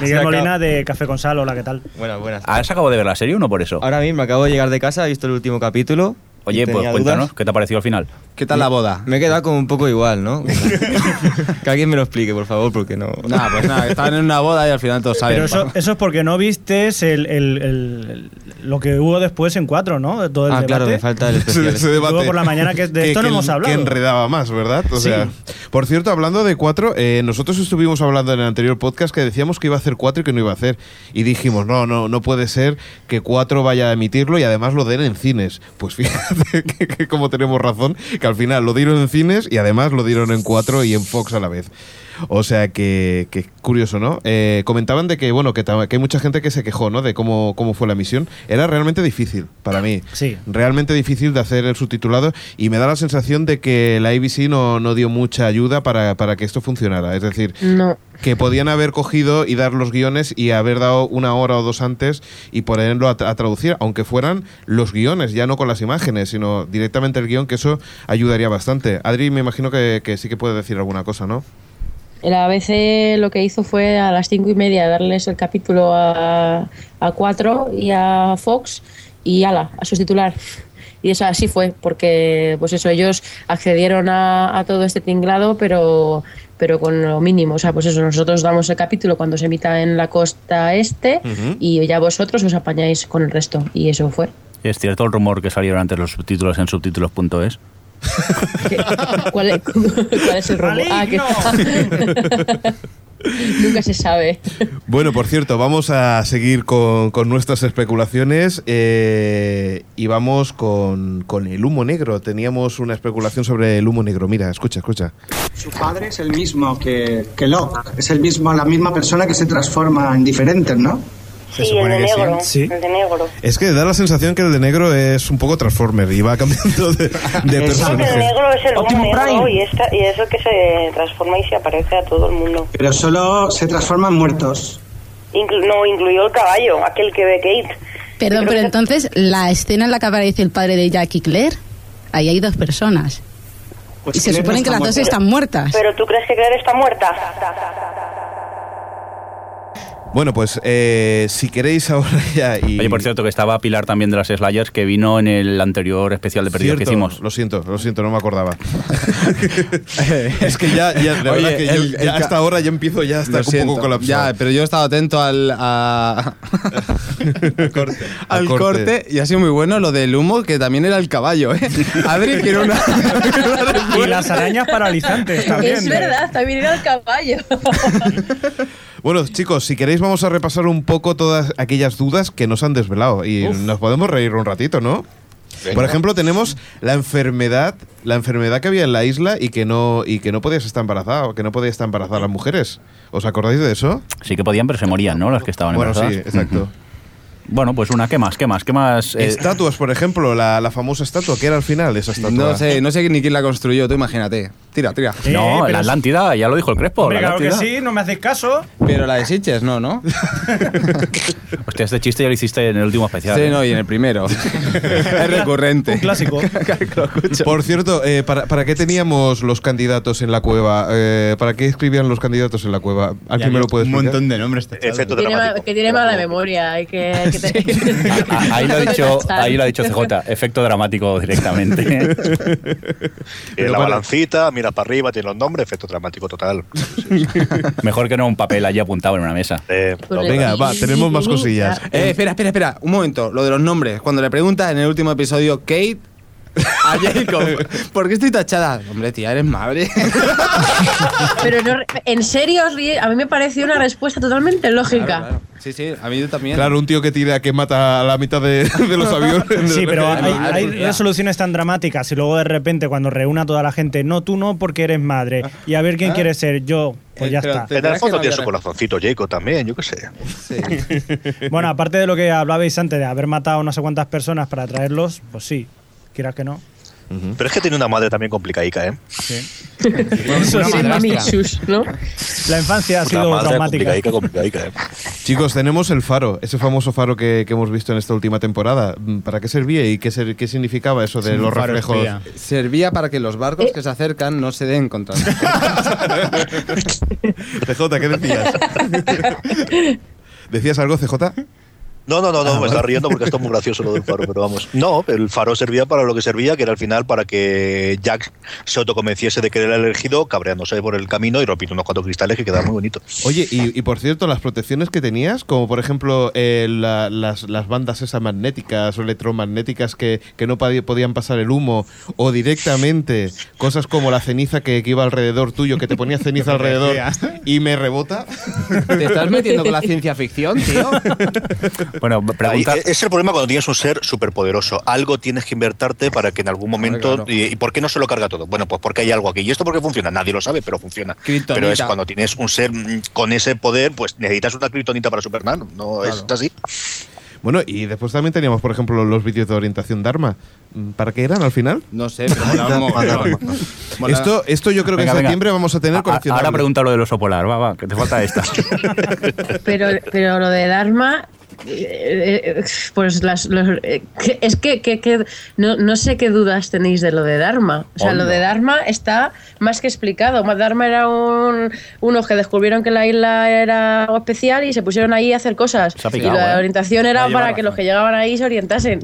Miguel Molina de Café con Sal, hola, ¿qué tal? Buenas, buenas. ¿Has acabado de ver la serie o no por eso? Ahora mismo acabo de llegar de casa, he visto el último capítulo. Oye, pues cuéntanos, dudas. ¿qué te ha parecido al final? ¿Qué tal la boda? Me he quedado como un poco igual, ¿no? (laughs) que alguien me lo explique, por favor, porque no. Nada, pues nada, estaban en una boda y al final todos saben. Pero eso, eso es porque no vistes el, el- el- el- lo que hubo después en cuatro, ¿no? Todo el Ah, debate. claro, me falta el (laughs) especial. Ese debate Luego por la mañana que de esto no hemos hablado. Que enredaba más, ¿verdad? O Sí. sea, por cierto, hablando de cuatro, eh, nosotros estuvimos hablando en el anterior podcast que decíamos que iba a hacer cuatro y que no iba a hacer. Y dijimos, no, no, no puede ser que cuatro vaya a emitirlo y además lo den en cines. Pues fíjate (laughs) que, que como tenemos razón, que al final lo dieron en cines y además lo dieron en cuatro y en Fox a la vez. O sea que, que curioso, ¿no? Eh, comentaban de que, bueno, que hay mucha gente que se quejó, ¿no? De cómo, cómo fue la misión. Era realmente difícil para mí. Sí. Realmente difícil de hacer el subtitulado y me da la sensación de que la ABC no, no dio mucha ayuda para, para que esto funcionara. Es decir, No. Que podían haber cogido y dar los guiones y haber dado una hora o dos antes y ponerlo a, a traducir, aunque fueran los guiones, ya no con las imágenes, sino directamente el guion, que eso ayudaría bastante. Adri, me imagino que, que sí que puede decir alguna cosa, ¿no? El ABC lo que hizo fue a las cinco y media darles el capítulo a, a cuatro y a Fox y ala, a sustitular. Y eso así fue, porque pues eso, ellos accedieron a, a todo este tinglado, pero, pero con lo mínimo. O sea, pues eso, nosotros damos el capítulo cuando se emita en la costa este y ya vosotros os apañáis con el resto. Y eso fue. ¿Es cierto el rumor que salieron antes los subtítulos en subtítulos.es? (laughs) ¿Cuál es, (laughs) cuál es el rumbo? Ah, que (laughs) (laughs) Nunca se sabe. Bueno, por cierto, vamos a seguir con, con nuestras especulaciones eh, y vamos con, con el humo negro. Teníamos una especulación sobre el humo negro. Mira, escucha, escucha. Su padre es el mismo que, que Locke, es el mismo, la misma persona que se transforma en diferentes, ¿no? Sí, el de negro. El de negro. Es que da la sensación que el de negro es un poco Transformer y va cambiando de, de (laughs) No, que el personaje. negro es el Optimus negro Prime. y, esta, y es el que se transforma y se aparece a todo el mundo. Pero solo se transforman muertos. Inclu- no, incluyó el caballo, aquel que ve Kate. Perdón, pero entonces, la escena en la que aparece el padre de Jack y Claire, ahí hay dos personas. Pues y se Claire supone no que las dos muerta. están muertas. Pero tú crees que Claire está muerta. Bueno, pues eh, si queréis ahora (laughs) ya y... Oye, por cierto, que estaba Pilar también de las Slayers, que vino en el anterior especial de Perdidos que hicimos. Lo siento, lo siento, no me acordaba. (laughs) es que ya, ya de Oye, verdad que yo el- ya hasta ahora ya empiezo ya a estar Lo un siento. poco colapsado. Ya, pero yo he estado atento al, a- (laughs) al Al corte. corte. y ha sido muy bueno lo del humo, que también era el caballo, ¿eh? Adri quiere una... Y las arañas paralizantes también. Es verdad, también era el caballo. Bueno, chicos, si queréis vamos a repasar un poco todas aquellas dudas que nos han desvelado y nos podemos reír un ratito, ¿no? Venga. Por ejemplo, tenemos la enfermedad, la enfermedad que había en la isla y que no y que no podías estar embarazada, o que no podías estar embarazada las mujeres. ¿Os acordáis de eso? Sí que podían, pero se morían, ¿no? Las que estaban Bueno, sí, embarazadas. Bueno, pues una, ¿qué más? ¿Qué más? ¿Qué más? Eh, Estatuas, por ejemplo, la, la famosa estatua, que era al final esa estatua? No sé, no sé ni quién la construyó, tú imagínate. Tira, tira. no, pero la es- Atlántida, ya lo dijo el Crespo. Hombre, la claro que sí, no me hacéis caso. Pero la de Sitges, no, ¿no? (laughs) Hostia, este chiste ya lo hiciste en el último especial. Sí, ¿eh? no, y en el primero. (laughs) es recurrente. Un clásico. (laughs) Por cierto, eh, ¿para, para qué teníamos los candidatos en la cueva? Eh, ¿Para qué escribían los candidatos en la cueva? ¿Alguien me lo puede Un explicar? montón de nombres. Efecto Tiene ma- dramático. que tiene mala memoria. Hay que, hay que tener- Ah, Ahí lo, ha dicho, ahí lo ha dicho CJ, efecto dramático directamente. Eh, la balancita, mira para arriba, tiene los nombres, efecto dramático total. (laughs) Mejor que no un papel allí apuntado en una mesa. Eh, no, Venga, va, tenemos más cosillas. Eh, espera, espera, espera. Un momento. Lo de los nombres. Cuando le pregunta en el último episodio, Kate. (laughs) A Jacob, ¿por qué estoy tachada? Hombre, tía, eres madre. (laughs) Pero no, en serio, a mí me pareció una respuesta totalmente lógica. Claro, claro. Sí, sí, a mí también. Claro, un tío que tira que mata a la mitad de, de los (laughs) aviones. Sí, pero hay, hay resoluciones tan dramáticas y luego de repente cuando reúne a toda la gente, no, tú no porque eres madre. Y a ver quién Ah. quiere ser, yo. Pues Eh, ya está. te- En el fondo tiene su corazoncito Jacob también, yo qué sé. Sí. Bueno, aparte de lo que hablabais antes de haber matado no sé cuántas personas para traerlos, pues sí, quieras que no. Pero es que tiene una madre también complicadica, ¿eh? Sí. Sí, Una mami madrastra. sus, ¿no? La infancia ha sido madre traumática. complicadica, complicadica, ¿eh? Chicos, tenemos el faro, ese famoso faro que, que hemos visto en esta última temporada. Mm, ¿Para qué servía y qué, ser- qué significaba eso de Sí, los reflejos? espía. Servía para que los barcos que se acercan no se den contra (laughs) CJ, ¿qué decías? (laughs) ¿Decías algo, CJ? No, no, no, no, Ah, me estaba riendo porque esto es muy gracioso lo del faro, pero vamos. No, el faro servía para lo que servía, que era al final para que Jack se autoconvenciese de que era el elegido, cabreándose por el camino y rompiendo unos cuatro cristales que quedaban muy bonitos. Oye, y, y por cierto, las protecciones que tenías, como por ejemplo eh, la- las, las bandas esas magnéticas o electromagnéticas que, que no podían pasar el humo, o directamente cosas como la ceniza que, que iba alrededor tuyo, que te ponía ceniza (laughs) alrededor y me rebota. ¿Te estás metiendo con la ciencia ficción, tío? (laughs) Bueno, pregunta. e- es el problema cuando tienes un ser superpoderoso. Algo tienes que invertarte para que en algún momento. claro. Y, y por qué no se lo carga todo? Bueno, pues porque hay algo aquí. ¿Y esto por qué funciona? Nadie lo sabe, pero funciona. Kriptonita. Pero es cuando tienes un ser mm, con ese poder, pues necesitas una kriptonita para Superman. No es así. Bueno, y después también teníamos, por ejemplo, los vídeos de orientación Dharma. Mm, ¿Para qué eran al final? No sé, pero mola un mogollón. (laughs) Mola- Esto, esto yo creo que en venga. septiembre vamos a tener coleccionables. ahora pregunta lo del oso polar, va, va, que te falta esta. (laughs) Pero, pero lo de Dharma, pues las, los- eh, es que, que- que no, no sé qué dudas tenéis de lo de Dharma. O sea, lo de Dharma está más que explicado. Dharma era un, unos que descubrieron que la isla era algo especial y se pusieron ahí a hacer cosas. Se ha y picado, la ¿eh? orientación No era para que los que llegaban ahí se orientasen.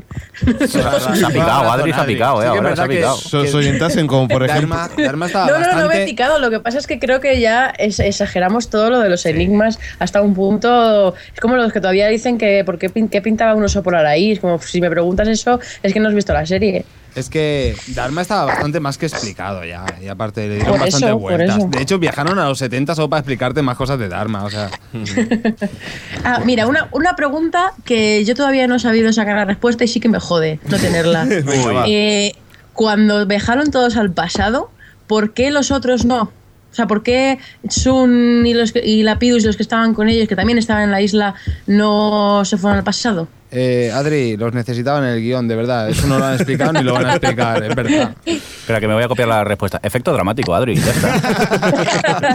Se ha picado, Adri se ha picado, eh, Sí ahora se ha verdad que- picado. Se orientasen como, por ejemplo... Dharma, Dharma estaba No, no, no me he bastante... picado. Lo que pasa es que creo que ya es- exageramos todo lo de los enigmas hasta un punto. Es como los que todavía dicen que por qué, qué pintaba un oso polar ahí. Es como si me preguntas eso, es que no has visto la serie. Es que Dharma estaba bastante más que explicado ya. Y aparte le dieron Por bastante eso, vueltas. De hecho, viajaron a los 70 solo para explicarte más cosas de Dharma. O sea, (laughs) Ah, mira, una, una pregunta que yo todavía no he sabido sacar la respuesta y sí que me jode no tenerla. (laughs) Eh, cuando viajaron todos al pasado, ¿por qué los otros no? O sea, ¿por qué Sun y, los y Lapidus y los que estaban con ellos, que también estaban en la isla, no se fueron al pasado? Eh, Adri, los necesitaban en el guion, de verdad. Eso no lo han explicado ni lo van a explicar, es verdad. Espera, que me voy a copiar la respuesta. Efecto dramático, Adri. Ya está.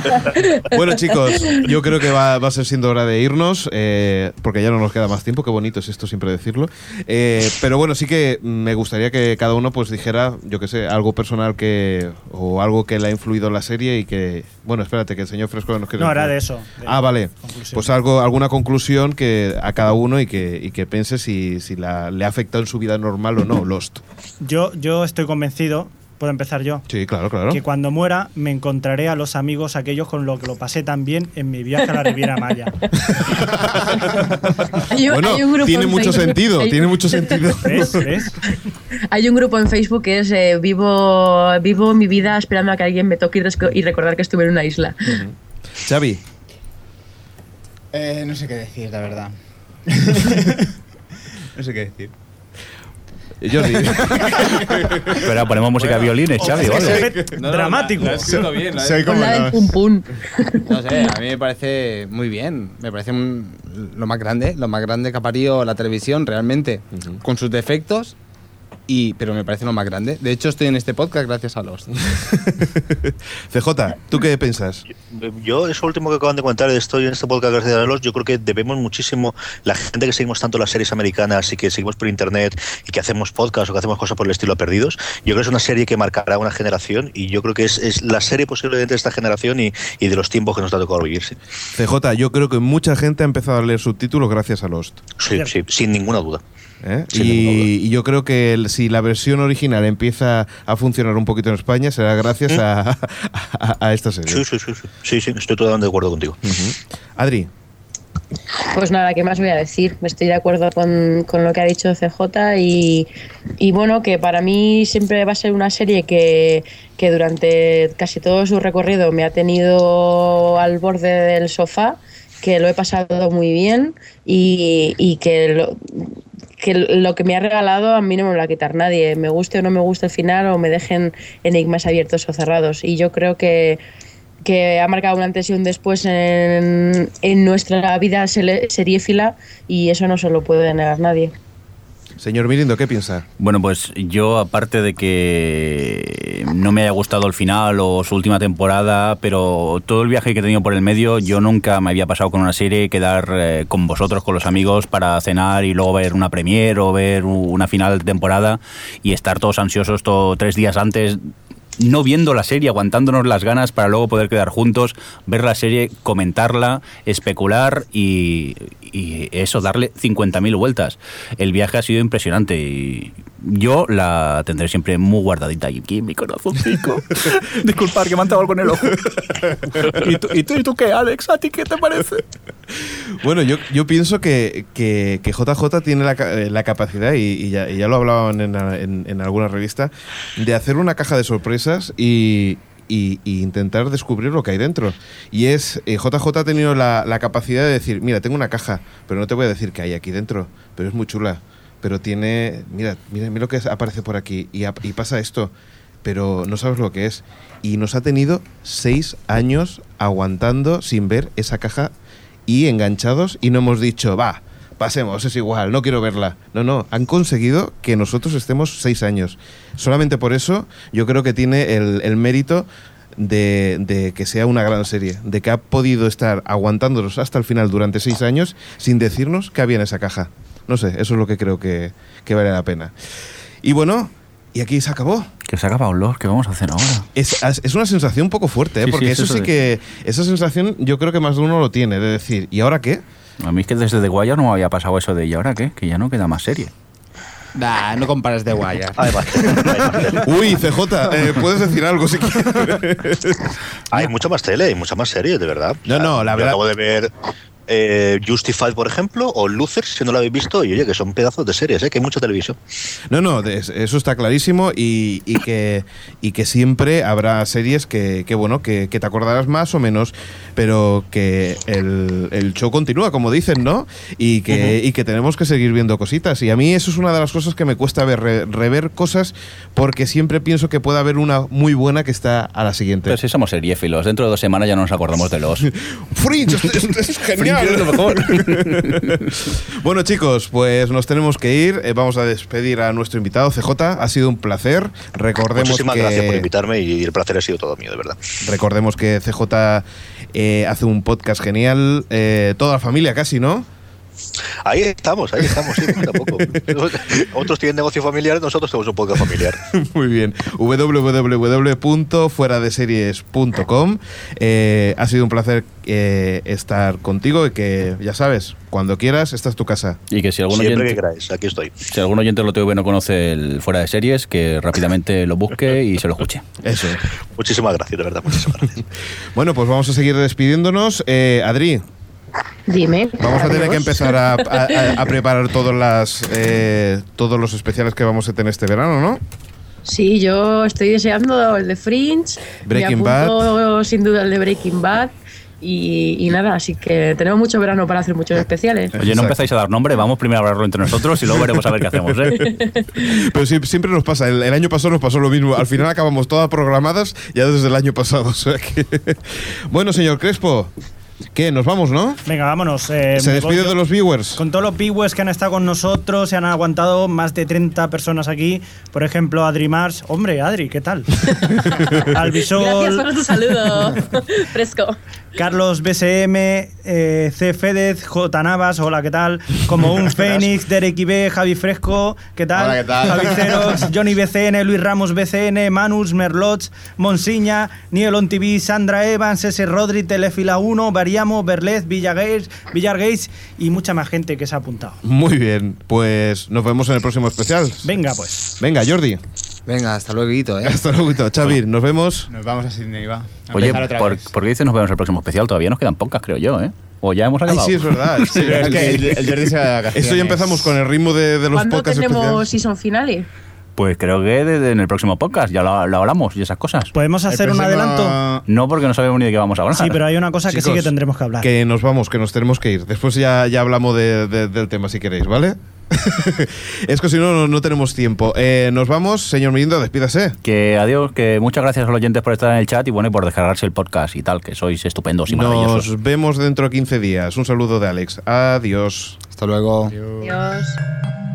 (laughs) Bueno, chicos, yo creo que va, va a ser siendo hora de irnos, eh, porque ya no nos queda más tiempo. Qué bonito es esto siempre decirlo. Eh, pero bueno, sí que me gustaría que cada uno pues dijera, yo qué sé, algo personal que o algo que le ha influido en la serie y que, bueno, espérate, que el señor Fresco nos quiere No, era de eso, de ah, vale. conclusión. Pues algo, alguna conclusión que a cada uno y que, y que piense si, si la, le ha afectado en su vida normal o no, Lost. Yo, yo estoy convencido, puedo empezar yo, Sí, claro, claro. que cuando muera me encontraré a los amigos aquellos con los que lo pasé tan bien en mi viaje a la Riviera Maya. (laughs) Hay un- Bueno, hay un grupo tiene en mucho Facebook- sentido, hay- tiene mucho sentido. (laughs) ¿Ves? ¿Ves? Hay un grupo en Facebook que es eh, vivo, vivo mi vida esperando a que alguien me toque y recordar que estuve en una isla. Xavi. Eh, no sé qué decir, la verdad. (laughs) no sé qué decir. Jordi. (laughs) Espera, ponemos música de violines, Xavi, ¿vale? soy- No, no, Dramático. la he escrito bien, la he Soy como la del los- pum pum. No sé, a mí me parece muy bien. Me parece un- lo más grande, lo más grande que ha parido la televisión realmente, con sus defectos. Y, pero me parece lo más grande. De hecho, estoy en este podcast gracias a los. (laughs) CJ, ¿tú qué piensas? Yo, eso último que acaban de contar, estoy en este podcast gracias a los, yo creo que debemos muchísimo, la gente que seguimos tanto las series americanas y que seguimos por internet y que hacemos podcast o que hacemos cosas por el estilo a Perdidos, yo creo que es una serie que marcará una generación y yo creo que es, es la serie posiblemente de esta generación y, y de los tiempos que nos ha tocado vivir. Sí, CJ, yo creo que mucha gente ha empezado a leer subtítulos gracias a Lost. sí, sí, sin ninguna duda. ¿Eh? Y, yo creo que el- si la versión original empieza a funcionar un poquito en España, será gracias a, a- a esta serie. Sí, sí, sí, sí, sí, sí, estoy totalmente de acuerdo contigo. Adri, Pues nada, ¿qué más voy a decir? Estoy de acuerdo con, con lo que ha dicho CJ y, y bueno, que para mí siempre va a ser una serie que, que durante casi todo su recorrido me ha tenido al borde del sofá, que lo he pasado muy bien y, y que lo, que lo que me ha regalado a mí no me lo va a quitar nadie, me guste o no me guste el final o me dejen enigmas abiertos o cerrados. Y yo creo que, que ha marcado un antes y un después en, en nuestra vida seriéfila y eso no se lo puede negar nadie. Señor Mirindo, ¿qué piensa? Bueno, pues yo, aparte de que no me haya gustado el final o su última temporada, pero todo el viaje que he tenido por el medio, yo nunca me había pasado con una serie quedar eh, con vosotros, con los amigos, para cenar y luego ver una premiere o ver una final de temporada y estar todos ansiosos todo, tres días antes no viendo la serie, aguantándonos las ganas para luego poder quedar juntos, ver la serie, comentarla, especular y, y eso, darle 50.000 vueltas. El viaje ha sido impresionante y yo la tendré siempre muy guardadita aquí en mi corazoncito. (laughs) Disculpad que me han dado algo en el ojo. (laughs) ¿Y tú, y, tú, ¿Y tú qué, Alex? ¿A ti qué te parece? Bueno, yo, yo pienso que, que, que JJ tiene la, eh, la capacidad, y, y ya, y ya lo hablaban en, en- en alguna revista, de hacer una caja de sorpresas y, y- y intentar descubrir lo que hay dentro. Y es, eh, JJ ha tenido la, la capacidad de decir, mira, tengo una caja, pero no te voy a decir qué hay aquí dentro, pero es muy chula. Pero tiene, mira, mira, mira lo que aparece por aquí y pasa esto, pero no sabes lo que es. Y nos ha tenido seis años aguantando sin ver esa caja y enganchados y no hemos dicho, va, pasemos, es igual, no quiero verla. No, no, han conseguido que nosotros estemos seis años. Solamente por eso yo creo que tiene el, el mérito de, de que sea una gran serie, de que ha podido estar aguantándonos hasta el final durante seis años sin decirnos que había en esa caja. No sé, eso es lo que creo que, que vale la pena. Y bueno, y aquí se acabó. Que se ha acabado los, ¿qué vamos a hacer ahora? Es, es una sensación un poco fuerte, ¿eh? Sí, sí, porque eso eso sí que. Esa sensación yo creo que más de uno lo tiene, de decir, ¿y ahora qué? A mí es que desde The Wire no me había pasado eso de ¿y ahora qué? Que ya no queda más serie. Nah, no compares de Wire. (laughs) Uy, CJ, eh, puedes decir algo si quieres. Hay mucha más tele, hay mucha más series, de verdad. No, no, la Yo verdad- Acabo de ver eh, Justified, por ejemplo, o Luther, si no lo habéis visto, y oye, que son pedazos de series, ¿eh? que hay mucha televisión. No, no, de- eso está clarísimo y, y que, y que siempre habrá series que, que, bueno, que, que te acordarás más o menos, pero que el, el show continúa, como dicen, ¿no? Y que, y que tenemos que seguir viendo cositas. Y a mí eso es una de las cosas que me cuesta ver, re- rever cosas, porque siempre pienso que puede haber una muy buena que está a la siguiente. Pero si somos seriéfilos, dentro de dos semanas ya no nos acordamos de los. (laughs) Fringe, es, es- es (laughs) genial. (laughs) mejor. (laughs) bueno, chicos, pues nos tenemos que ir. Eh, vamos a despedir a nuestro invitado, CJ. Ha sido un placer. Recordemos Muchísimas que... gracias por invitarme y el placer ha sido todo mío, de verdad. Recordemos que CJ eh, hace un podcast genial. eh, toda la familia casi, ¿no? Ahí estamos, ahí estamos, sí, (laughs) poquito a poco. Otros tienen negocio familiar, nosotros tenemos un podcast familiar. (laughs) Muy bien. www.fueradeseries.com eh, Ha sido un placer eh, estar contigo y que, ya sabes, cuando quieras, esta es tu casa. Y que si algún Siempre oyente, que queráis, aquí estoy. si algún oyente de lo TV no conoce el fuera de series, que rápidamente lo busque y se lo escuche. Eso. Muchísimas gracias, de verdad, muchísimas gracias. (laughs) Bueno, pues vamos a seguir despidiéndonos. Eh, Adri, Dime. Vamos a tener que empezar a, a- a- preparar todas las, eh, todos los especiales que vamos a tener este verano, ¿no? Sí, yo estoy deseando el de Fringe. Breaking me apunto, sin duda el de Breaking Bad. Y, y nada, así que tenemos mucho verano para hacer muchos especiales. Oye, no empezáis a dar nombre, vamos primero a hablarlo entre nosotros y luego veremos a ver qué hacemos, ¿eh? (laughs) Pero sí- siempre nos pasa, el, el año pasado nos pasó lo mismo. Al final acabamos todas programadas ya desde el año pasado. o sea que- (laughs) Bueno, señor Crespo, ¿qué? Nos vamos, ¿no? Venga, vámonos. eh, Se despide de los viewers. Con todos los viewers que han estado con nosotros, se han aguantado más de 30 personas aquí. Por ejemplo, Adri Mars. Hombre, Adri, ¿qué tal? (laughs) Gracias por tu saludo. (laughs) Fresco. Carlos BSM, eh, C. Fedez, J. Navas, hola, ¿qué tal? Como un (laughs) Fénix, Derek IB, Javi Fresco, ¿qué tal? Hola, ¿qué tal? Javi Cerox, Johnny BCN, Luis Ramos BCN, Manus, Merlots, Monsiña, Nielon TV, Sandra Evans, S. Rodri, Telefila 1, Variamo, Berlez, Villagates, Villargates y mucha más gente que se ha apuntado. Muy bien, pues nos vemos en el próximo especial. Venga, pues. Venga, Jordi. Venga, hasta luego, ¿eh? Hasta luego, Xavi. Nos vemos. Nos vamos a Sydney, va. A Oye, otra ¿por, vez. ¿por qué dices nos vemos en el próximo especial? Todavía nos quedan pocas, creo yo, ¿eh? O ya hemos Ay, acabado. sí, es verdad. (laughs) Sí, Es que el, el Jordi se va de vacaciones. Esto ya empezamos con el ritmo de, de los ¿Cuándo podcasts tenemos especiales. season finale? Pues creo que de- de- en el próximo podcast ya lo, lo hablamos y esas cosas. ¿Podemos hacer un adelanto? No, porque no sabemos ni de qué vamos a hablar. Sí, pero hay una cosa que sí que tendremos que hablar. Que nos vamos, que nos tenemos que ir. Después ya, ya hablamos de- de- del tema si queréis, ¿vale? (laughs) es que si no, no, no tenemos tiempo. Eh, nos vamos, señor Mirindo, despídase. Que adiós, que muchas gracias a los oyentes por estar en el chat y bueno, y por descargarse el podcast y tal, que sois estupendos y maravillosos. Nos vemos dentro de 15 días. Un saludo de Alex. Adiós. Hasta luego. Adiós. O